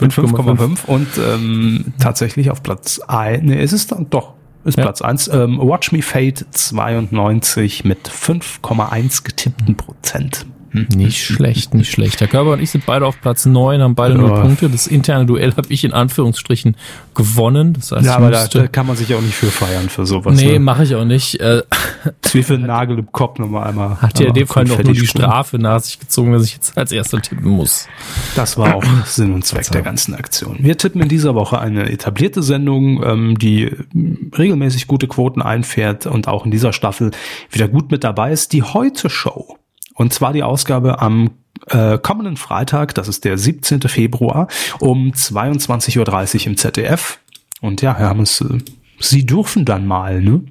Mit 5,5 und ähm, tatsächlich auf Platz 1. Nee, ist es dann doch. Ist Ja. Platz 1. Ähm, Watch Me Fade 92 mit 5,1 getippten Prozent. Nicht schlecht, nicht schlecht. Der Körper und ich sind beide auf Platz 9, haben beide null Ja. Punkte. Das interne Duell habe ich in Anführungsstrichen gewonnen. Das heißt, Ja, aber da, da kann man sich auch nicht für feiern für sowas. nee, ne? mache ich auch nicht. Äh, *laughs* Wie Nagel im Kopf nochmal einmal. hat ja in dem Fall noch nur die. Strafe nach sich gezogen, dass ich jetzt als erster tippen muss. Das war auch *laughs* Sinn und Zweck der ganzen Aktion. Wir tippen in dieser Woche eine etablierte Sendung, ähm, die ähm, regelmäßig gute Quoten einfährt und auch in dieser Staffel wieder gut mit dabei ist, die Heute Show. Und zwar die Ausgabe am äh, kommenden Freitag, das ist der 17. Februar, um 22.30 Uhr im ZDF. Und ja, Herr Hammes, äh, Sie dürfen dann mal, ne?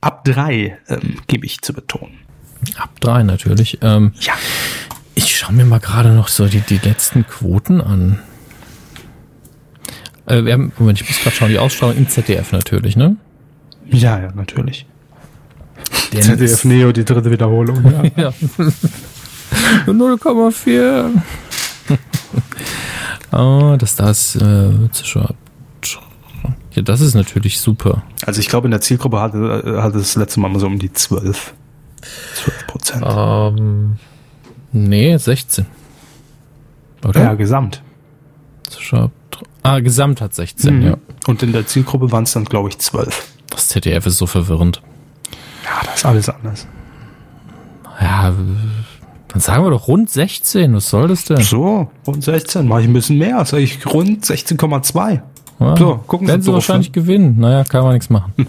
Ab drei, ähm, gebe ich zu betonen. Ab drei natürlich. Ähm, Ja. ich schaue mir mal gerade noch so die, die letzten Quoten an. Äh, wir haben, Moment, ich muss gerade schauen, die Ausstrahlung im ZDF natürlich, ne? Ja, ja, natürlich. Der ZDF Neo, die dritte Wiederholung. Ja. *laughs* Ja. 0,4. *laughs* oh, das das äh, Zuschauer. Ja, das ist natürlich super. Also ich glaube, in der Zielgruppe hatte, hatte es das letzte Mal so um die 12. 12 Prozent. Ähm, nee, 16. Oder? Ja, gesamt. Zuschauer. Ah, Gesamt hat 16, ja. Und in der Zielgruppe waren es dann, glaube ich, 12. Das ZDF ist so verwirrend. Ja, das ist alles anders. Ja, dann sagen wir doch rund 16. Was soll das denn? So, rund 16, mache ich ein bisschen mehr. Sag ich rund 16,2. Ja, So, gucken Sie Werden sie doof, wahrscheinlich ne? gewinnen. Naja, kann man nichts machen. *laughs*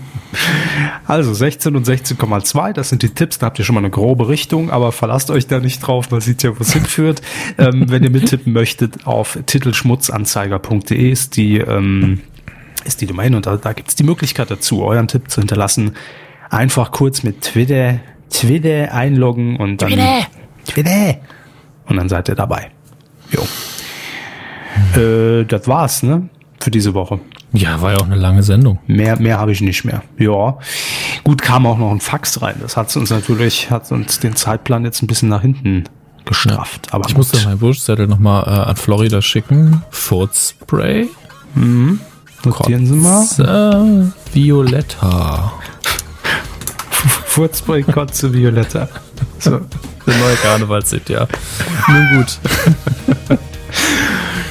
Also 16 und 16,2, das sind die Tipps. Da habt ihr schon mal eine grobe Richtung, aber verlasst euch da nicht drauf, man sieht ja, wo es hinführt. *laughs* ähm, wenn ihr mittippen möchtet, auf titelschmutzanzeiger.de ist die, ähm, ist die Domain und da, da gibt es die Möglichkeit dazu, euren Tipp zu hinterlassen. Einfach kurz mit Twitter, Twitter einloggen und dann. Twitter! Twitter! Und dann seid ihr dabei. Jo. Äh, das war's, ne? Für diese Woche. Ja, war ja auch eine lange Sendung. Mehr, mehr habe ich nicht mehr. Ja. Gut, kam auch noch ein Fax rein. Das hat uns natürlich, hat uns den Zeitplan jetzt ein bisschen nach hinten gestrafft. Aber Ich gut. musste meinen Wurstzettel nochmal äh, an Florida schicken. Furzspray. Notieren Sie mal. Kotze Violetta. Furzspray, Kotze, Violetta. So. Der neue Karnevalshit, ja. Nun gut.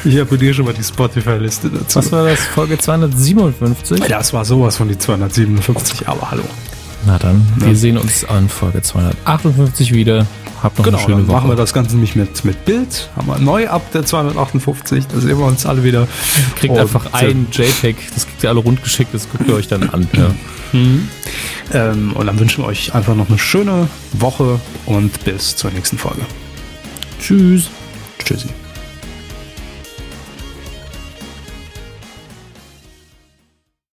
Ich abonniere schon mal die Spotify-Liste dazu. Was war das? Folge 257? Ja, es war sowas von die 257, aber hallo. Na dann, wir sehen uns an Folge 258 wieder. Habt noch Genau, eine schöne dann Woche. machen wir das Ganze nämlich mit, mit Bild. Haben wir neu ab der 258. Da sehen wir uns alle wieder. Kriegt Und, einfach ein JPEG, das kriegt ihr alle rund geschickt, das guckt ihr euch dann an. Ja. Ähm, und dann wünschen wir euch einfach noch eine schöne Woche und bis zur nächsten Folge. Tschüss. Tschüssi.